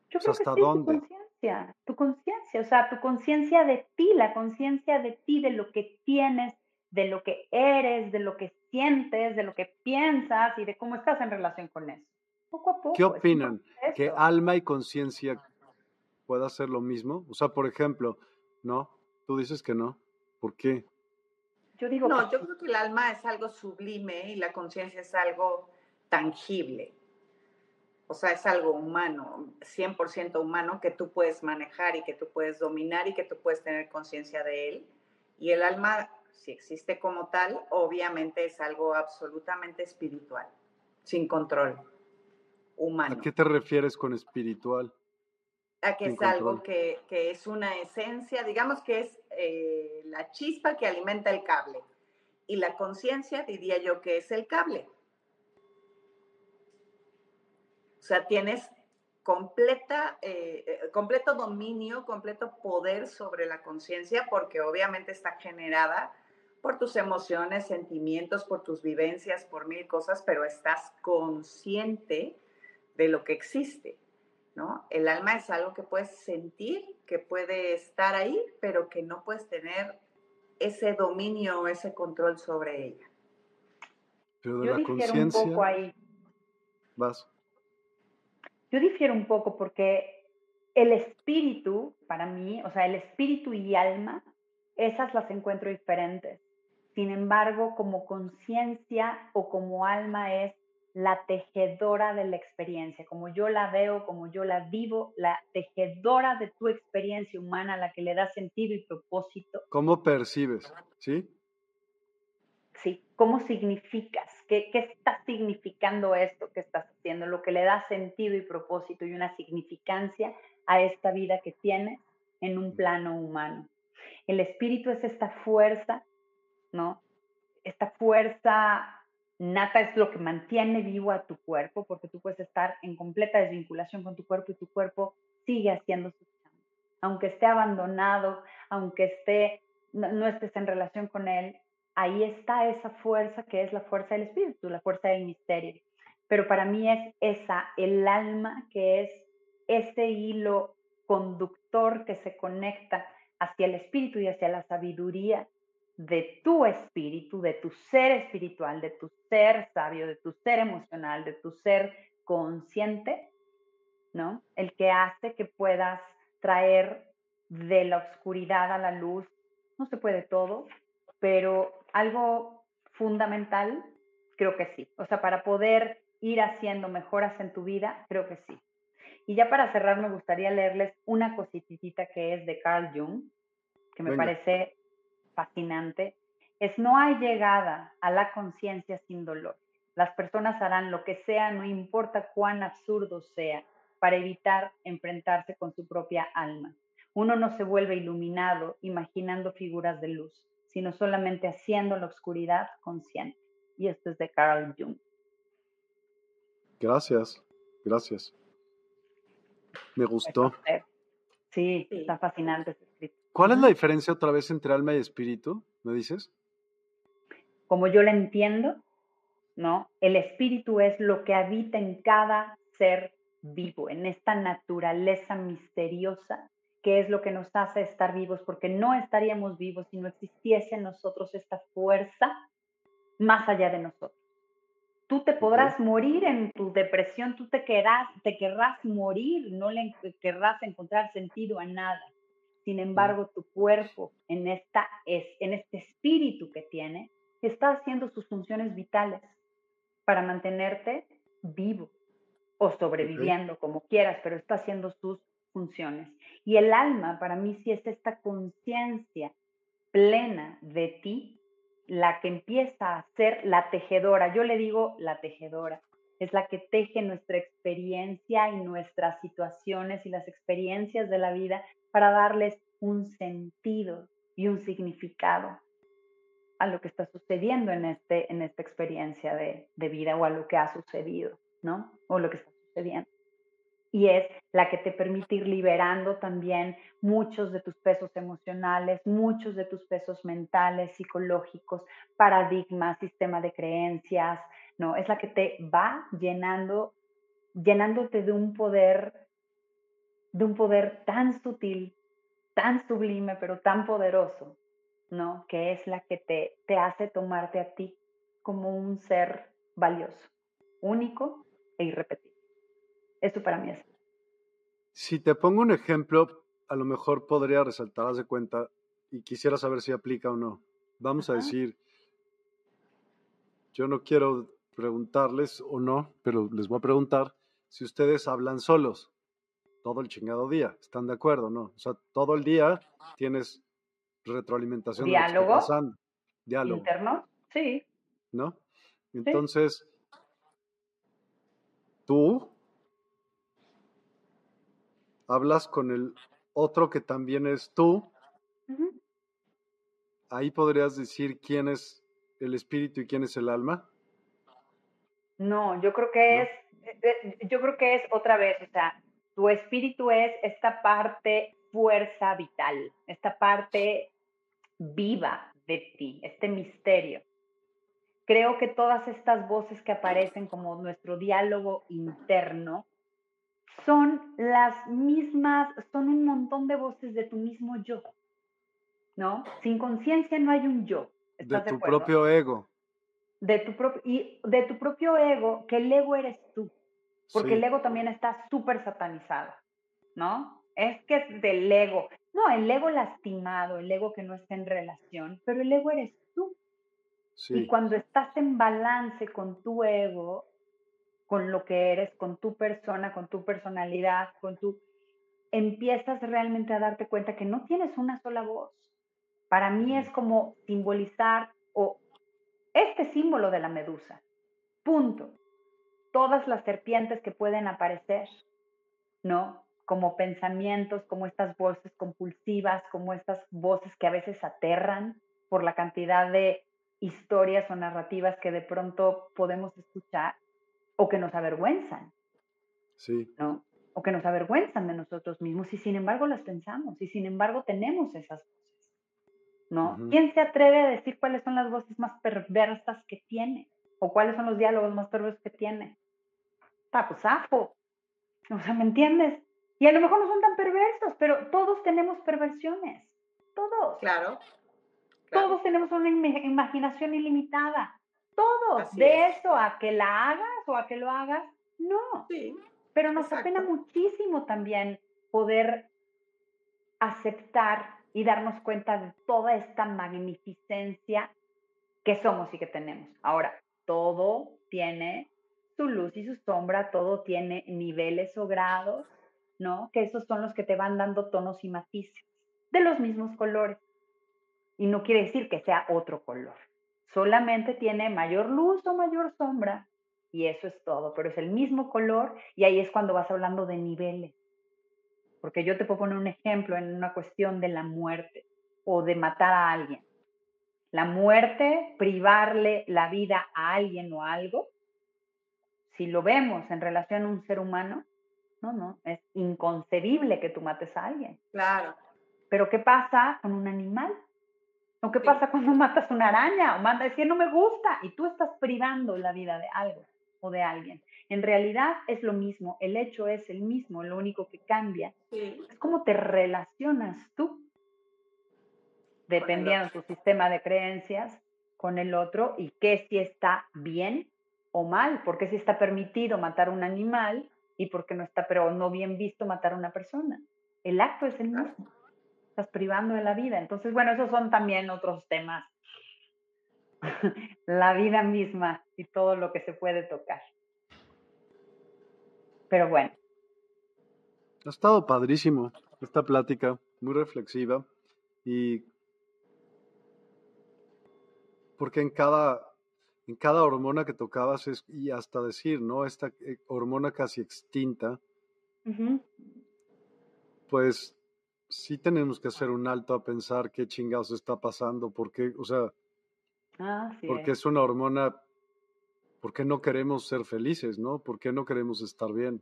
Yo creo ¿Hasta que dónde? Tu conciencia, tu conciencia, o sea, tu conciencia de ti, la conciencia de ti, de lo que tienes, de lo que eres, de lo que sientes, de lo que piensas y de cómo estás en relación con eso. Poco a poco. ¿Qué opinan? ¿Que alma y conciencia pueda ser lo mismo? O sea, por ejemplo, ¿no? Tú dices que no. ¿Por qué? Yo digo no, yo creo que el alma es algo sublime y la conciencia es algo tangible. O sea, es algo humano, 100% humano que tú puedes manejar y que tú puedes dominar y que tú puedes tener conciencia de él. Y el alma, si existe como tal, obviamente es algo absolutamente espiritual, sin control humano. ¿A qué te refieres con espiritual? A que es algo que, es una esencia, digamos que es eh, la chispa que alimenta el cable. Y la conciencia diría yo que es el cable. O sea, tienes completa, eh, eh, completo dominio, completo poder sobre la conciencia, porque obviamente está generada por tus emociones, sentimientos, por tus vivencias, por mil cosas, pero estás consciente de lo que existe, ¿no? El alma es algo que puedes sentir, que puede estar ahí, pero que no puedes tener ese dominio o ese control sobre ella. Pero de la conciencia. Un poco ahí. Vas. Yo difiero un poco porque el espíritu, para mí, o sea, el espíritu y alma, esas las encuentro diferentes. Sin embargo, como conciencia o como alma es la tejedora de la experiencia, como yo la veo, como yo la vivo, la tejedora de tu experiencia humana, la que le da sentido y propósito. ¿Cómo percibes? ¿Sí? Sí, ¿cómo significas? ¿Qué, ¿Qué está significando esto que estás haciendo? Lo que le da sentido y propósito y una significancia a esta vida que tienes en un plano humano. El espíritu es esta fuerza, ¿no? Esta fuerza nata es lo que mantiene vivo a tu cuerpo, porque tú puedes estar en completa desvinculación con tu cuerpo y tu cuerpo sigue haciendo su Aunque esté abandonado, aunque esté, no estés en relación con él, ahí está esa fuerza que es la fuerza del espíritu, la fuerza del misterio. Pero para mí es esa, el alma que es ese hilo conductor que se conecta hacia el espíritu y hacia la sabiduría de tu espíritu, de tu ser espiritual, de tu ser sabio, de tu ser emocional, de tu ser consciente, ¿no? El que hace que puedas traer de la oscuridad a la luz. No se puede todo, pero algo fundamental, creo que sí. O sea, para poder ir haciendo mejoras en tu vida, creo que sí. Y ya para cerrar, me gustaría leerles una cositita que es de Carl Jung, que me parece fascinante. Es no hay llegada a la conciencia sin dolor. Las personas harán lo que sea, no importa cuán absurdo sea, para evitar enfrentarse con su propia alma. Uno no se vuelve iluminado imaginando figuras de luz sino solamente haciendo la oscuridad consciente. Y esto es de Carl Jung. Gracias, gracias. Me gustó. Sí, está fascinante ¿Cuál es la diferencia otra vez entre alma y espíritu? ¿Me dices? Como yo la entiendo, ¿no? El espíritu es lo que habita en cada ser vivo, en esta naturaleza misteriosa que es lo que nos hace estar vivos, porque no estaríamos vivos si no existiese en nosotros esta fuerza más allá de nosotros. Tú te podrás morir en tu depresión, tú te querrás, te querrás morir, no le querrás encontrar sentido a nada. Sin embargo, tu cuerpo en, esta, es, en este espíritu que tiene, está haciendo sus funciones vitales para mantenerte vivo o sobreviviendo, como quieras, pero está haciendo sus Y el alma para mí sí es esta conciencia plena de ti, la que empieza a ser la tejedora. Yo le digo la tejedora. Es la que teje nuestra experiencia y nuestras situaciones y las experiencias de la vida para darles un sentido y un significado a lo que está sucediendo en, este, en esta experiencia de, de vida o a lo que ha sucedido, ¿no? O lo que está sucediendo y es la que te permite ir liberando también muchos de tus pesos emocionales, muchos de tus pesos mentales, psicológicos, paradigmas, sistema de creencias, ¿no? Es la que te va llenando, llenándote de un poder, de un poder tan sutil, tan sublime, pero tan poderoso, ¿no? Que es la que te, te hace tomarte a ti como un ser valioso, único e irrepetible. Eso para mí es. Si te pongo un ejemplo, a lo mejor podría resaltar, de cuenta, y quisiera saber si aplica o no. Vamos a decir, yo no quiero preguntarles o no, pero les voy a preguntar si ustedes hablan solos todo el chingado día. ¿Están de acuerdo? ¿No? O sea, todo el día tienes retroalimentación. Diálogo. De Diálogo. Interno, sí. ¿No? Entonces, tú hablas con el otro que también es tú, ahí podrías decir quién es el espíritu y quién es el alma. No, yo creo que es, eh, eh, yo creo que es otra vez, o sea, tu espíritu es esta parte fuerza vital, esta parte viva de ti, este misterio. Creo que todas estas voces que aparecen como nuestro diálogo interno son las mismas, son un montón de voces de tu mismo yo, ¿no? Sin conciencia no hay un yo. De tu propio ego. De tu propio, y de tu propio ego, que el ego eres tú, porque el ego también está súper satanizado, ¿no? Es que es del ego. No, el ego lastimado, el ego que no está en relación, pero el ego eres tú. Y cuando estás en balance con tu ego, con lo que eres, con tu persona, con tu personalidad, con tu... empiezas realmente a darte cuenta que no tienes una sola voz. Para mí es como simbolizar o este símbolo de la medusa. Punto. Todas las serpientes que pueden aparecer, ¿no? Como pensamientos, como estas voces compulsivas, como estas voces que a veces aterran por la cantidad de historias o narrativas que de pronto podemos escuchar o que nos avergüenzan. Sí. ¿No? O que nos avergüenzan de nosotros mismos y sin embargo las pensamos y sin embargo tenemos esas voces. ¿No? ¿Quién se atreve a decir cuáles son las voces más perversas que tiene? ¿O cuáles son los diálogos más perversos que tiene? Tapo, zafo. O sea, ¿me entiendes? Y a lo mejor no son tan perversos, pero todos tenemos perversiones. Todos. Claro. Todos tenemos una imaginación ilimitada. Todos. de eso a que la hagas o a que lo hagas, no. Sí, Pero nos apena muchísimo también poder aceptar y darnos cuenta de toda esta magnificencia que somos y que tenemos. Ahora, todo tiene su luz y su sombra, todo tiene niveles o grados, ¿no? Que esos son los que te van dando tonos y matices de los mismos colores. Y no quiere decir que sea otro color solamente tiene mayor luz o mayor sombra y eso es todo, pero es el mismo color y ahí es cuando vas hablando de niveles. Porque yo te puedo poner un ejemplo en una cuestión de la muerte o de matar a alguien. La muerte, privarle la vida a alguien o algo, si lo vemos en relación a un ser humano, no, no, es inconcebible que tú mates a alguien. Claro. Pero ¿qué pasa con un animal? ¿O qué pasa cuando matas una araña? O manda, es que no me gusta. Y tú estás privando la vida de algo o de alguien. En realidad es lo mismo, el hecho es el mismo, lo único que cambia es cómo te relacionas tú, dependiendo de tu sistema de creencias con el otro y qué si está bien o mal, porque si está permitido matar un animal y porque no está, pero no bien visto matar a una persona. El acto es el mismo privando de la vida. Entonces, bueno, esos son también otros temas. la vida misma y todo lo que se puede tocar. Pero bueno. Ha estado padrísimo esta plática, muy reflexiva y porque en cada en cada hormona que tocabas es, y hasta decir, ¿no? Esta eh, hormona casi extinta, pues sí tenemos que hacer un alto a pensar qué chingados está pasando, porque, o sea, ah, porque es. una hormona, porque no queremos ser felices, ¿no? ¿Por qué no queremos estar bien?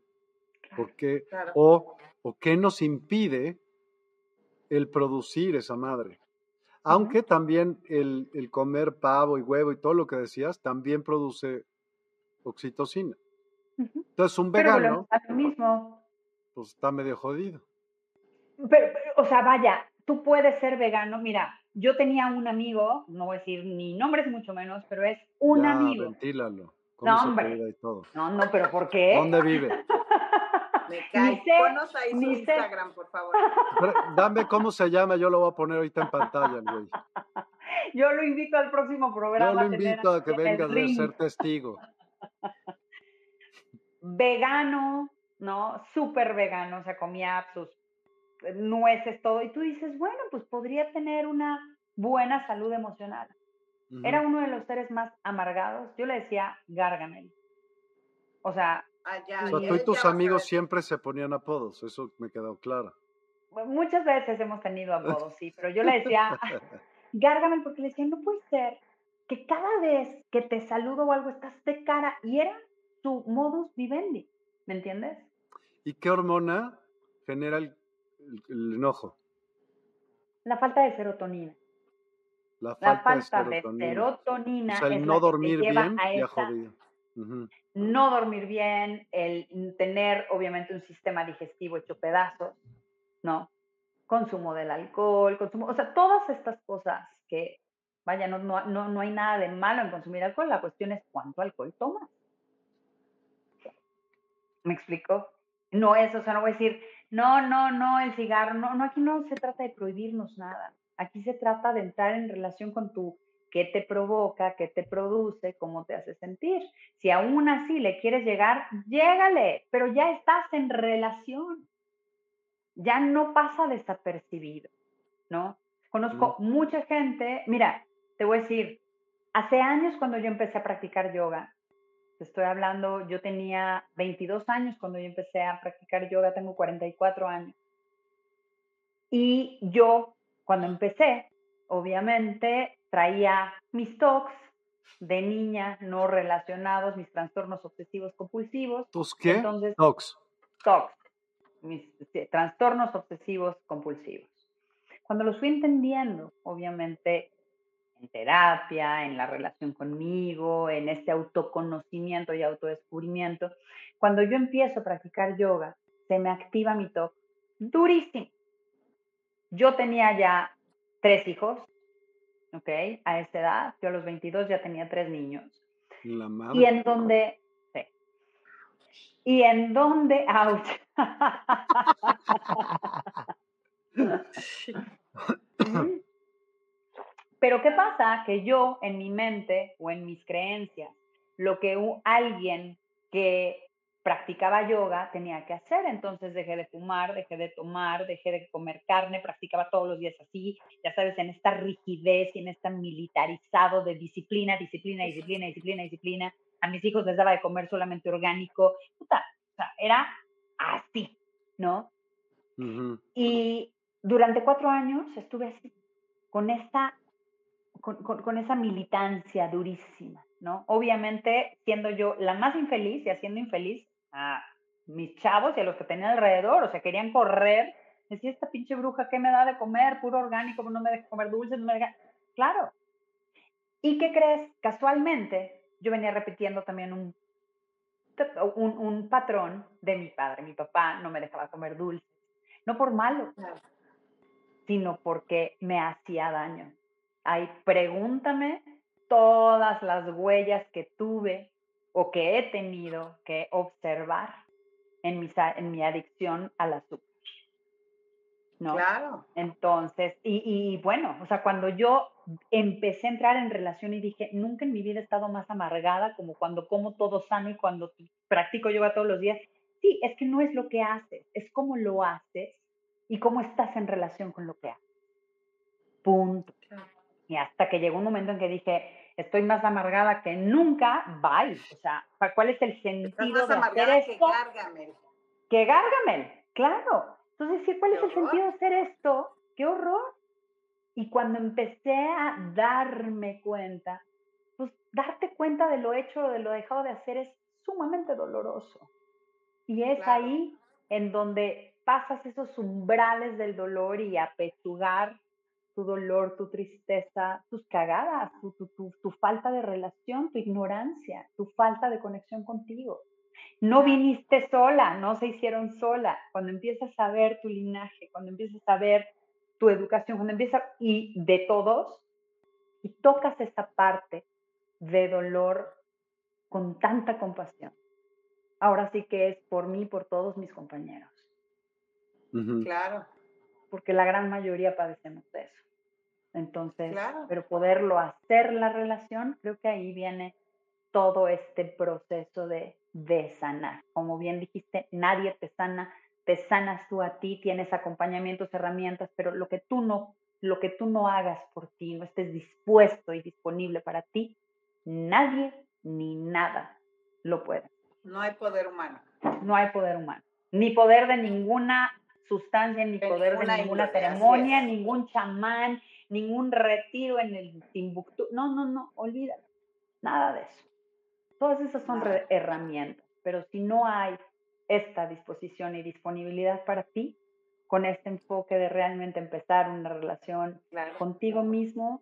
¿Por qué? O, o qué nos impide el producir esa madre. Aunque también el, el, comer pavo y huevo y todo lo que decías también produce oxitocina. Entonces, un vegano, mismo. pues está medio jodido. Pero, o sea, vaya, tú puedes ser vegano. Mira, yo tenía un amigo, no voy a decir ni nombres mucho menos, pero es un ya, amigo. Ventílalo. no, hombre. Y todo? No, no, pero ¿por qué? ¿Dónde vive? Me cae. Ponos ahí su Instagram, por favor. dame cómo se llama, yo lo voy a poner ahorita en pantalla, güey. Yo lo invito al próximo programa. Yo lo invito a, que venga a ser testigo. Vegano, ¿no? Súper vegano, o sea, comía sus nueces, todo, y tú dices, bueno, pues podría tener una buena salud emocional. Era uno de los seres más amargados. Yo le decía Gargamel. O sea, allá. O sea, tú y tus amigos siempre se ponían apodos, eso me quedó claro. muchas veces hemos tenido apodos, sí, pero yo le decía, Gárgame, porque le decía, no puede ser que cada vez que te saludo o algo estás de cara y era su modus vivendi, ¿me entiendes? ¿Y qué hormona genera el, enojo? La falta de serotonina. La falta, de serotonina. o sea, el no dormir bien ya jodido. No dormir bien, el tener obviamente un sistema digestivo hecho pedazos, ¿no? Consumo del alcohol, consumo, o sea, todas estas cosas que, vaya, no, no, no, no hay nada de malo en consumir alcohol, la cuestión es cuánto alcohol tomas. ¿Me explico? No es, o sea, no voy a decir, no, no, no, el cigarro, no, no, aquí no se trata de prohibirnos nada. Aquí se trata de entrar en relación con tu, qué te provoca, qué te produce, cómo te hace sentir. Si aún así le quieres llegar, llégale, pero ya estás en relación. Ya no pasa desapercibido, ¿no? Conozco mucha gente, mira, te voy a decir, hace años cuando yo empecé a practicar yoga, te estoy hablando, yo tenía 22 años cuando yo empecé a practicar yoga, tengo 44 años. Y yo, cuando empecé, obviamente traía mis talks de niña no relacionados, mis trastornos obsesivos compulsivos. ¿Tus qué? Entonces, talks. Talks, mis trastornos obsesivos compulsivos. Cuando los fui entendiendo, obviamente en terapia, en la relación conmigo, en este autoconocimiento y autodescubrimiento, cuando yo empiezo a practicar yoga, se me activa mi TOC durísimo. Yo tenía ya tres hijos, ¿ok? A esa edad, yo a los 22 ya tenía tres niños. La madre. Y en donde, sí. Y en donde, ouch. Pero ¿qué pasa? Que yo en mi mente o en mis creencias, lo que alguien que practicaba yoga tenía que hacer, entonces dejé de fumar, dejé de tomar, dejé de comer carne, practicaba todos los días así, ya sabes, en esta rigidez y en este militarizado de disciplina, disciplina, disciplina, disciplina, disciplina. A mis hijos les daba de comer solamente orgánico, puta, o sea, era así, ¿no? Y durante cuatro años estuve así, con esta con, esa militancia durísima, ¿no? Obviamente siendo yo la más infeliz y haciendo infeliz a mis chavos y a los que tenía alrededor, o sea, querían correr, decía, esta pinche bruja, ¿qué me da de comer? Puro orgánico, no me deja comer dulces, no me deja... Claro. ¿Y qué crees? Casualmente, yo venía repitiendo también un, un, un patrón de mi padre. Mi papá no me dejaba comer dulces, no por malo, sino porque me hacía daño. Ay, pregúntame todas las huellas que tuve o que he tenido que observar en mi, en mi adicción al azúcar. ¿No? Claro. Entonces, y, y, bueno, o sea, cuando yo empecé a entrar en relación y dije, nunca en mi vida he estado más amargada como cuando como todo sano y cuando practico yoga todos los días. Sí, es que no es lo que haces, es cómo lo haces y cómo estás en relación con lo que haces. Punto. Y hasta que llegó un momento en que dije, estoy más amargada que nunca, bye. O sea, ¿cuál es el sentido de hacer esto? Que Gargamel. Que Gargamel, claro. Entonces, ¿cuál es el sentido de hacer esto? ¡Qué horror! Y cuando empecé a darme cuenta, pues darte cuenta de lo hecho o de lo dejado de hacer es sumamente doloroso. Y es ahí en donde pasas esos umbrales del dolor y apechugar tu dolor, tu tristeza, tus cagadas, tu, tu, tu, falta de relación, tu ignorancia, tu falta de conexión contigo. No viniste sola, no se hicieron sola. Cuando empiezas a ver tu linaje, cuando empiezas a ver tu educación, cuando empiezas, y de todos, y tocas esa parte de dolor con tanta compasión. Ahora sí que es por mí, por todos mis compañeros. Claro. Porque la gran mayoría padecemos de eso. Entonces, pero poderlo hacer la relación, creo que ahí viene todo este proceso de, de sanar. Como bien dijiste, nadie te sana, te sanas tú a ti, tienes acompañamientos, herramientas, pero lo que tú no, lo que tú no hagas por ti, no estés dispuesto y disponible para ti, nadie ni nada lo puede. No hay poder humano. No hay poder humano. Ni poder de ninguna sustancia, ni poder de ninguna ceremonia, ningún chamán, ningún retiro en el Timbuktu. No, no, no, olvídalo. Nada de eso. Todas esas son herramientas, pero si no hay esta disposición y disponibilidad para ti, con este enfoque de realmente empezar una relación contigo mismo,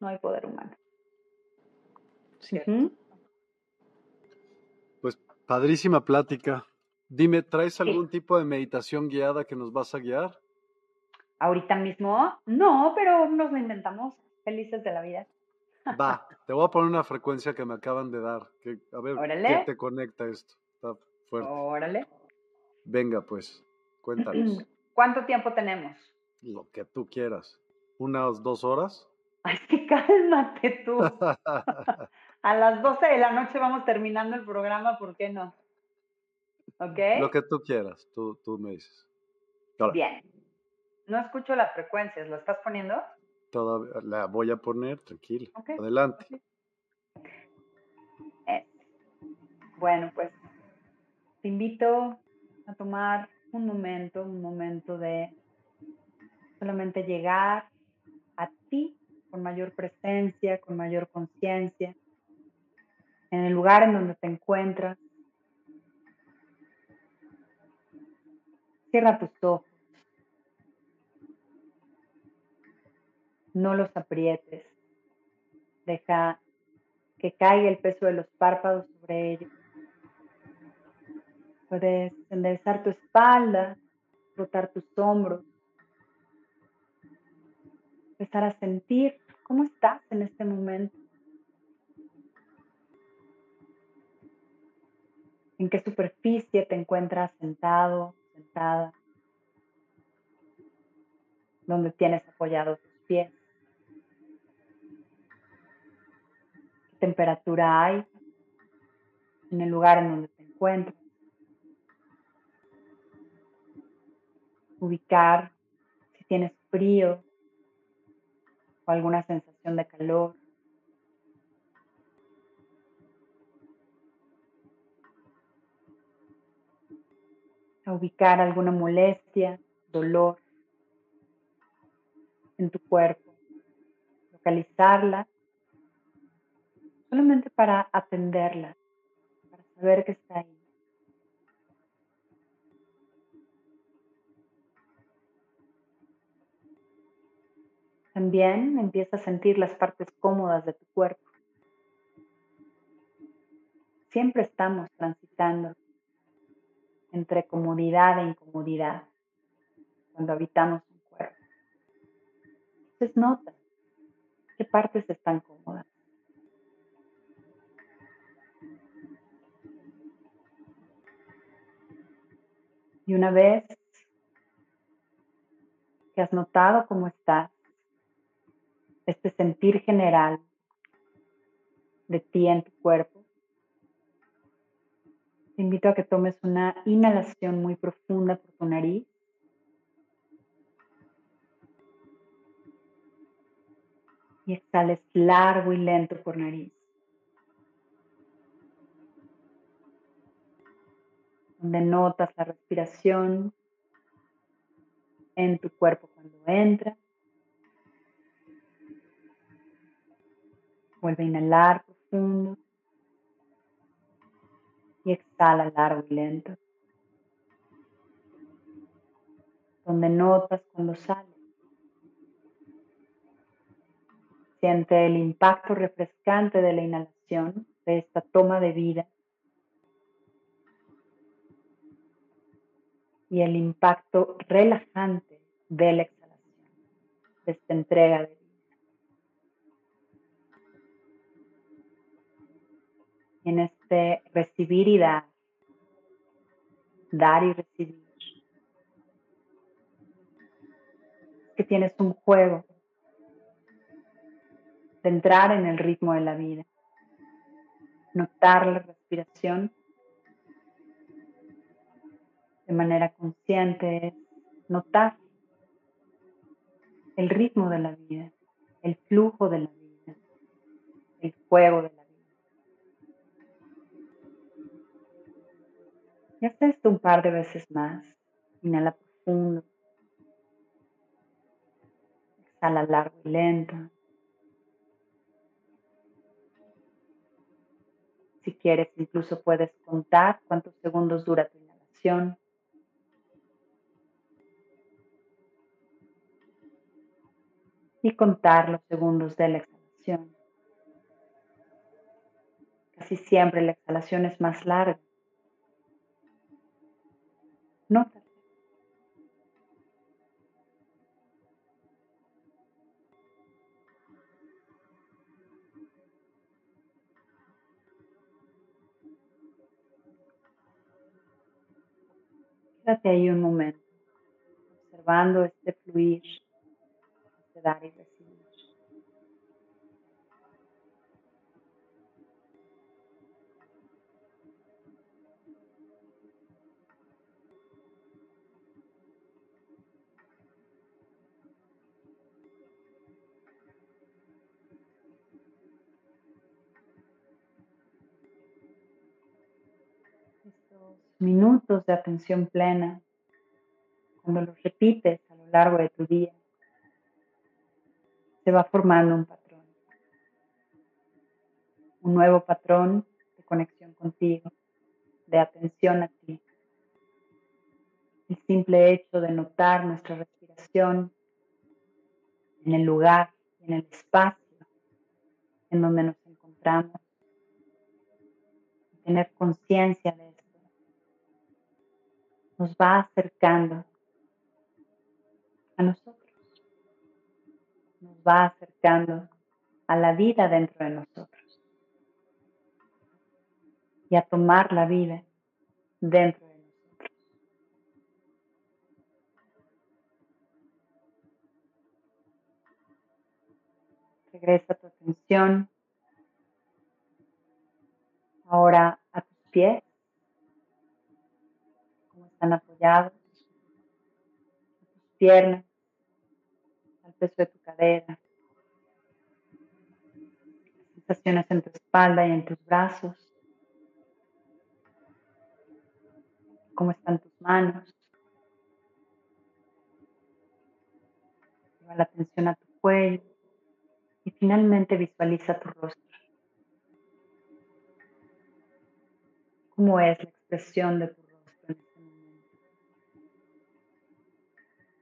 no hay poder humano. Pues padrísima plática. Dime, ¿traes algún tipo de meditación guiada que nos vas a guiar? Ahorita mismo, no, pero nos lo inventamos, felices de la vida. Va, te voy a poner una frecuencia que me acaban de dar. Que, a ver, ¿qué te conecta esto? Está fuerte. Órale. Venga, pues, cuéntanos. ¿Cuánto tiempo tenemos? Lo que tú quieras. ¿Unas dos horas? Ay, cálmate tú. a las 12 de la noche vamos terminando el programa, ¿por qué no? ¿Ok? Lo que tú quieras, tú, tú me dices. Bien. No escucho las frecuencias, ¿lo estás poniendo? Todavía la voy a poner, tranquilo. Adelante. Eh, bueno, pues te invito a tomar un momento, un momento de solamente llegar a ti con mayor presencia, con mayor conciencia, en el lugar en donde te encuentras. Cierra tus ojos. No los aprietes. Deja que caiga el peso de los párpados sobre ellos. Puedes enderezar tu espalda, rotar tus hombros, empezar a sentir cómo estás en este momento. en qué superficie te encuentras sentado, sentada, donde tienes apoyados tus pies, temperatura hay en el lugar en donde te encuentras. Ubicar si tienes frío o alguna sensación de calor. ubicar alguna molestia, dolor en tu cuerpo, localizarla, solamente para atenderla, para saber que está ahí. También empieza a sentir las partes cómodas de tu cuerpo. Siempre estamos transitando entre comodidad e incomodidad cuando habitamos un cuerpo. Entonces nota qué partes están cómodas. Y una vez que has notado cómo estás, este sentir general de ti en tu cuerpo, te invito a que tomes una inhalación muy profunda por tu nariz. Y exhales largo y lento por nariz. Donde notas la respiración en tu cuerpo cuando entra. Vuelve a inhalar profundo y exhala largo y lento. Donde notas cuando sale. Siente el impacto refrescante de la inhalación, de esta toma de vida. Y el impacto relajante de la exhalación, de esta entrega de vida. en este recibir y dar, dar y recibir. Que tienes un juego de entrar en el ritmo de la vida, notar la respiración de manera consciente, notar el ritmo de la vida, el flujo de la vida, el juego de la vida. Y haz esto un par de veces más. Inhala profundo. Exhala largo y lento. Si quieres, incluso puedes contar cuántos segundos dura tu inhalación. Y contar los segundos de la exhalación. Casi siempre la exhalación es más larga. Nota. Quédate ahí un momento, observando este fluir, este dar y minutos de atención plena, cuando los repites a lo largo de tu día, se va formando un patrón. Un nuevo patrón de conexión contigo, de atención a ti. El simple hecho de notar nuestra respiración en el lugar, en el espacio en donde nos encontramos, tener conciencia de nos va acercando a nosotros, nos va acercando a la vida dentro de nosotros y a tomar la vida dentro de nosotros. Regresa tu atención ahora a tus pies están apoyados, tus piernas, peso de tu cadera, sensaciones en tu espalda y en tus brazos, cómo están tus manos. Lleva la atención a tu cuello. Y finalmente visualiza tu rostro. ¿Cómo es la expresión de tu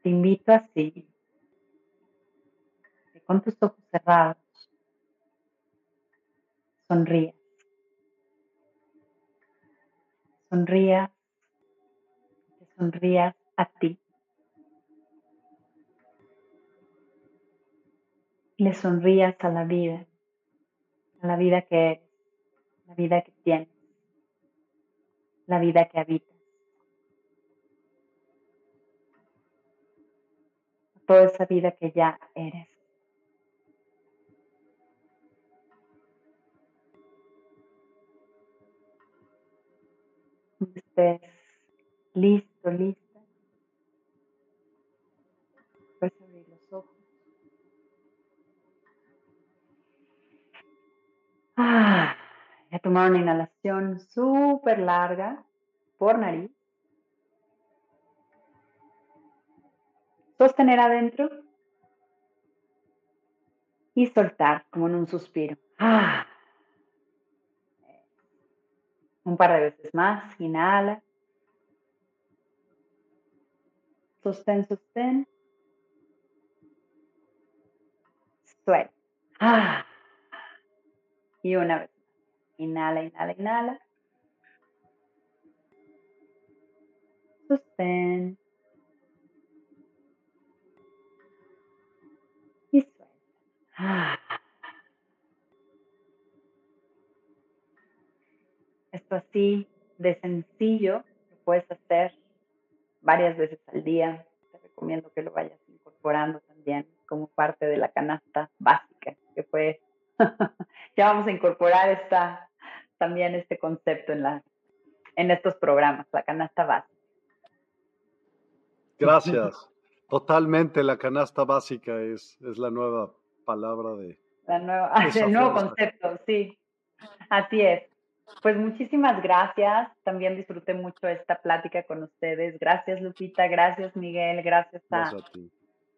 te invito así, con tus ojos cerrados. Sonrías, te sonrías a ti. Le sonrías a la vida, a la vida que eres, la vida que tienes, la vida que habitas. toda esa vida que ya eres. Estés listo, lista. Puedes abrir los ojos. Ah, a tomar una inhalación súper larga por nariz. sostener adentro y soltar como en un suspiro. Ah. Un par de veces más, inhala. Sostén, sostén. Suelta. Ah. Y una vez más. Inhala, inhala, inhala. Sostén. Esto así de sencillo lo puedes hacer varias veces al día. Te recomiendo que lo vayas incorporando también como parte de la canasta básica, que fue, ya vamos a incorporar esta, también este concepto en, la, en estos programas, la canasta básica. Gracias. Totalmente la canasta básica es, es la nueva palabra de... La nueva, el nuevo concepto, sí. Así es. Pues muchísimas gracias. También disfruté mucho esta plática con ustedes. Gracias, Lupita. Gracias, Miguel. Gracias a,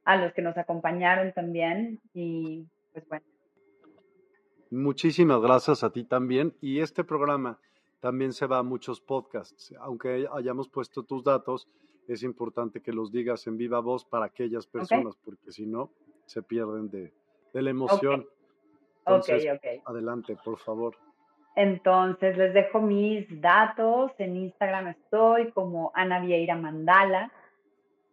a, los que nos acompañaron también. Y pues bueno. Muchísimas gracias a ti también. Y este programa también se va a muchos podcasts. Aunque hayamos puesto tus datos, es importante que los digas en viva voz para aquellas personas, porque si no, se pierden de, de la emoción. ok, ok. Adelante, por favor. Entonces, les dejo mis datos. En Instagram estoy como Ana Vieira Mandala.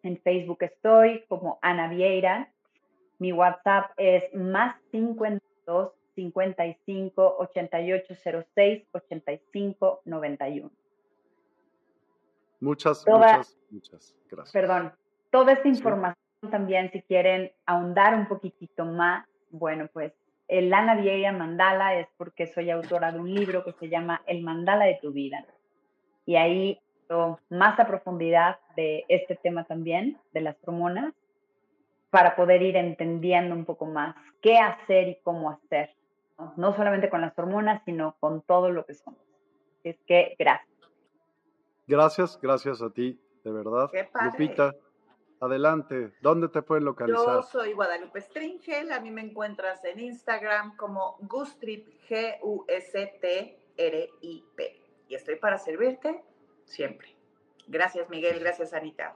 En Facebook estoy como Ana Vieira. Mi WhatsApp es más 52 55 8806 85 91. Muchas, muchas, muchas gracias. Perdón. Toda esta información también, si quieren ahondar un poquitito más, bueno, pues el Ana Vieira Mandala es porque soy autora de un libro que se llama El Mandala de tu vida. Y ahí más a profundidad de este tema también, de las hormonas, para poder ir entendiendo un poco más qué hacer y cómo hacer. No, solamente con las hormonas, sino con todo lo que somos. Es que gracias. Gracias, gracias a ti, de verdad. Lupita, Adelante, ¿dónde te pueden localizar? Yo soy Guadalupe Stringel, a mí me encuentras en Instagram como Gustrip, G-U-S-T-R-I-P. Y estoy para servirte siempre. Gracias, Miguel, gracias, Anita.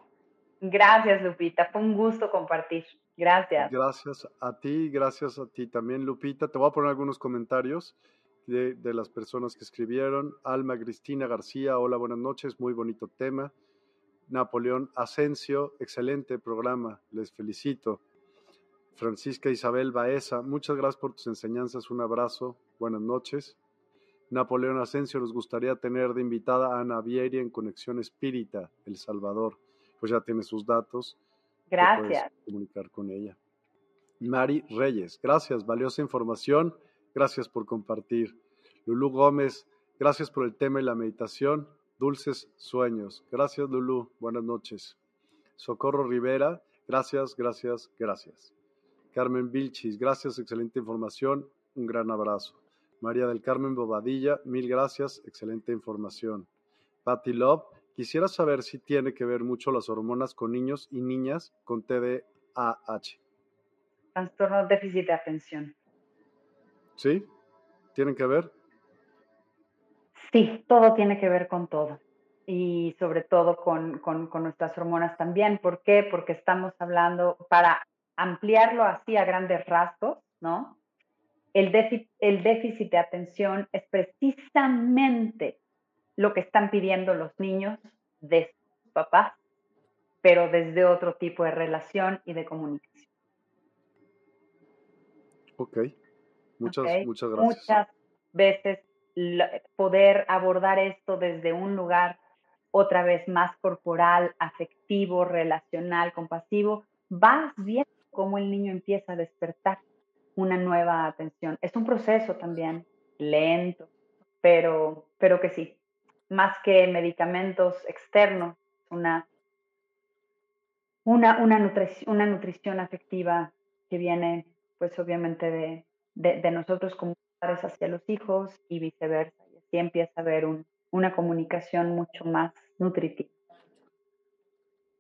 Gracias, Lupita, fue un gusto compartir. Gracias. Gracias a ti, gracias a ti también, Lupita. Te voy a poner algunos comentarios de, de las personas que escribieron. Alma Cristina García, hola, buenas noches, muy bonito tema. Napoleón Asensio, excelente programa, les felicito. Francisca Isabel Baeza, muchas gracias por tus enseñanzas, un abrazo, buenas noches. Napoleón Asensio, nos gustaría tener de invitada a Ana Vieri en Conexión Espírita, El Salvador. Pues ya tiene sus datos. Gracias. comunicar con ella. Mari Reyes, gracias, valiosa información, gracias por compartir. Lulú Gómez, gracias por el tema y la meditación. Dulces sueños. Gracias, Lulu. Buenas noches. Socorro Rivera. Gracias, gracias, gracias. Carmen Vilchis. Gracias, excelente información. Un gran abrazo. María del Carmen Bobadilla. Mil gracias, excelente información. Patty Love. Quisiera saber si tiene que ver mucho las hormonas con niños y niñas con TDAH. Trastorno déficit de atención. ¿Sí? ¿Tienen que ver? Sí, todo tiene que ver con todo y sobre todo con, nuestras hormonas también. ¿Por qué? Porque estamos hablando, para ampliarlo así a grandes rasgos, ¿no? El déficit, el déficit de atención es precisamente lo que están pidiendo los niños de sus papás, pero desde otro tipo de relación y de comunicación. Ok, muchas, muchas gracias. Muchas veces poder abordar esto desde un lugar otra vez más corporal, afectivo, relacional, compasivo, vas viendo cómo el niño empieza a despertar una nueva atención. Es un proceso también lento, pero, pero que sí, más que medicamentos externos, una, una, una, nutrición, afectiva que viene pues obviamente de, de nosotros como hacia los hijos y viceversa. Y así empieza a haber una comunicación mucho más nutritiva.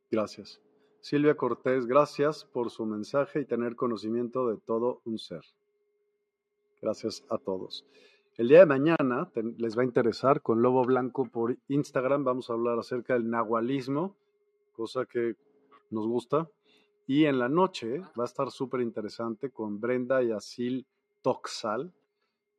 Gracias. Silvia Cortés, gracias por su mensaje y tener conocimiento de todo un ser. Gracias a todos. El día de mañana les va a interesar con Lobo Blanco por Instagram. Vamos a hablar acerca del nahualismo, cosa que nos gusta. Y en la noche va a estar súper interesante con Brenda y Asil Toxal,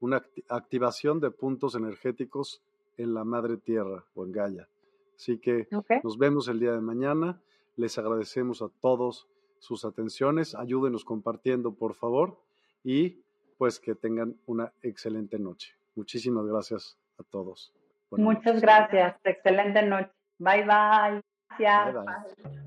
una activación de puntos energéticos en la madre tierra o en Gaia. Así que nos vemos el día de mañana. Les agradecemos a todos sus atenciones. Ayúdenos compartiendo, por favor. Y pues que tengan una excelente noche. Muchísimas gracias a todos. Muchas gracias. Excelente noche. Bye bye. Gracias.